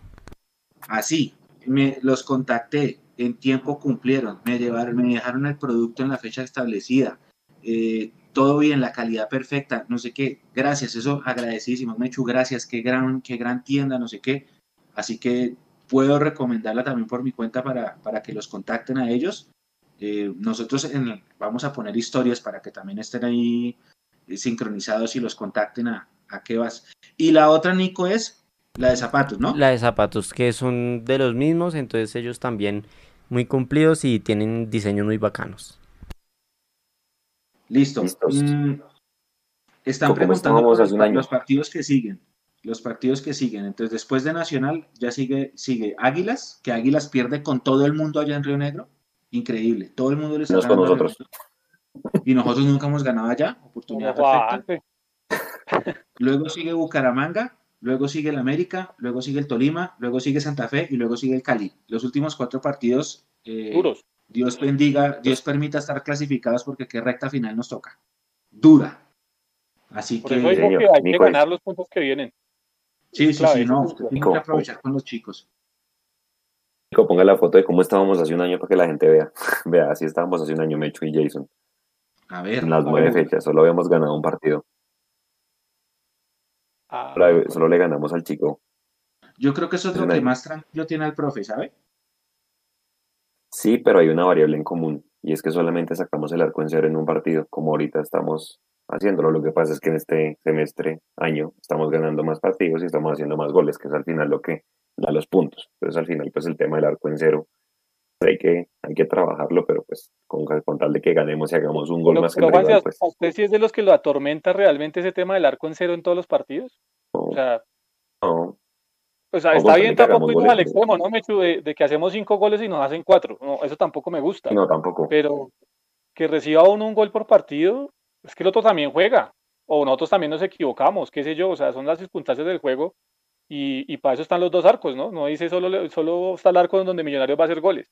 Así, me los contacté, en tiempo cumplieron, me llevaron, me dejaron el producto en la fecha establecida, eh, todo bien, la calidad perfecta, no sé qué, gracias, eso agradecidísimo, Mechu, gracias, qué gran, qué gran tienda, no sé qué, así que puedo recomendarla también por mi cuenta para, para que los contacten a ellos. Eh, nosotros vamos a poner historias para que también estén ahí eh, sincronizados y los contacten a, a qué vas. Y la otra, Nico, es la de zapatos, ¿no? La de zapatos, que son de los mismos, entonces ellos también muy cumplidos y tienen diseños muy bacanos. Listo. Mm, están preguntando los partidos que siguen. Los partidos que siguen. Entonces, después de Nacional, ya sigue, sigue Águilas, que Águilas pierde con todo el mundo allá en Río Negro. Increíble. Todo el mundo les está con nosotros. Y nosotros nunca hemos ganado allá. Oportunidad perfecta. Luego sigue Bucaramanga, luego sigue el América, luego sigue el Tolima, luego sigue Santa Fe y luego sigue el Cali. Los últimos cuatro partidos, eh, duros. Dios bendiga, Dios permita estar clasificados porque qué recta final nos toca. Dura. Así que, hay que ganar los puntos que vienen. Sí, sí, sí, no, tiene que aprovechar con los chicos. ponga la foto de cómo estábamos hace un año para que la gente vea. vea, así estábamos hace un año Mecho y Jason. A ver. En las nueve fechas, solo habíamos ganado un partido. Ah, Solo le ganamos al chico. Yo creo que eso es lo que más tranquilo tiene al profe, ¿sabe? Sí, pero hay una variable en común y es que solamente sacamos el arco en cero en un partido, como ahorita estamos haciéndolo. Lo que pasa es que en este semestre, año, estamos ganando más partidos y estamos haciendo más goles, que es al final lo que da los puntos. Entonces, al final, pues el tema del arco en cero hay que, hay que trabajarlo, pero pues con, con tal de que ganemos y hagamos un gol Pero, más que el Juanse, rival, ¿a- pues ¿a usted sí es de los que lo atormenta realmente ese tema del arco en cero en todos los partidos? O sea, no. o sea O está bien que tampoco irnos al ¿no? extremo, ¿no, Mechu? De, de que hacemos cinco goles y nos hacen cuatro. No, eso tampoco me gusta. No, tampoco. Pero que reciba uno un gol por partido, es que el otro también juega. O nosotros también nos equivocamos, qué sé yo. O sea, son las circunstancias del juego. Y, y para eso están los dos arcos, ¿no? No dice solo, solo está el arco donde Millonarios va a hacer goles.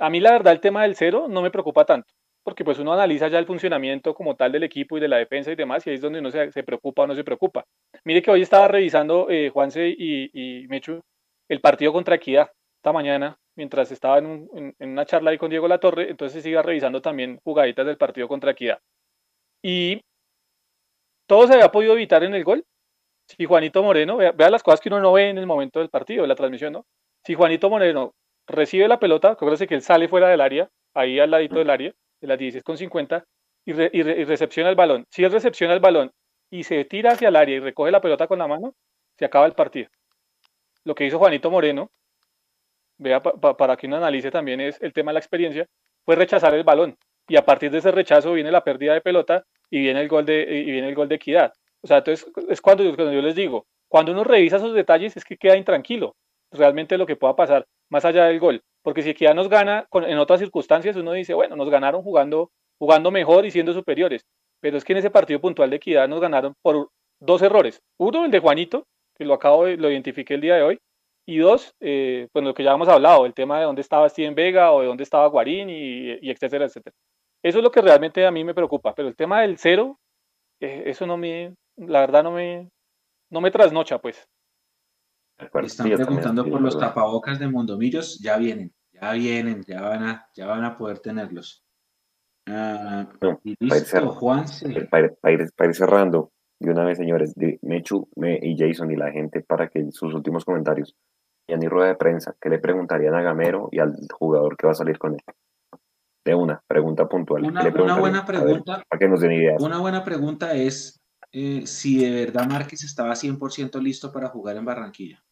A mí, la verdad, el tema del cero no me preocupa tanto. Porque pues uno analiza ya el funcionamiento como tal del equipo y de la defensa y demás, y ahí es donde uno se, preocupa o no se preocupa. Mire que hoy estaba revisando, eh, Juanse y, y Mechu, el partido contra Equidad, esta mañana, mientras estaba en una charla ahí con Diego Latorre, entonces iba revisando también jugaditas del partido contra Equidad. Y todo se había podido evitar en el gol. Si Juanito Moreno, vea, vea las cosas que uno no ve en el momento del partido, de la transmisión, ¿no? Si Juanito Moreno recibe la pelota, acuérdese que él sale fuera del área, ahí al ladito del área, de las 16 con 50, y, re- y re- y recepciona el balón. Si él recepciona el balón y se tira hacia el área y recoge la pelota con la mano, se acaba el partido. Lo que hizo Juanito Moreno, vea, pa- pa- para que uno analice también es el tema de la experiencia, fue rechazar el balón. Y a partir de ese rechazo viene la pérdida de pelota y viene el gol de, y viene el gol de equidad. O sea, entonces es cuando, cuando yo les digo, cuando uno revisa esos detalles es que queda intranquilo realmente lo que pueda pasar más allá del gol. Porque si Equidad nos gana en otras circunstancias, uno dice, bueno, nos ganaron jugando, jugando mejor y siendo superiores. Pero es que en ese partido puntual de Equidad nos ganaron por dos errores. Uno, el de Juanito, que lo acabo de, lo identifiqué el día de hoy. Y dos, eh, pues lo que ya hemos hablado, el tema de dónde estaba Steven Vega o de dónde estaba Guarín y etcétera, etcétera. Eso es lo que realmente a mí me preocupa. Pero el tema del cero, eh, eso no me, la verdad no me, no me trasnocha, pues. Acuerdo. Están Sí, preguntando por los tapabocas de Mondomillos, ya vienen, ya vienen, ya van a, ya van a poder tenerlos. No, y para ir listo, cerrando. Juanse. Para ir, para ir- para ir cerrando, de una vez, señores, de Mechu me- y Jason y la gente, para que sus últimos comentarios. Y a mi rueda de prensa, ¿qué le preguntarían a Gamero y al jugador que va a salir con él? De una, pregunta puntual. ¿qué Una, buena ver, pregunta, para que nos den ideas. una buena pregunta es eh, si de verdad Márquez estaba 100% listo para jugar en Barranquilla.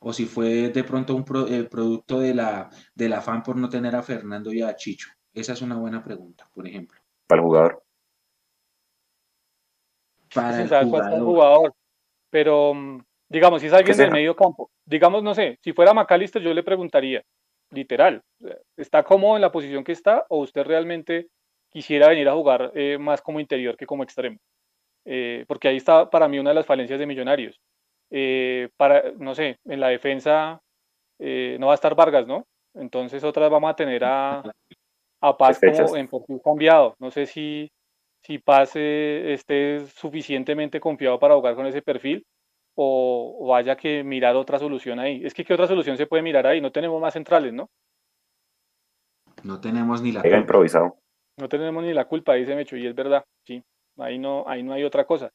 O si fue de pronto un pro- eh, producto de la, del afán por no tener a Fernando y a Chicho. Esa es una buena pregunta, por ejemplo. Para el jugador. Para el jugador. Pero, mm, digamos, si es alguien del medio campo, digamos, no sé, si fuera McAllister, yo le preguntaría, literal, ¿está cómodo en la posición que está o usted realmente quisiera venir a jugar eh, más como interior que como extremo? Eh, porque ahí está para mí una de las falencias de Millonarios. Eh, para, no sé, en la defensa eh, no va a estar Vargas, ¿no? Entonces otras vamos a tener a, a Paz como en perfil cambiado. No sé si, si Paz eh, esté suficientemente confiado para jugar con ese perfil o, o haya que mirar otra solución ahí. Es que ¿qué otra solución se puede mirar ahí? No tenemos más centrales, ¿no? No tenemos ni la culpa. improvisado. No tenemos ni la culpa, dice Mecho, y es verdad, sí. Ahí no, ahí no hay otra cosa.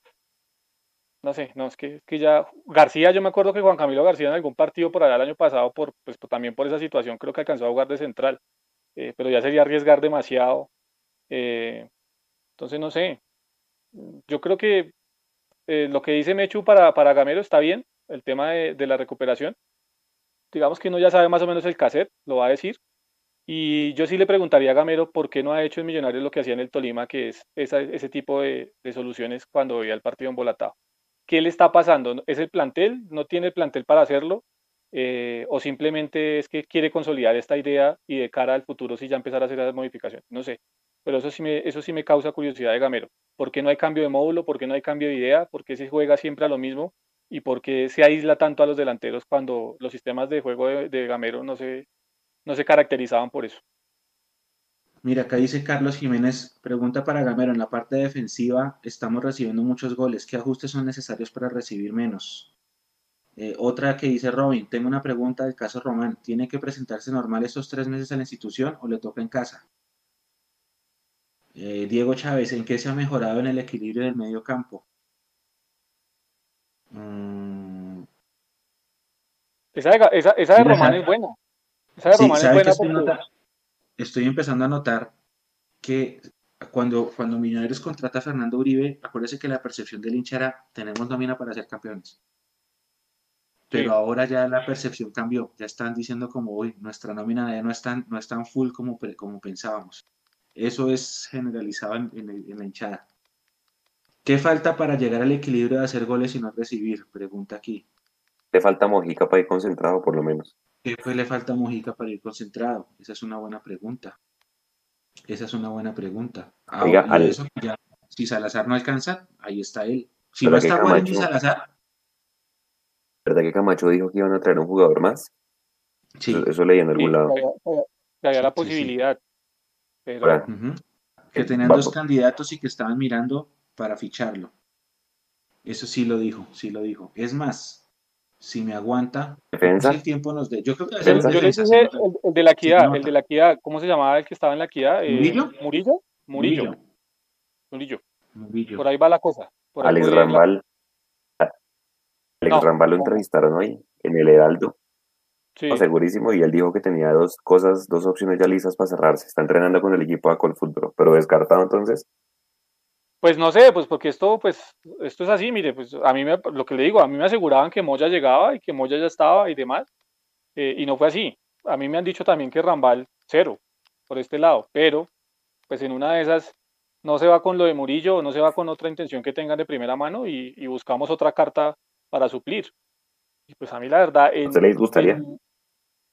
No sé, no, es que, que ya García, yo me acuerdo que Juan Camilo García en algún partido por allá el año pasado, por, pues, también por esa situación, creo que alcanzó a jugar de central, eh, pero ya sería arriesgar demasiado. eh, entonces, no sé, yo creo que eh, lo que dice Mechu para, para Gamero está bien, el tema de, de la recuperación. Digamos que uno ya sabe más o menos el cassette, lo va a decir. Y yo sí le preguntaría a Gamero por qué no ha hecho en Millonarios lo que hacía en el Tolima, que es ese tipo de, de soluciones cuando veía el partido embolatado. ¿Qué le está pasando? ¿Es el plantel? ¿No tiene el plantel para hacerlo? Eh, ¿O simplemente es que quiere consolidar esta idea y de cara al futuro sí ya empezar a hacer las modificaciones? No sé. Pero eso sí me, eso sí me causa curiosidad de Gamero. ¿Por qué no hay cambio de módulo? ¿Por qué no hay cambio de idea? ¿Por qué se juega siempre a lo mismo? ¿Y por qué se aísla tanto a los delanteros cuando los sistemas de juego de, de Gamero no se, no se caracterizaban por eso? Mira, acá dice Carlos Jiménez, pregunta para Gamero, en la parte defensiva estamos recibiendo muchos goles, ¿qué ajustes son necesarios para recibir menos? Eh, otra que dice Robin, tengo una pregunta del caso Román. ¿Tiene que presentarse normal estos tres meses a la institución o le toca en casa? Eh, Diego Chávez, ¿en qué se ha mejorado en el equilibrio del medio campo? Mm. Esa, de, Román es buena. Esa de Román es buena estoy empezando a notar que cuando, cuando Millonarios contrata a Fernando Uribe, acuérdese que la percepción del hincha era, tenemos nómina para ser campeones. Pero ahora ya la percepción cambió, ya están diciendo como, hoy nuestra nómina ya no es tan, no es tan full como, como pensábamos. Eso es generalizado en, la hinchada. ¿Qué falta para llegar al equilibrio de hacer goles y no recibir? Pregunta aquí. Le falta Mojica para ir concentrado, por lo menos. ¿Qué pues le falta a Mojica para ir concentrado? Esa es una buena pregunta. Esa es una buena pregunta. si Salazar no alcanza, ahí está él. Si no está Juan y Salazar. ¿Verdad que Camacho dijo que iban a traer un jugador más? Sí. Eso, leí en algún lado. Había, la posibilidad. Que tenían dos candidatos y que estaban mirando para ficharlo. Eso sí lo dijo, sí lo dijo. Es más, si me aguanta, ¿Defensa? el tiempo nos dé. Yo creo que Yo le dije el, de la equidad, el de la equidad, ¿cómo se llamaba el que estaba en la equidad? Eh, ¿Murillo? ¿Murillo? Murillo. Murillo. Murillo. Por ahí va la cosa. Por Alex Rambal. Alex Rambal lo entrevistaron hoy en el Heraldo. Sí. segurísimo, y él dijo que tenía dos cosas, dos opciones ya listas para cerrarse. Está entrenando con el equipo de Col Fútbol, pero descartado entonces. Pues no sé, pues porque esto, pues, esto es así, mire, pues a mí me, lo que le digo, a mí me aseguraban que Moya llegaba y que Moya ya estaba y demás, eh, y no fue así. A mí me han dicho también que Rambal, cero, por este lado, pero, pues en una de esas, no se va con lo de Murillo, no se va con otra intención que tengan de primera mano y, buscamos otra carta para suplir. Y pues a mí la verdad... En, ¿Se les gustaría?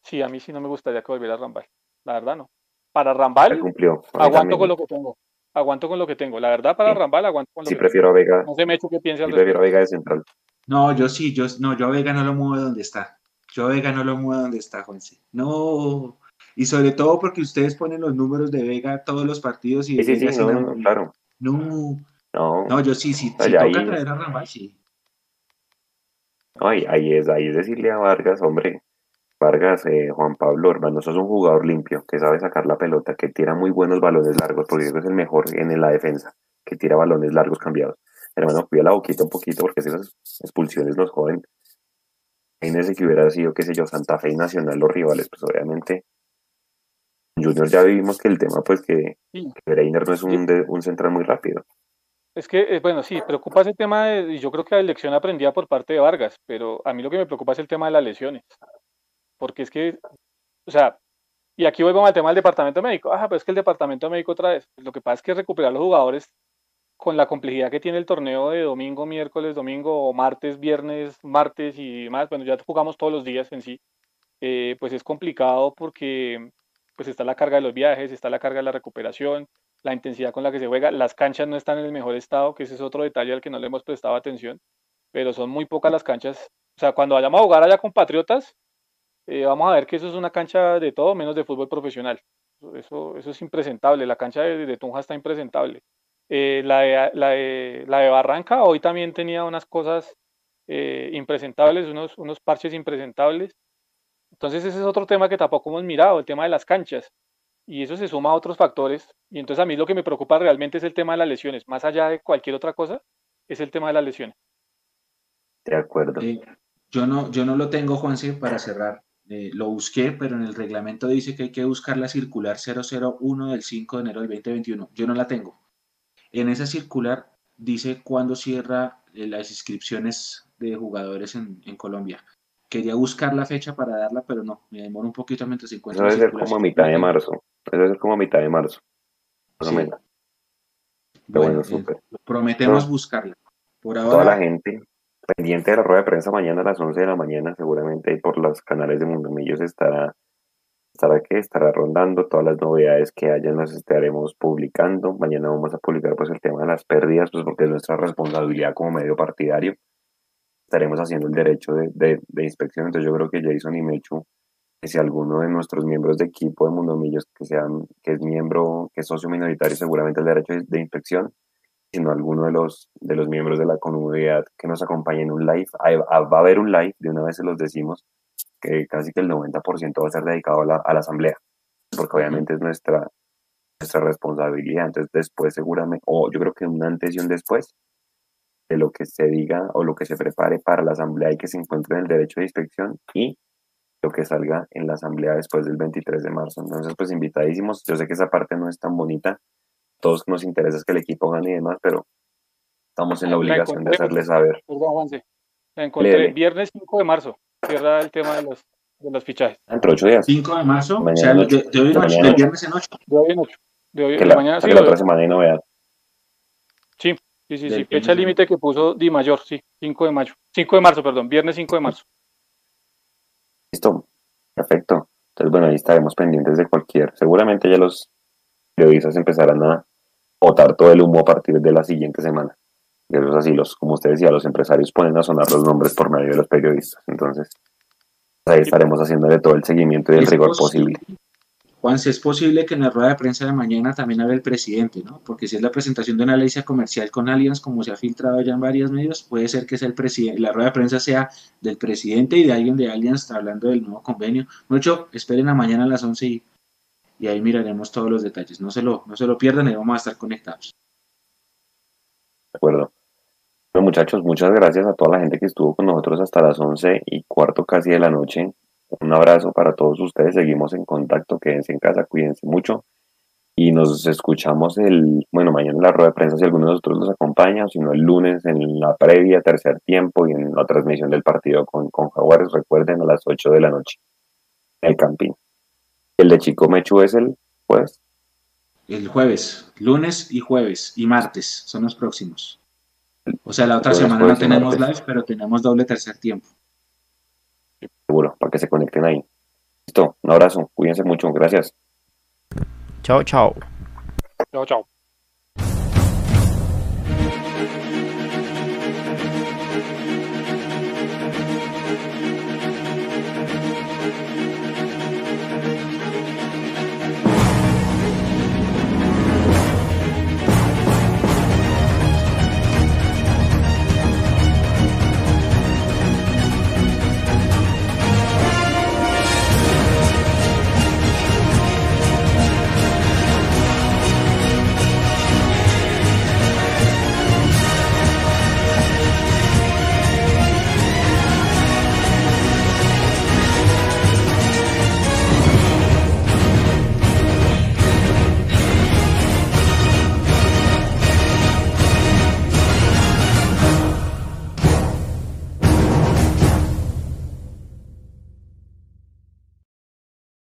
sí, a mí sí no me gustaría que volviera Rambal, la verdad no. Para Rambal, cumplió. aguanto con lo que tengo aguanto con lo que tengo. La verdad, para Rambal, aguanto con lo sí, prefiero a Vega. No sé, me que piense sí, prefiero a Vega de central. No, yo sí, yo, no, yo a Vega no lo muevo donde está. Yo a Vega no lo muevo donde está, Juanse. No. Y sobre todo porque ustedes ponen los números de Vega todos los partidos y... Sí, sí, sí, no, claro. No. No. No, yo sí, sí, si toca traer a Rambal, sí. Ay, ahí es, ahí es decirle a Vargas, hombre, Vargas, eh, Juan Pablo, hermano, sos un jugador limpio, que sabe sacar la pelota, que tira muy buenos balones largos, porque es el mejor en la defensa, que tira balones largos cambiados. Hermano, cuida la boquita un poquito, porque esas expulsiones nos joden. ese que hubiera sido, qué sé yo, Santa Fe y Nacional los rivales, pues obviamente. Junior ya vivimos que el tema, pues que, Breiner no es un, un central muy rápido. Es que, eh, bueno, sí, preocupa ese tema, de, y yo creo que la elección aprendida por parte de Vargas, pero a mí lo que me preocupa es el tema de las lesiones porque es que, o sea, y aquí vuelvo al tema del departamento médico. Ah, pero es que el departamento médico otra vez. Lo que pasa es que recuperar los jugadores con la complejidad que tiene el torneo de domingo, miércoles, domingo, o martes, viernes, martes y demás, bueno, ya jugamos todos los días en sí, eh, pues es complicado porque pues está la carga de los viajes, está la carga de la recuperación, la intensidad con la que se juega, las canchas no están en el mejor estado, que ese es otro detalle al que no le hemos prestado atención, pero son muy pocas las canchas. O sea, cuando vayamos a jugar allá con Patriotas, eh, vamos a ver que eso es una cancha de todo menos de fútbol profesional. Eso, eso es impresentable, la cancha de, Tunja está impresentable. Eh, la, de, la, de, Barranca hoy también tenía unas cosas eh, impresentables, unos, unos parches impresentables. Entonces ese es otro tema que tampoco hemos mirado, el tema de las canchas. Y eso se suma a otros factores. Y entonces a mí lo que me preocupa realmente es el tema de las lesiones. Más allá de cualquier otra cosa, es el tema de las lesiones. De acuerdo. yo, no, yo no lo tengo, Juanse, para cerrar. Eh, lo busqué, pero en el reglamento dice que hay que buscar la circular 001 del 5 de enero del 2021. Yo no la tengo. En esa circular dice cuándo cierra eh, las inscripciones de jugadores en, Colombia. Quería buscar la fecha para darla, pero no, me demora un poquito mientras encuentro. Debe ser como a mitad de marzo. Debe ser como a mitad de marzo. Bueno, prometemos buscarla. Por ahora. Toda la gente pendiente de la rueda de prensa mañana a las 11 de la mañana, seguramente por los canales de Mundo Millos estará, estará que estará rondando todas las novedades que haya, las estaremos publicando. Mañana vamos a publicar pues el tema de las pérdidas, pues porque es nuestra responsabilidad como medio partidario. Estaremos haciendo el derecho de, de, inspección, entonces yo creo que Jason y Mechu, que si alguno de nuestros miembros de equipo de Mundo Millos, que, sean, que es miembro, que es socio minoritario, seguramente el derecho de inspección sino alguno de los, de los miembros de la comunidad que nos acompañe en un live. Va a haber un live, de una vez se los decimos, que casi que el 90% va a ser dedicado a la, a la asamblea, porque obviamente es nuestra, nuestra responsabilidad. Entonces después seguramente, o yo creo que un antes y un después de lo que se diga o lo que se prepare para la asamblea y que se encuentre en el derecho de inspección y lo que salga en la asamblea después del 23 de marzo. Entonces, pues invitadísimos. Yo sé que esa parte no es tan bonita. Todos nos interesa que el equipo gane y demás, pero estamos en la obligación de hacerles saber. Perdón, Juanse. La encontré viernes 5 de marzo. Cierra el tema de los, de los fichajes. Entre ocho días. 5 de marzo. o sea, de, de, hoy noche, de viernes en 8. De hoy en 8. De hoy, que la, mañana sí. la otra semana hay novedad. Sí, sí, sí, sí. Fecha límite que puso Di Mayor, sí. 5 de mayo. 5 de marzo, perdón. Viernes 5 de marzo. Listo, perfecto. Entonces, bueno, ahí estaremos pendientes de cualquier. Seguramente ya los periodistas empezarán a botar todo el humo a partir de la siguiente semana. Eso es así, los, como usted decía, los empresarios ponen a sonar los nombres por medio de los periodistas. Entonces, ahí estaremos haciéndole todo el seguimiento y el rigor posible. Juan, si es posible que en la rueda de prensa de mañana también hable el presidente, ¿no? Porque si es la presentación de una ley comercial con Allianz, como se ha filtrado ya en varios medios, puede ser que sea el presidente, la rueda de prensa sea del presidente y de alguien de Allianz hablando del nuevo convenio. Mucho, esperen a mañana a las 11 y, y, ahí miraremos todos los detalles. No se lo, no se lo pierdan y vamos a estar conectados. De acuerdo. Bueno, muchachos, muchas gracias a toda la gente que estuvo con nosotros hasta las 11 y cuarto casi de la noche. Un abrazo para todos ustedes, seguimos en contacto, quédense en casa, cuídense mucho y nos escuchamos el, bueno, mañana en la rueda de prensa si alguno de nosotros nos acompaña, o si no el lunes en la previa, tercer tiempo y en la transmisión del partido con, con Jaguares, recuerden a las 8 de la noche, el camping. El de Chico Mechu es el jueves. El jueves, lunes y jueves y martes son los próximos. O sea, la otra semana no tenemos live, pero tenemos doble tercer tiempo seguro, para que se conecten ahí. Listo, un abrazo, cuídense mucho, gracias. Chao, chao. Chao, chao.